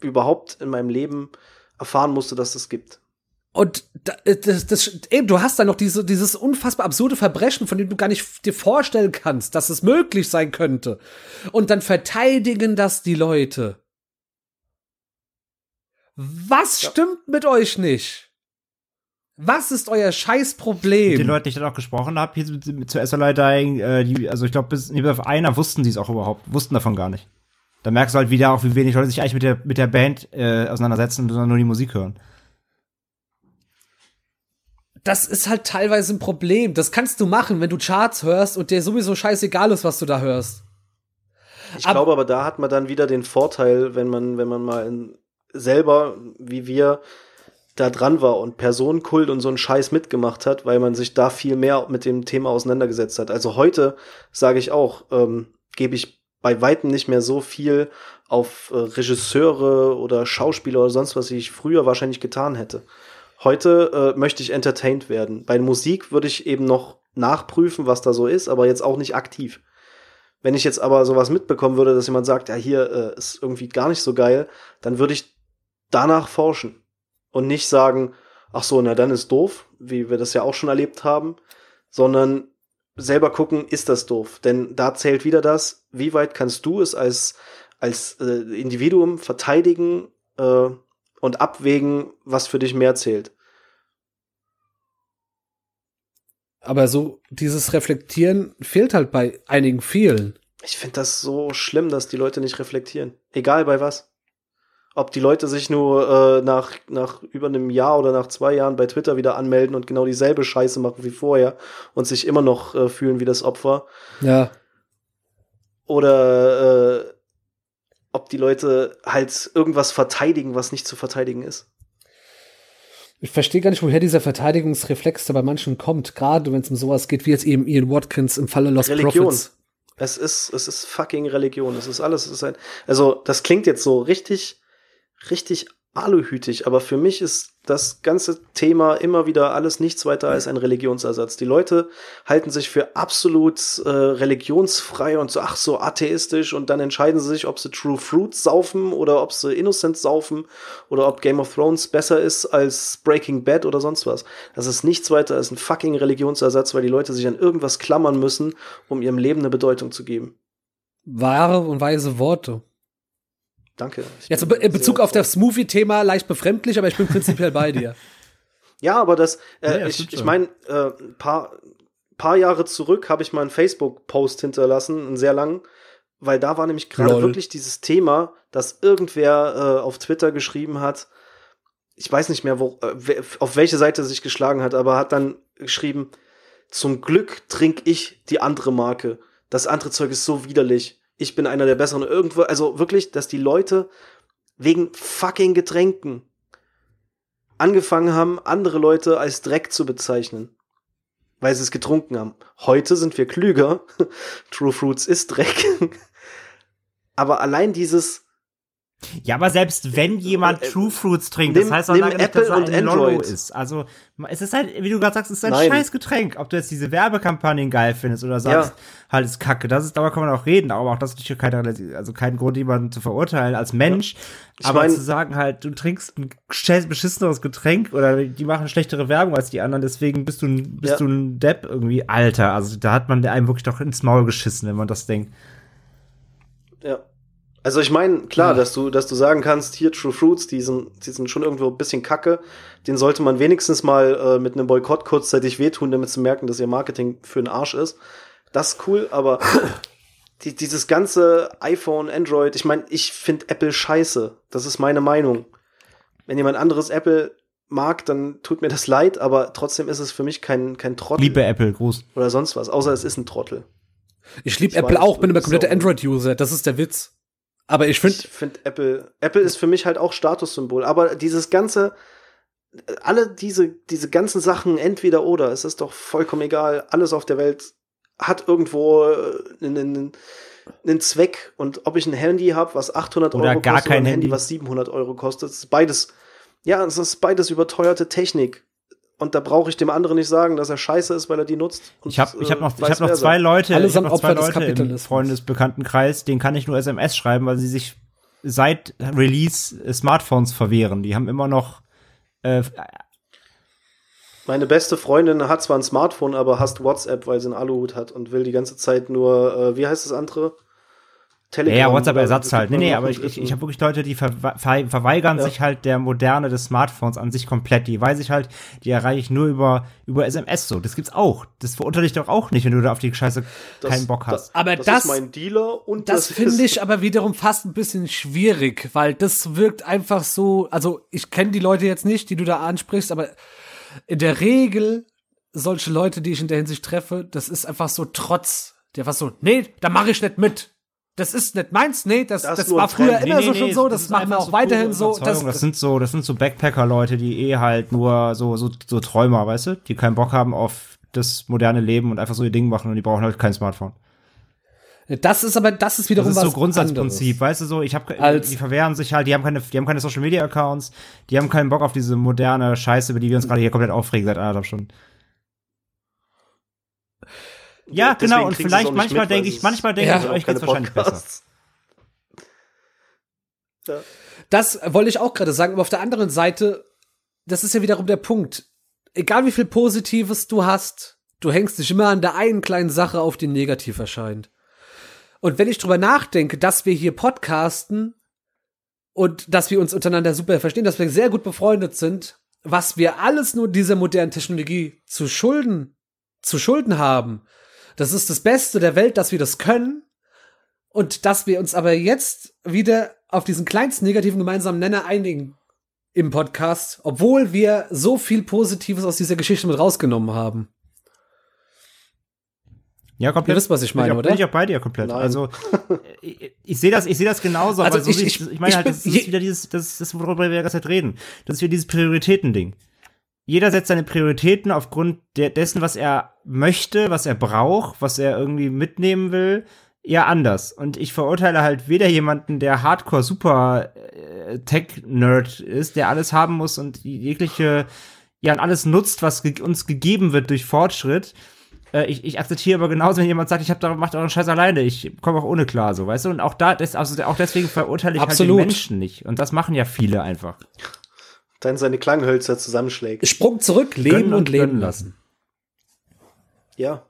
überhaupt in meinem Leben erfahren musste, dass es gibt. Und das, das, eben, du hast da noch diese, dieses unfassbar absurde Verbrechen, von dem du gar nicht dir vorstellen kannst, dass es möglich sein könnte. Und dann verteidigen das die Leute. Was ja. stimmt mit euch nicht? Was ist euer Scheißproblem? Mit den Leuten, die ich dann auch gesprochen habe, hier zu, zu SLI Dying, äh, die, also ich glaube, bis auf einer wussten sie es auch überhaupt, wussten davon gar nicht. Da merkst du halt wieder auch, wie wenig Leute sich eigentlich mit der, mit der Band äh, auseinandersetzen, sondern nur die Musik hören. Das ist halt teilweise ein Problem. Das kannst du machen, wenn du Charts hörst und dir sowieso scheißegal ist, was du da hörst. Ich glaube aber, da hat man dann wieder den Vorteil, wenn man, wenn man mal in, selber, wie wir, da dran war und Personenkult und so einen Scheiß mitgemacht hat, weil man sich da viel mehr mit dem Thema auseinandergesetzt hat. Also heute sage ich auch, ähm, gebe ich bei weitem nicht mehr so viel auf äh, Regisseure oder Schauspieler oder sonst was, wie ich früher wahrscheinlich getan hätte. Heute äh, möchte ich entertained werden. Bei Musik würde ich eben noch nachprüfen, was da so ist, aber jetzt auch nicht aktiv. Wenn ich jetzt aber sowas mitbekommen würde, dass jemand sagt, ja, hier äh, ist irgendwie gar nicht so geil, dann würde ich danach forschen und nicht sagen, ach so, na dann ist doof, wie wir das ja auch schon erlebt haben, sondern selber gucken, ist das doof? Denn da zählt wieder das, wie weit kannst du es als, als äh, Individuum verteidigen äh, und abwägen, was für dich mehr zählt. Aber so dieses Reflektieren fehlt halt bei einigen vielen. Ich finde das so schlimm, dass die Leute nicht reflektieren. Egal bei was ob die Leute sich nur äh, nach, nach über einem Jahr oder nach zwei Jahren bei Twitter wieder anmelden und genau dieselbe Scheiße machen wie vorher und sich immer noch äh, fühlen wie das Opfer. Ja. Oder äh, ob die Leute halt irgendwas verteidigen, was nicht zu verteidigen ist. Ich verstehe gar nicht, woher dieser Verteidigungsreflex da bei manchen kommt, gerade wenn es um sowas geht, wie jetzt eben Ian Watkins im Falle Lost Religion. Prophets. Es ist, es ist fucking Religion. Es ist alles. Es ist ein, also, das klingt jetzt so richtig, richtig aluhütig, aber für mich ist das ganze Thema immer wieder alles nichts weiter als ein Religionsersatz. Die Leute halten sich für absolut äh, religionsfrei und so, ach so atheistisch und dann entscheiden sie sich, ob sie True Fruits saufen oder ob sie Innocent saufen oder ob Game of Thrones besser ist als Breaking Bad oder sonst was. Das ist nichts weiter als ein fucking Religionsersatz, weil die Leute sich an irgendwas klammern müssen, um ihrem Leben eine Bedeutung zu geben. Wahre und weise Worte. Danke. Jetzt in Bezug auf das Smoothie-Thema leicht befremdlich, aber ich bin prinzipiell bei dir. *laughs* Ja, aber das, äh, ja, ich, ich meine, äh, ein paar, paar Jahre zurück habe ich mal einen Facebook-Post hinterlassen, einen sehr langen, weil da war nämlich gerade wirklich dieses Thema, dass irgendwer äh, auf Twitter geschrieben hat, ich weiß nicht mehr, wo, äh, auf welche Seite sich geschlagen hat, aber hat dann geschrieben, zum Glück trinke ich die andere Marke. Das andere Zeug ist so widerlich ich bin einer der Besseren irgendwo. Also wirklich, dass die Leute wegen fucking Getränken angefangen haben, andere Leute als Dreck zu bezeichnen. Weil sie es getrunken haben. Heute sind wir klüger. *laughs* True Fruits ist Dreck. *laughs* Aber allein dieses, ja, aber selbst wenn jemand äh, True Fruits trinkt, das heißt auch lange nicht, dass er ein Lollo ist. Also, es ist halt, wie du gerade sagst, es ist ein Nein. scheiß Getränk. Ob du jetzt diese Werbekampagnen geil findest oder sagst, ja. halt ist kacke. Das ist, darüber kann man auch reden, aber auch das ist natürlich keine, also kein Grund, jemanden zu verurteilen als Mensch. Ja. aber mein, zu sagen halt, du trinkst ein beschisseneres Getränk oder die machen schlechtere Werbung als die anderen, deswegen bist du, bist ja. du ein Depp irgendwie. Alter, also da hat man einem wirklich doch ins Maul geschissen, wenn man das denkt. Ja. Also ich meine, klar, ja. dass du, dass du sagen kannst, hier True Fruits, die sind, die sind schon irgendwo ein bisschen kacke. Den sollte man wenigstens mal äh, mit einem Boykott kurzzeitig wehtun, damit sie merken, dass ihr Marketing für den Arsch ist. Das ist cool, aber *laughs* die, dieses ganze iPhone, Android, ich meine, ich finde Apple scheiße. Das ist meine Meinung. Wenn jemand anderes Apple mag, dann tut mir das leid, aber trotzdem ist es für mich kein, kein Trottel. Liebe Apple, groß. Oder sonst was, außer es ist ein Trottel. Ich liebe Apple auch, bin aber kompletter Android-User, das ist der Witz. Aber ich finde. Ich finde Apple, Apple ist für mich halt auch Statussymbol. Aber dieses ganze, alle diese, diese ganzen Sachen, entweder oder, es ist doch vollkommen egal. Alles auf der Welt hat irgendwo einen, äh, einen Zweck. Und ob ich ein Handy habe, was 800 oder Euro gar kostet, kein oder ein Handy, was 700 Euro kostet, ist beides, ja, es ist beides überteuerte Technik. Und da brauche ich dem anderen nicht sagen, dass er scheiße ist, weil er die nutzt. Und, ich habe ich hab noch, ich hab noch zwei Leute, Alle ich hab noch zwei Leute im Freundesbekanntenkreis, denen kann ich nur SMS schreiben, weil sie sich seit Release Smartphones verwehren. Die haben immer noch äh, meine beste Freundin hat zwar ein Smartphone, aber hasst WhatsApp, weil sie einen Aluhut hat und will die ganze Zeit nur, äh, wie heißt das andere? Telegram. Ja, WhatsApp-Ersatz halt. Nee, nee, aber ich, ich, ich habe wirklich Leute, die ver ver verweigern ja. sich halt der Moderne des Smartphones an sich komplett. Die weiß ich halt, die erreiche ich nur über, über SMS so. Das gibt's auch. Das verurteile ich doch auch nicht, wenn du da auf die Scheiße das, keinen Bock hast. Das, aber das, das ist mein Dealer und das, das finde ich aber wiederum fast ein bisschen schwierig, weil das wirkt einfach so, also ich kenne die Leute jetzt nicht, die du da ansprichst, aber in der Regel solche Leute, die ich in der Hinsicht treffe, das ist einfach so Trotz. Der einfach so, nee, da mache ich nicht mit das ist nicht meins, nee, das, das, das war früher immer nee, so nee, schon so, das, das machen wir auch so weiterhin so. Das, das sind so, das sind so Backpacker-Leute, die eh halt nur so, so, so Träumer, weißt du, die keinen Bock haben auf das moderne Leben und einfach so ihr Ding machen und die brauchen halt kein Smartphone. Das ist aber, das ist wiederum das ist was so Grundsatzprinzip, weißt du so, ich habe die verwehren sich halt, die haben keine die haben keine Social Media Accounts, die haben keinen Bock auf diese moderne Scheiße, über die wir uns gerade hier komplett aufregen seit anderthalb Stunden. Ja, genau, und vielleicht manchmal denke ich, manchmal denke ja, ich, euch geht's wahrscheinlich besser. Ja. Das wollte ich auch gerade sagen, aber auf der anderen Seite, das ist ja wiederum der Punkt. Egal wie viel Positives du hast, du hängst dich immer an der einen kleinen Sache auf, die negativ erscheint. Und wenn ich drüber nachdenke, dass wir hier podcasten und dass wir uns untereinander super verstehen, dass wir sehr gut befreundet sind, was wir alles nur dieser modernen Technologie zu schulden, zu schulden haben, das ist das Beste der Welt, dass wir das können. Und dass wir uns aber jetzt wieder auf diesen kleinsten negativen gemeinsamen Nenner einigen im Podcast, obwohl wir so viel Positives aus dieser Geschichte mit rausgenommen haben. Ja, komplett. Ihr wisst, was ich meine, bin oder? Bin ich auch bei dir komplett. Nein. Also, *laughs* ich, ich sehe das, ich sehe das genauso, Also aber so ich- wie ich- ich, ich meine ich halt, das ist wieder dieses, das ist, worüber wir die ganze Zeit reden. Das ist wieder dieses Prioritäten-Ding. Jeder setzt seine Prioritäten aufgrund dessen, was er möchte, was er braucht, was er irgendwie mitnehmen will, ja anders. Und ich verurteile halt weder jemanden, der Hardcore super äh, ist, der alles haben muss und jegliche, ja, und alles nutzt, was ge uns gegeben wird durch Fortschritt. Äh, ich, ich akzeptiere aber genauso, wenn jemand sagt, ich hab da, macht euren Scheiß alleine, ich komme auch ohne klar, so, weißt du? Und auch da, das, also auch deswegen verurteile ich Absolut. halt die Menschen nicht. Und das machen ja viele einfach. Dann seine Klanghölzer zusammenschlägt. Sprung zurück, leben Gönnen und leben gönnen lassen. Ja.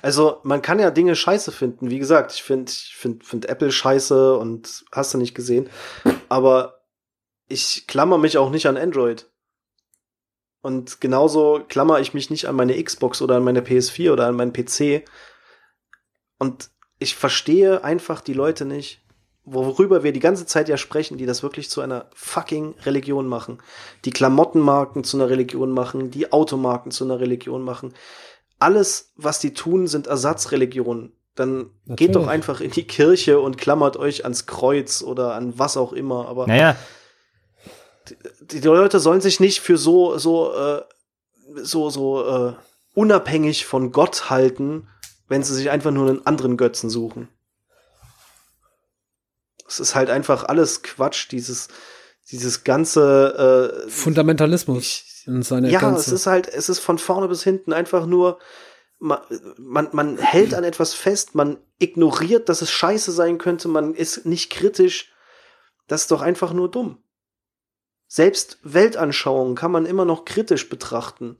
Also, man kann ja Dinge scheiße finden. Wie gesagt, ich finde ich find, find Apple scheiße und hast du nicht gesehen. Aber ich klammer mich auch nicht an Android. Und genauso klammer ich mich nicht an meine Xbox oder an meine PS4 oder an meinen PC. Und ich verstehe einfach die Leute nicht, worüber wir die ganze Zeit ja sprechen, die das wirklich zu einer fucking Religion machen. Die Klamottenmarken zu einer Religion machen, die Automarken zu einer Religion machen. Alles, was die tun, sind Ersatzreligionen. Dann geht doch Natürlich. einfach in die Kirche und klammert euch ans Kreuz oder an was auch immer. Aber Naja, die, die Leute sollen sich nicht für so so äh, so so äh, unabhängig von Gott halten, wenn sie sich einfach nur einen anderen Götzen suchen. Es ist halt einfach alles Quatsch, dieses dieses ganze äh, Fundamentalismus ich, in seiner ja, Gänze. es ist halt, es ist von vorne bis hinten einfach nur, man, man, man hält an etwas fest, man ignoriert, dass es scheiße sein könnte, man ist nicht kritisch. Das ist doch einfach nur dumm. Selbst Weltanschauungen kann man immer noch kritisch betrachten.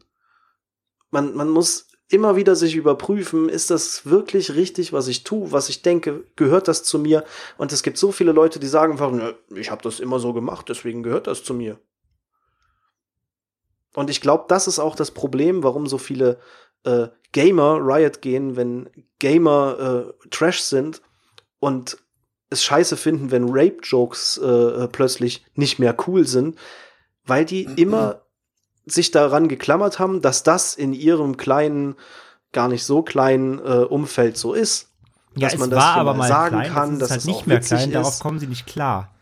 Man, man muss immer wieder sich überprüfen, ist das wirklich richtig, was ich tue, was ich denke, gehört das zu mir? Und es gibt so viele Leute, die sagen einfach, "Nö, ich habe das immer so gemacht, deswegen gehört das zu mir. Und ich glaube, das ist auch das Problem, warum so viele äh, Gamer Riot gehen, wenn Gamer äh, Trash sind und es scheiße finden, wenn Rape-Jokes äh, plötzlich nicht mehr cool sind, weil die immer sich daran geklammert haben, dass das in ihrem kleinen, gar nicht so kleinen äh, Umfeld so ist. ja, dass es man das war aber mal sagen klein, kann, dass ist es halt auch nicht mehr klein, darauf ist. kommen sie nicht klar.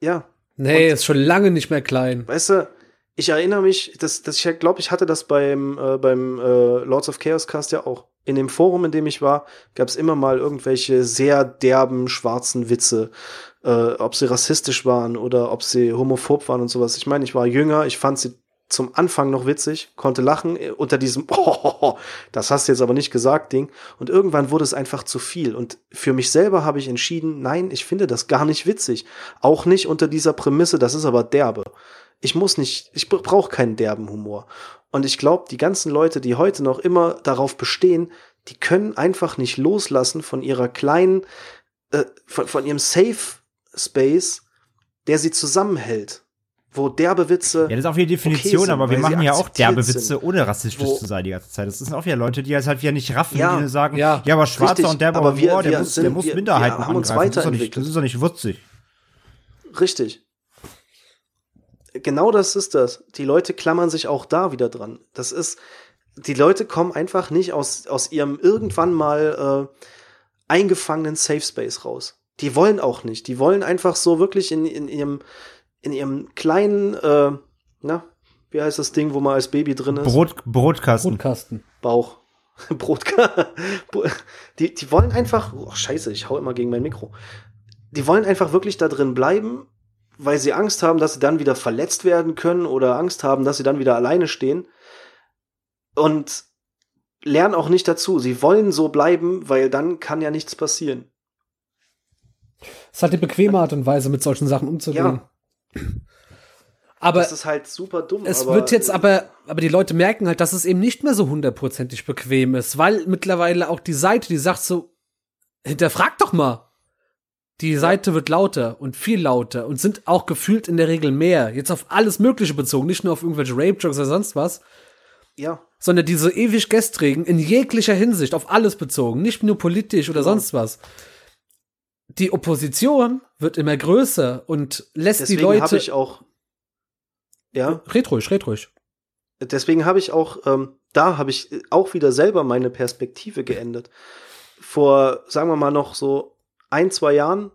Ja, nee, ist schon lange nicht mehr klein. Weißt du, ich erinnere mich, dass, dass ich glaube, ich hatte das beim, äh, beim äh, Lords of Chaos Cast ja auch. In dem Forum, in dem ich war, gab es immer mal irgendwelche sehr derben, schwarzen Witze. Äh, ob sie rassistisch waren oder ob sie homophob waren und sowas. Ich meine, ich war jünger, ich fand sie zum Anfang noch witzig, konnte lachen äh, unter diesem, *laughs* oh, das hast du jetzt aber nicht gesagt, Ding. Und irgendwann wurde es einfach zu viel. Und für mich selber habe ich entschieden, nein, ich finde das gar nicht witzig. Auch nicht unter dieser Prämisse, das ist aber derbe. Ich muss nicht, ich brauche keinen derben Humor. Und ich glaube, die ganzen Leute, die heute noch immer darauf bestehen, die können einfach nicht loslassen von ihrer kleinen, äh, von, von ihrem Safe Space, der sie zusammenhält. Wo derbe Witze. Ja, das ist auch wieder die Definition, sind, aber wir machen ja auch derbe sind. Witze, ohne rassistisch Wo- zu sein die ganze Zeit. Das sind auch wieder Leute, die das halt wieder nicht raffen, Ja, die sagen, ja. ja, aber schwarzer Richtig, und derber aber wir- Humor, der wir muss, sind- der muss wir- Minderheiten wir haben uns angreifen. Das ist, doch nicht, weiterentwickelt. das ist doch nicht würzig. Richtig. Genau das ist das. Die Leute klammern sich auch da wieder dran. Das ist, die Leute kommen einfach nicht aus, aus ihrem irgendwann mal äh, eingefangenen Safe Space raus. Die wollen auch nicht. Die wollen einfach so wirklich in, in ihrem, in ihrem kleinen, äh, na, wie heißt das Ding, wo man als Baby drin ist? Brot, Brotkasten. Brotkasten. Bauch. *laughs* Brot. die, die wollen einfach, oh scheiße, ich hau immer gegen mein Mikro. Die wollen einfach wirklich da drin bleiben, weil sie Angst haben, dass sie dann wieder verletzt werden können oder Angst haben, dass sie dann wieder alleine stehen. Und lernen auch nicht dazu. Sie wollen so bleiben, weil dann kann ja nichts passieren. Es ist halt die bequeme Art und Weise, mit solchen Sachen umzugehen. Aber das ist halt super dumm. es wird jetzt aber, aber die Leute merken halt, dass es eben nicht mehr so hundertprozentig bequem ist, weil mittlerweile auch die Seite, die sagt so, hinterfrag doch mal. Die Seite wird lauter und viel lauter und sind auch gefühlt in der Regel mehr. Jetzt auf alles Mögliche bezogen, nicht nur auf irgendwelche Rape-Jokes oder sonst was, Ja, sondern diese ewig gestrigen in jeglicher Hinsicht auf alles bezogen, nicht nur politisch oder Genau. sonst was. Die Opposition wird immer größer und lässt deswegen die habe Leute. ich auch. Ja, Red ruhig, red ruhig. deswegen habe ich auch, ähm, da habe ich auch wieder selber meine Perspektive geändert. Vor, sagen wir mal, noch so ein, zwei Jahren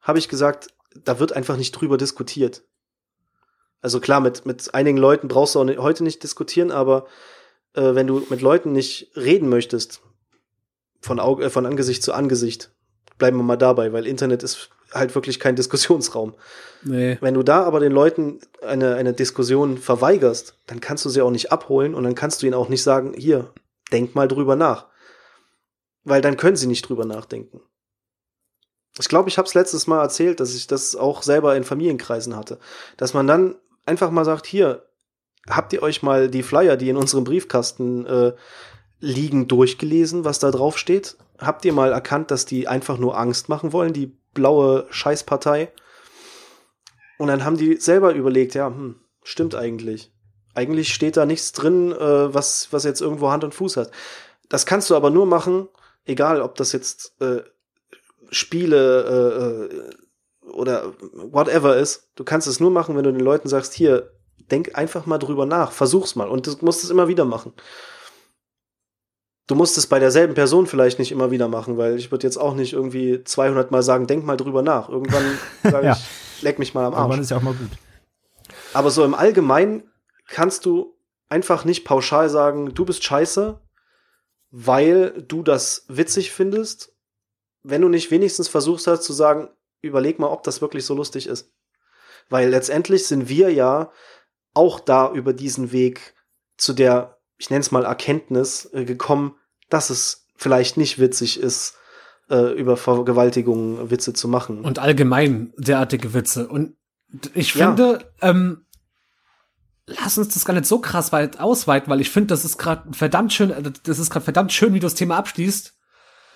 habe ich gesagt, da wird einfach nicht drüber diskutiert. Also klar, mit, mit einigen Leuten brauchst du auch heute nicht diskutieren, aber äh, wenn du mit Leuten nicht reden möchtest, von, Auge, äh, von Angesicht zu Angesicht, bleiben wir mal dabei, weil Internet ist halt wirklich kein *laughs* Diskussionsraum. Nee. Wenn du da aber den Leuten eine, eine Diskussion verweigerst, dann kannst du sie auch nicht abholen und dann kannst du ihnen auch nicht sagen, hier, denk mal drüber nach. Weil dann können sie nicht drüber nachdenken. Ich glaube, ich habe es letztes Mal erzählt, dass ich das auch selber in Familienkreisen hatte. Dass man dann einfach mal sagt, hier, habt ihr euch mal die Flyer, die in unserem Briefkasten äh, liegen, durchgelesen, was da drauf steht? Habt ihr mal erkannt, dass die einfach nur Angst machen wollen, die blaue Scheißpartei? Und dann haben die selber überlegt, ja, hm, stimmt eigentlich. Eigentlich steht da nichts drin, äh, was, was jetzt irgendwo Hand und Fuß hat. Das kannst du aber nur machen, egal ob das jetzt äh, Spiele äh, äh oder whatever ist. Du kannst es nur machen, wenn du den Leuten sagst, hier, denk einfach mal drüber nach, versuch's mal. Und du musst es immer wieder machen. Du musst es bei derselben Person vielleicht nicht immer wieder machen, weil ich würde jetzt auch nicht irgendwie 200 Mal sagen, denk mal drüber nach. Irgendwann *laughs* sage ja. ich, leck mich mal am Arsch. Irgendwann ist ja auch mal gut. Aber so im Allgemeinen kannst du einfach nicht pauschal sagen, du bist scheiße, weil du das witzig findest, wenn du nicht wenigstens versuchst hast zu sagen, überleg mal, ob das wirklich so lustig ist. Weil letztendlich sind wir ja auch da über diesen Weg zu der, ich nenne es mal Erkenntnis äh, gekommen, dass es vielleicht nicht witzig ist, äh, über Vergewaltigungen Witze zu machen. Und allgemein derartige Witze. Und ich finde, ja. ähm, lass uns das gar nicht so krass weit ausweiten, weil ich finde, das ist gerade verdammt schön, äh, das ist gerade verdammt schön, wie du das Thema abschließt.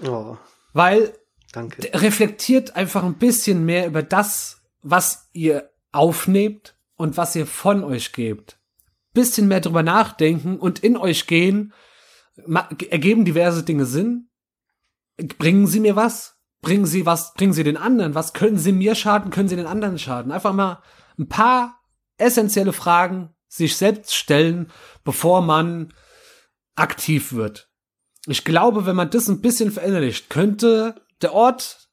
Oh. Weil Danke. reflektiert einfach ein bisschen mehr über das, was ihr aufnehmt und was ihr von euch gebt. Bisschen mehr drüber nachdenken und in euch gehen, ergeben diverse Dinge Sinn. Bringen sie mir was? Bringen sie was? Bringen sie den anderen? Was können sie mir schaden? Können sie den anderen schaden? Einfach mal ein paar essentielle Fragen sich selbst stellen, bevor man aktiv wird. Ich glaube, wenn man das ein bisschen verinnerlicht, könnte der Ort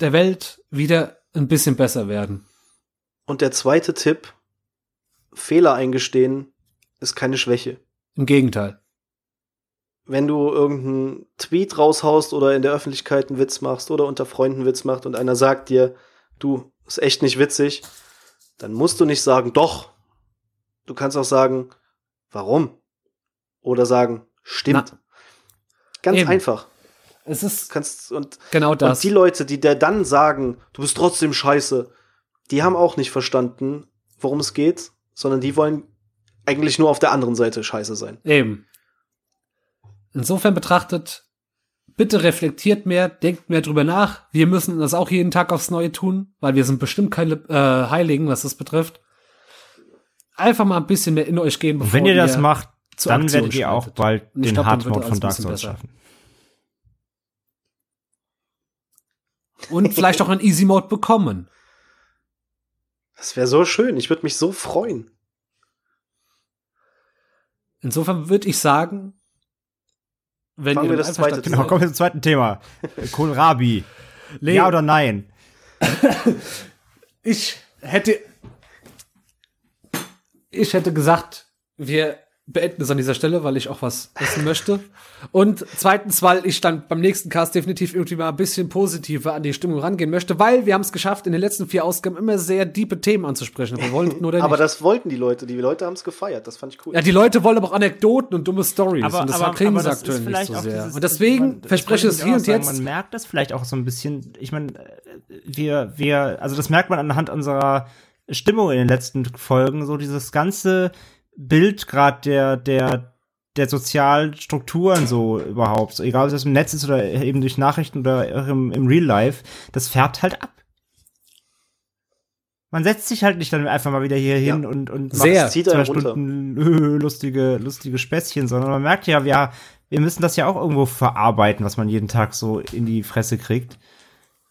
der Welt wieder ein bisschen besser werden. Und der zweite Tipp, Fehler eingestehen, ist keine Schwäche. Im Gegenteil. Wenn du irgendeinen Tweet raushaust oder in der Öffentlichkeit einen Witz machst oder unter Freunden Witz macht und einer sagt dir, du, ist echt nicht witzig, dann musst du nicht sagen, doch. Du kannst auch sagen, warum? Oder sagen, stimmt. Na, Ganz eben. einfach. Es ist kannst und genau das. Und die Leute, die dir dann sagen, du bist trotzdem scheiße, die haben auch nicht verstanden, worum es geht, sondern die wollen eigentlich nur auf der anderen Seite scheiße sein. Eben. Insofern betrachtet, bitte reflektiert mehr, denkt mehr drüber nach. Wir müssen das auch jeden Tag aufs Neue tun, weil wir sind bestimmt keine äh, Heiligen, was das betrifft. Einfach mal ein bisschen mehr in euch gehen, bevor Wenn ihr das macht, dann Aktion werdet ihr auch bald den Hardmode von Dark Souls schaffen. Und vielleicht auch einen Easy Mode bekommen. Das wäre so schön. Ich würde mich so freuen. Insofern würde ich sagen, wenn Fangen ihr wir das zweite Genau, kommen wir zum zweiten Thema. *laughs* Kohlrabi. ja oder nein? ich hätte ich hätte gesagt, wir beenden es an dieser Stelle, weil ich auch was essen möchte. Und zweitens, weil ich dann beim nächsten Cast definitiv irgendwie mal ein bisschen positiver an die Stimmung rangehen möchte, weil wir haben es geschafft, in den letzten vier Ausgaben immer sehr diepe Themen anzusprechen. Wir oder nicht. aber das wollten die Leute. Die Leute haben es gefeiert. Das fand ich cool. Ja, die Leute wollen aber auch Anekdoten und dumme Stories. Aber, und das aber, kriegen sie aktuell nicht so sehr. Dieses, und deswegen man, verspreche ich es hier und sagen, jetzt. Man merkt das vielleicht auch so ein bisschen. Ich meine, wir, wir, also das merkt man anhand unserer Stimmung in den letzten Folgen. So dieses ganze Bild gerade der, der, der sozialen Strukturen so überhaupt, egal ob es im Netz ist oder eben durch Nachrichten oder im, im Real Life, das färbt halt ab. Man setzt sich halt nicht dann einfach mal wieder hier hin ja. und, und Sehr. macht zwei Stunden *laughs* lustige, lustige Späßchen, sondern man merkt ja, wir, wir müssen das ja auch irgendwo verarbeiten, was man jeden Tag so in die Fresse kriegt.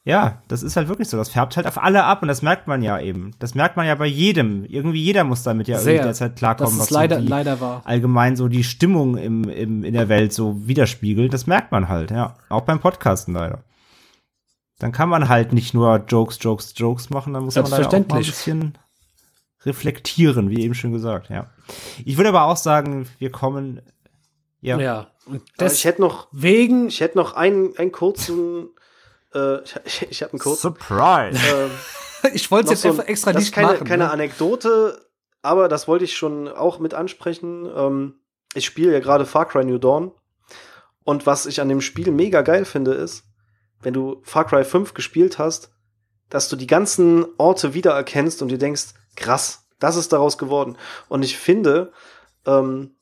Ja, das ist halt wirklich so. Das färbt halt auf alle ab und das merkt man ja eben. Das merkt man ja bei jedem. Irgendwie jeder muss damit ja Sehr. irgendwie derzeit klarkommen, Das ist was leider, so die, leider wahr. allgemein so die Stimmung im, im, in der Welt so widerspiegelt. Das merkt man halt, ja. Auch beim Podcasten leider. Dann kann man halt nicht nur Jokes, Jokes, Jokes machen, dann muss man leider auch mal ein bisschen reflektieren, wie eben schon gesagt, ja. Ich würde aber auch sagen, wir kommen, ja. Ja. Und ich hätte noch, deswegen, ich hätte noch einen, einen kurzen, äh, ich, ich habe einen kurzen, Surprise! äh, *laughs* ich wollte es jetzt so, einfach extra das nicht ist keine, machen. keine ne? Anekdote, aber das wollte ich schon auch mit ansprechen. Ähm, ich spiele ja gerade Far Cry New Dawn. Und was ich an dem Spiel mega geil finde, ist, wenn du Far Cry 5 gespielt hast, dass du die ganzen Orte wiedererkennst und dir denkst, krass, das ist daraus geworden. Und ich finde, ähm,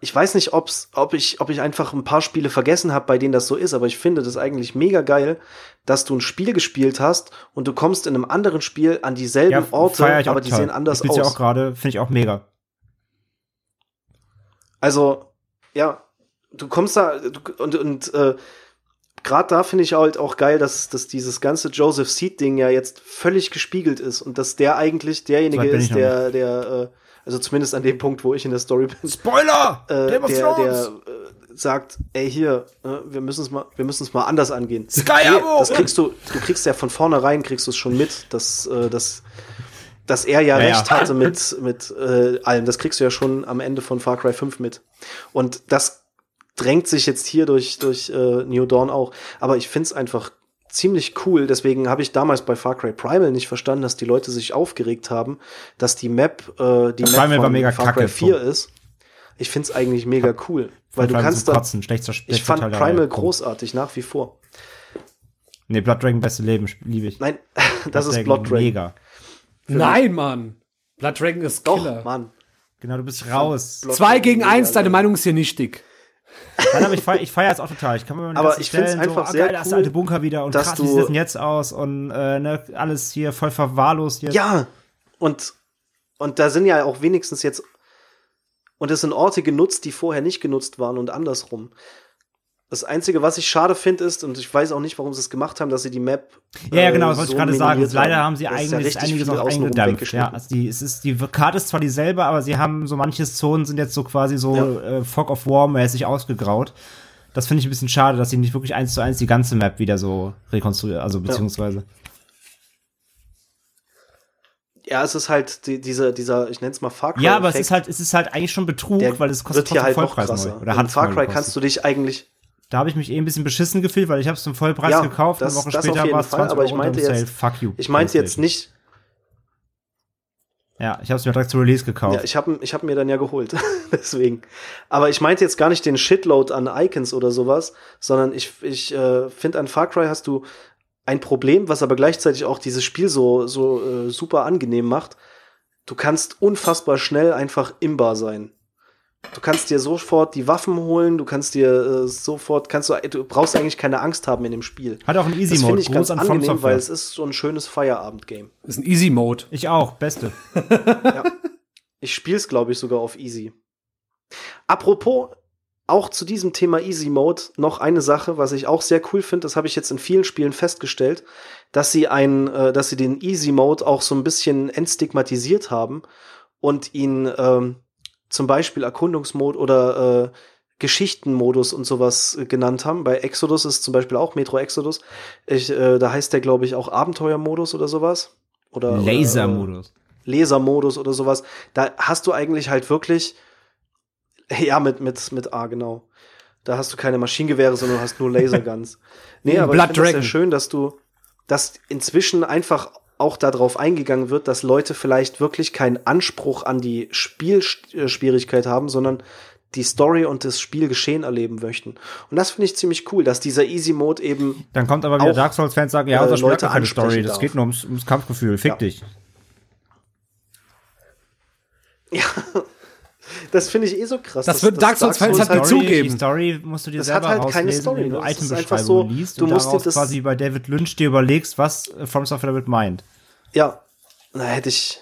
ich weiß nicht, ob's, ob, ich, ob ich einfach ein paar Spiele vergessen habe, bei denen das so ist, aber ich finde das eigentlich mega geil, dass du ein Spiel gespielt hast und du kommst in einem anderen Spiel an dieselben Orte, ich auch aber die sehen anders ich spiel's ja aus. auch gerade, finde ich auch mega. Also, ja, du kommst da du, und, und äh, gerade da finde ich halt auch geil, dass, dass dieses ganze Joseph Seed-Ding ja jetzt völlig gespiegelt ist und dass der eigentlich derjenige So ist, der, der, äh, also zumindest an dem Punkt, wo ich in der Story bin, Spoiler! äh, der, Thrones! der äh, sagt, ey hier, äh, wir müssen es mal, wir müssen es mal anders angehen. Sky Abo! das kriegst du, du kriegst ja von vornherein, kriegst du es schon mit, dass, äh, dass, dass er ja, Ja, ja. recht hatte mit, mit äh, allem. Das kriegst du ja schon am Ende von Far Cry 5 mit. Und das drängt sich jetzt hier durch, durch äh, New Dawn auch. Aber ich find's einfach ziemlich cool. Deswegen habe ich damals bei Far Cry Primal nicht verstanden, dass die Leute sich aufgeregt haben, dass die Map, äh, die Map Primal war von mega Far kacke, Cry 4 Punkt. ist. Ich find's eigentlich mega cool. Weil du kannst zum da, Kotzen, schlechter, ich fand Teil Primal großartig, nach wie vor. Nee, Blood Dragon, beste Leben, liebe ich. Nein, *laughs* das ist Blood Dragon. Mega. Nein, Mann. Blood Dragon ist Doch, Killer. Mann. Genau, du bist raus. Blood Zwei gegen eins, deine. Meinung ist hier nichtig. Nein, aber ich feiere ich feier jetzt auch total. Ich kann mir Aber ich find's einfach sehr das cool, alte Bunker wieder und krass, wie sieht das denn jetzt aus und äh, ne, alles hier voll verwahrlost jetzt. Ja, und, und da sind ja auch wenigstens jetzt, und es sind Orte genutzt, die vorher nicht genutzt waren und andersrum. Das Einzige, was ich schade finde, ist, und ich weiß auch nicht, warum sie es gemacht haben, dass sie die Map. Ja, ja, äh, genau, das wollte so ich gerade sagen. minimiert Leider haben sie eigentlich ja einiges noch weggeschnitten. Ja, also die, es ist, die Karte ist zwar dieselbe, aber sie haben so manches Zonen sind jetzt so quasi so Ja. äh, Fog of War mäßig ausgegraut. Das finde ich ein bisschen schade, dass sie nicht wirklich eins zu eins die ganze Map wieder so rekonstruieren, also beziehungsweise. Ja, es ist halt die, dieser, dieser, ich nenne es mal Far Cry. Ja, aber es ist halt, es ist halt eigentlich schon Betrug, der weil es kostet wird hier halt noch Vollpreis krasser. neu. Oder In Far Cry kannst du dich eigentlich, Da habe ich mich eh ein bisschen beschissen gefühlt, weil ich habe es zum Vollpreis Ja, gekauft das- und eine Woche später war es Fall, 20 aber ich meinte unterm jetzt- Sale. Fuck you. ich meinte jetzt nicht, Ja, ich habe es mir direkt zu Release gekauft. Ja, ich habe ich hab mir dann ja geholt. *laughs* Deswegen. Aber ich meinte jetzt gar nicht den Shitload an Icons oder sowas, sondern ich, ich äh, finde, an Far Cry hast du ein Problem, was aber gleichzeitig auch dieses Spiel so, so äh, super angenehm macht. Du kannst unfassbar schnell einfach imbar sein. Du kannst dir sofort die Waffen holen, du kannst dir äh, sofort, kannst du, du brauchst eigentlich keine Angst haben in dem Spiel. Hat auch einen Easy Das finde Mode, ich ganz angenehm, weil es ist so ein schönes Feierabend-Game. Ist ein Easy Mode. ich auch, beste. *laughs* Ich spiele es, glaube ich, sogar auf Easy. Apropos, auch zu diesem Thema Easy Mode noch eine Sache, was ich auch sehr cool finde, das habe ich jetzt in vielen Spielen festgestellt, dass sie ein, äh, dass sie den Easy Mode auch so ein bisschen entstigmatisiert haben und ihn ähm, zum Beispiel Erkundungsmode oder äh, Geschichtenmodus und sowas äh, genannt haben. Bei Exodus ist zum Beispiel auch Metro Exodus. Ich, äh, da heißt der, glaube ich, auch Abenteuermodus oder sowas. Oder, oder, äh, Laser-Modus. Lasermodus oder sowas, da hast du eigentlich halt wirklich, ja, mit, mit, mit A, genau. Da hast du keine Maschinengewehre, sondern du hast nur Laserguns. *laughs* nee, aber Blood ich finde es sehr schön, dass du, dass inzwischen einfach auch darauf eingegangen wird, dass Leute vielleicht wirklich keinen Anspruch an die Spielschwierigkeit haben, sondern die Story und das Spielgeschehen erleben möchten. Und das finde ich ziemlich cool, dass dieser Easy Mode eben Dann kommt aber wieder Dark Souls-Fans sagen, ja, äh, unser Spiel hat Leute gar keine Story, das geht nur ums, ums Kampfgefühl, fick Ja. dich. Ja, *laughs* das finde ich eh so krass. Das wird Dark Souls-Fans halt Story, nicht zugeben. Die Story musst du dir Das selber hat halt keine Story, wenn du ne? Das Itembeschreibungen so, liest du und musst daraus das- quasi bei David Lynch dir überlegst, was äh, From Software damit meint. Ja, na hätte ich.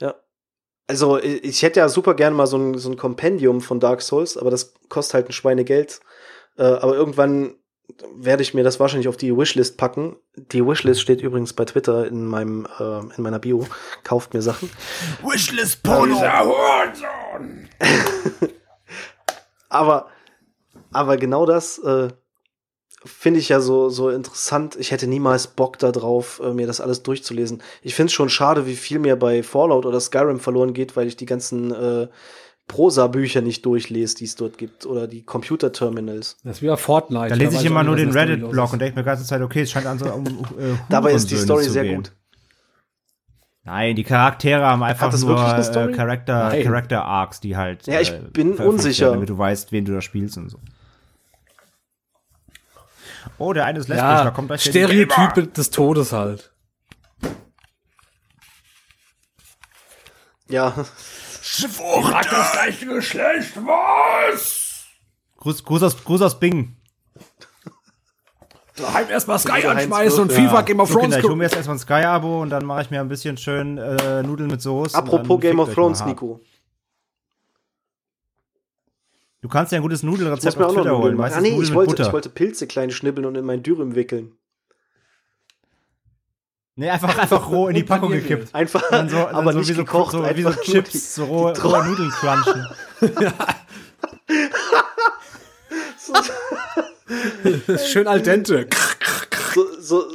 Ja. Also, ich hätte ja super gerne mal so ein, so ein Kompendium von Dark Souls, aber das kostet halt ein Schweinegeld. Äh, aber irgendwann werde ich mir das wahrscheinlich auf die Wishlist packen. Die Wishlist steht übrigens bei Twitter in meinem äh, in meiner Bio. Kauft mir Sachen. Wishlist Porno. *laughs* aber aber genau das äh, finde ich ja so so interessant. Ich hätte niemals Bock darauf, äh, mir das alles durchzulesen. Ich finde es schon schade, wie viel mir bei Fallout oder Skyrim verloren geht, weil ich die ganzen äh, Prosa-Bücher nicht durchlese, die es dort gibt, oder die Computer-Terminals. Das ist wie Fortnite. Da lese ich immer nur den Reddit-Blog und denke mir die ganze Zeit, okay, es scheint an so um, äh, *laughs* Dabei ist die Story sehr gehen. gut. Nein, die Charaktere haben einfach nur äh, Charakter, Character Arcs, die halt. Ja, ich äh, bin unsicher. Werden, damit du weißt, wen du da spielst und so. Oh, der eine ist lesbisch, ja, da kommt gleich Stereotype des Todes halt. Ja. Schwucht hat das gleiche Geschlecht, was? Gruß, Gruß, aus, Gruß aus Bing. Daheim erstmal Sky anschmeißen und FIFA ja. Game of Thrones. So, ich hole mir jetzt erstmal ein Sky-Abo und dann mache ich mir ein bisschen schön äh, Nudeln mit Soße. Apropos Game of Thrones, Nico. Du kannst ja ein gutes Nudelrezept auf Twitter holen. Ah, nee, ich wollte, ich wollte Pilze klein schnibbeln und in mein Dürüm wickeln. Nee, einfach, einfach roh in die Packung gekippt. Einfach, dann so, dann aber so nicht wie so, gekocht, so, wie so Chips, so rohe, rohe Nudeln crunchen. *laughs* *laughs* Schön al dente. so, so,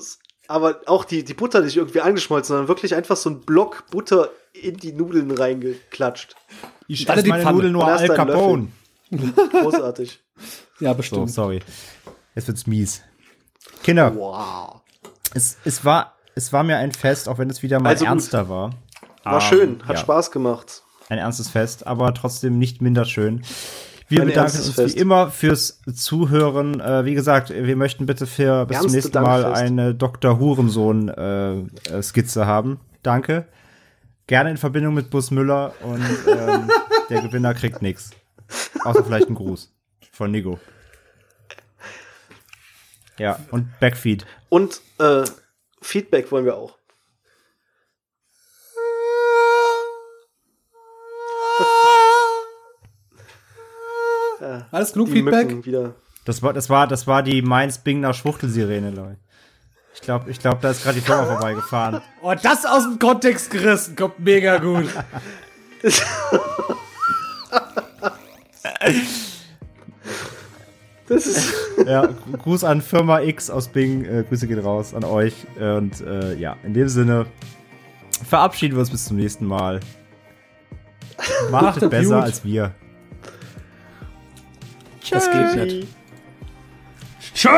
aber auch die, die Butter nicht irgendwie angeschmolzen, sondern wirklich einfach so ein Block Butter in die Nudeln reingeklatscht. Ich esse meine Nudeln nur Al Capone. Großartig. *laughs* Ja, bestimmt. So, sorry. Jetzt wird's mies. Kinder. Wow. Es, es war es war mir ein Fest, auch wenn es wieder mal also ernster war. War um, schön, hat ja. Spaß gemacht. Ein ernstes Fest, aber trotzdem nicht minder schön. Wir ein bedanken uns Fest. wie immer fürs Zuhören. Äh, wie gesagt, wir möchten bitte für bis Ernste zum nächsten Dankfest. Mal eine Dr. Hurensohn-Skizze äh, haben. Danke. Gerne in Verbindung mit Bus Müller und ähm, *laughs* der Gewinner kriegt nichts. Außer vielleicht einen Gruß von Nigo. Ja, und Backfeed. Und äh, Feedback wollen wir auch. *laughs* ja, Alles genug Feedback? Wieder. Das war, das war, das war die Mainz-Bingner Schwuchtelsirene, Leute. Ich glaube, ich glaub, da ist gerade die Firma *laughs* vorbeigefahren. Oh, das aus dem Kontext gerissen, kommt mega gut. *laughs* Das ist *laughs* ja, Gruß an Firma X aus Bing. Äh, Grüße gehen raus an euch. Und äh, ja, in dem Sinne verabschieden wir uns bis zum nächsten Mal. *laughs* Macht es besser als wir. Das geht nicht. Tschö!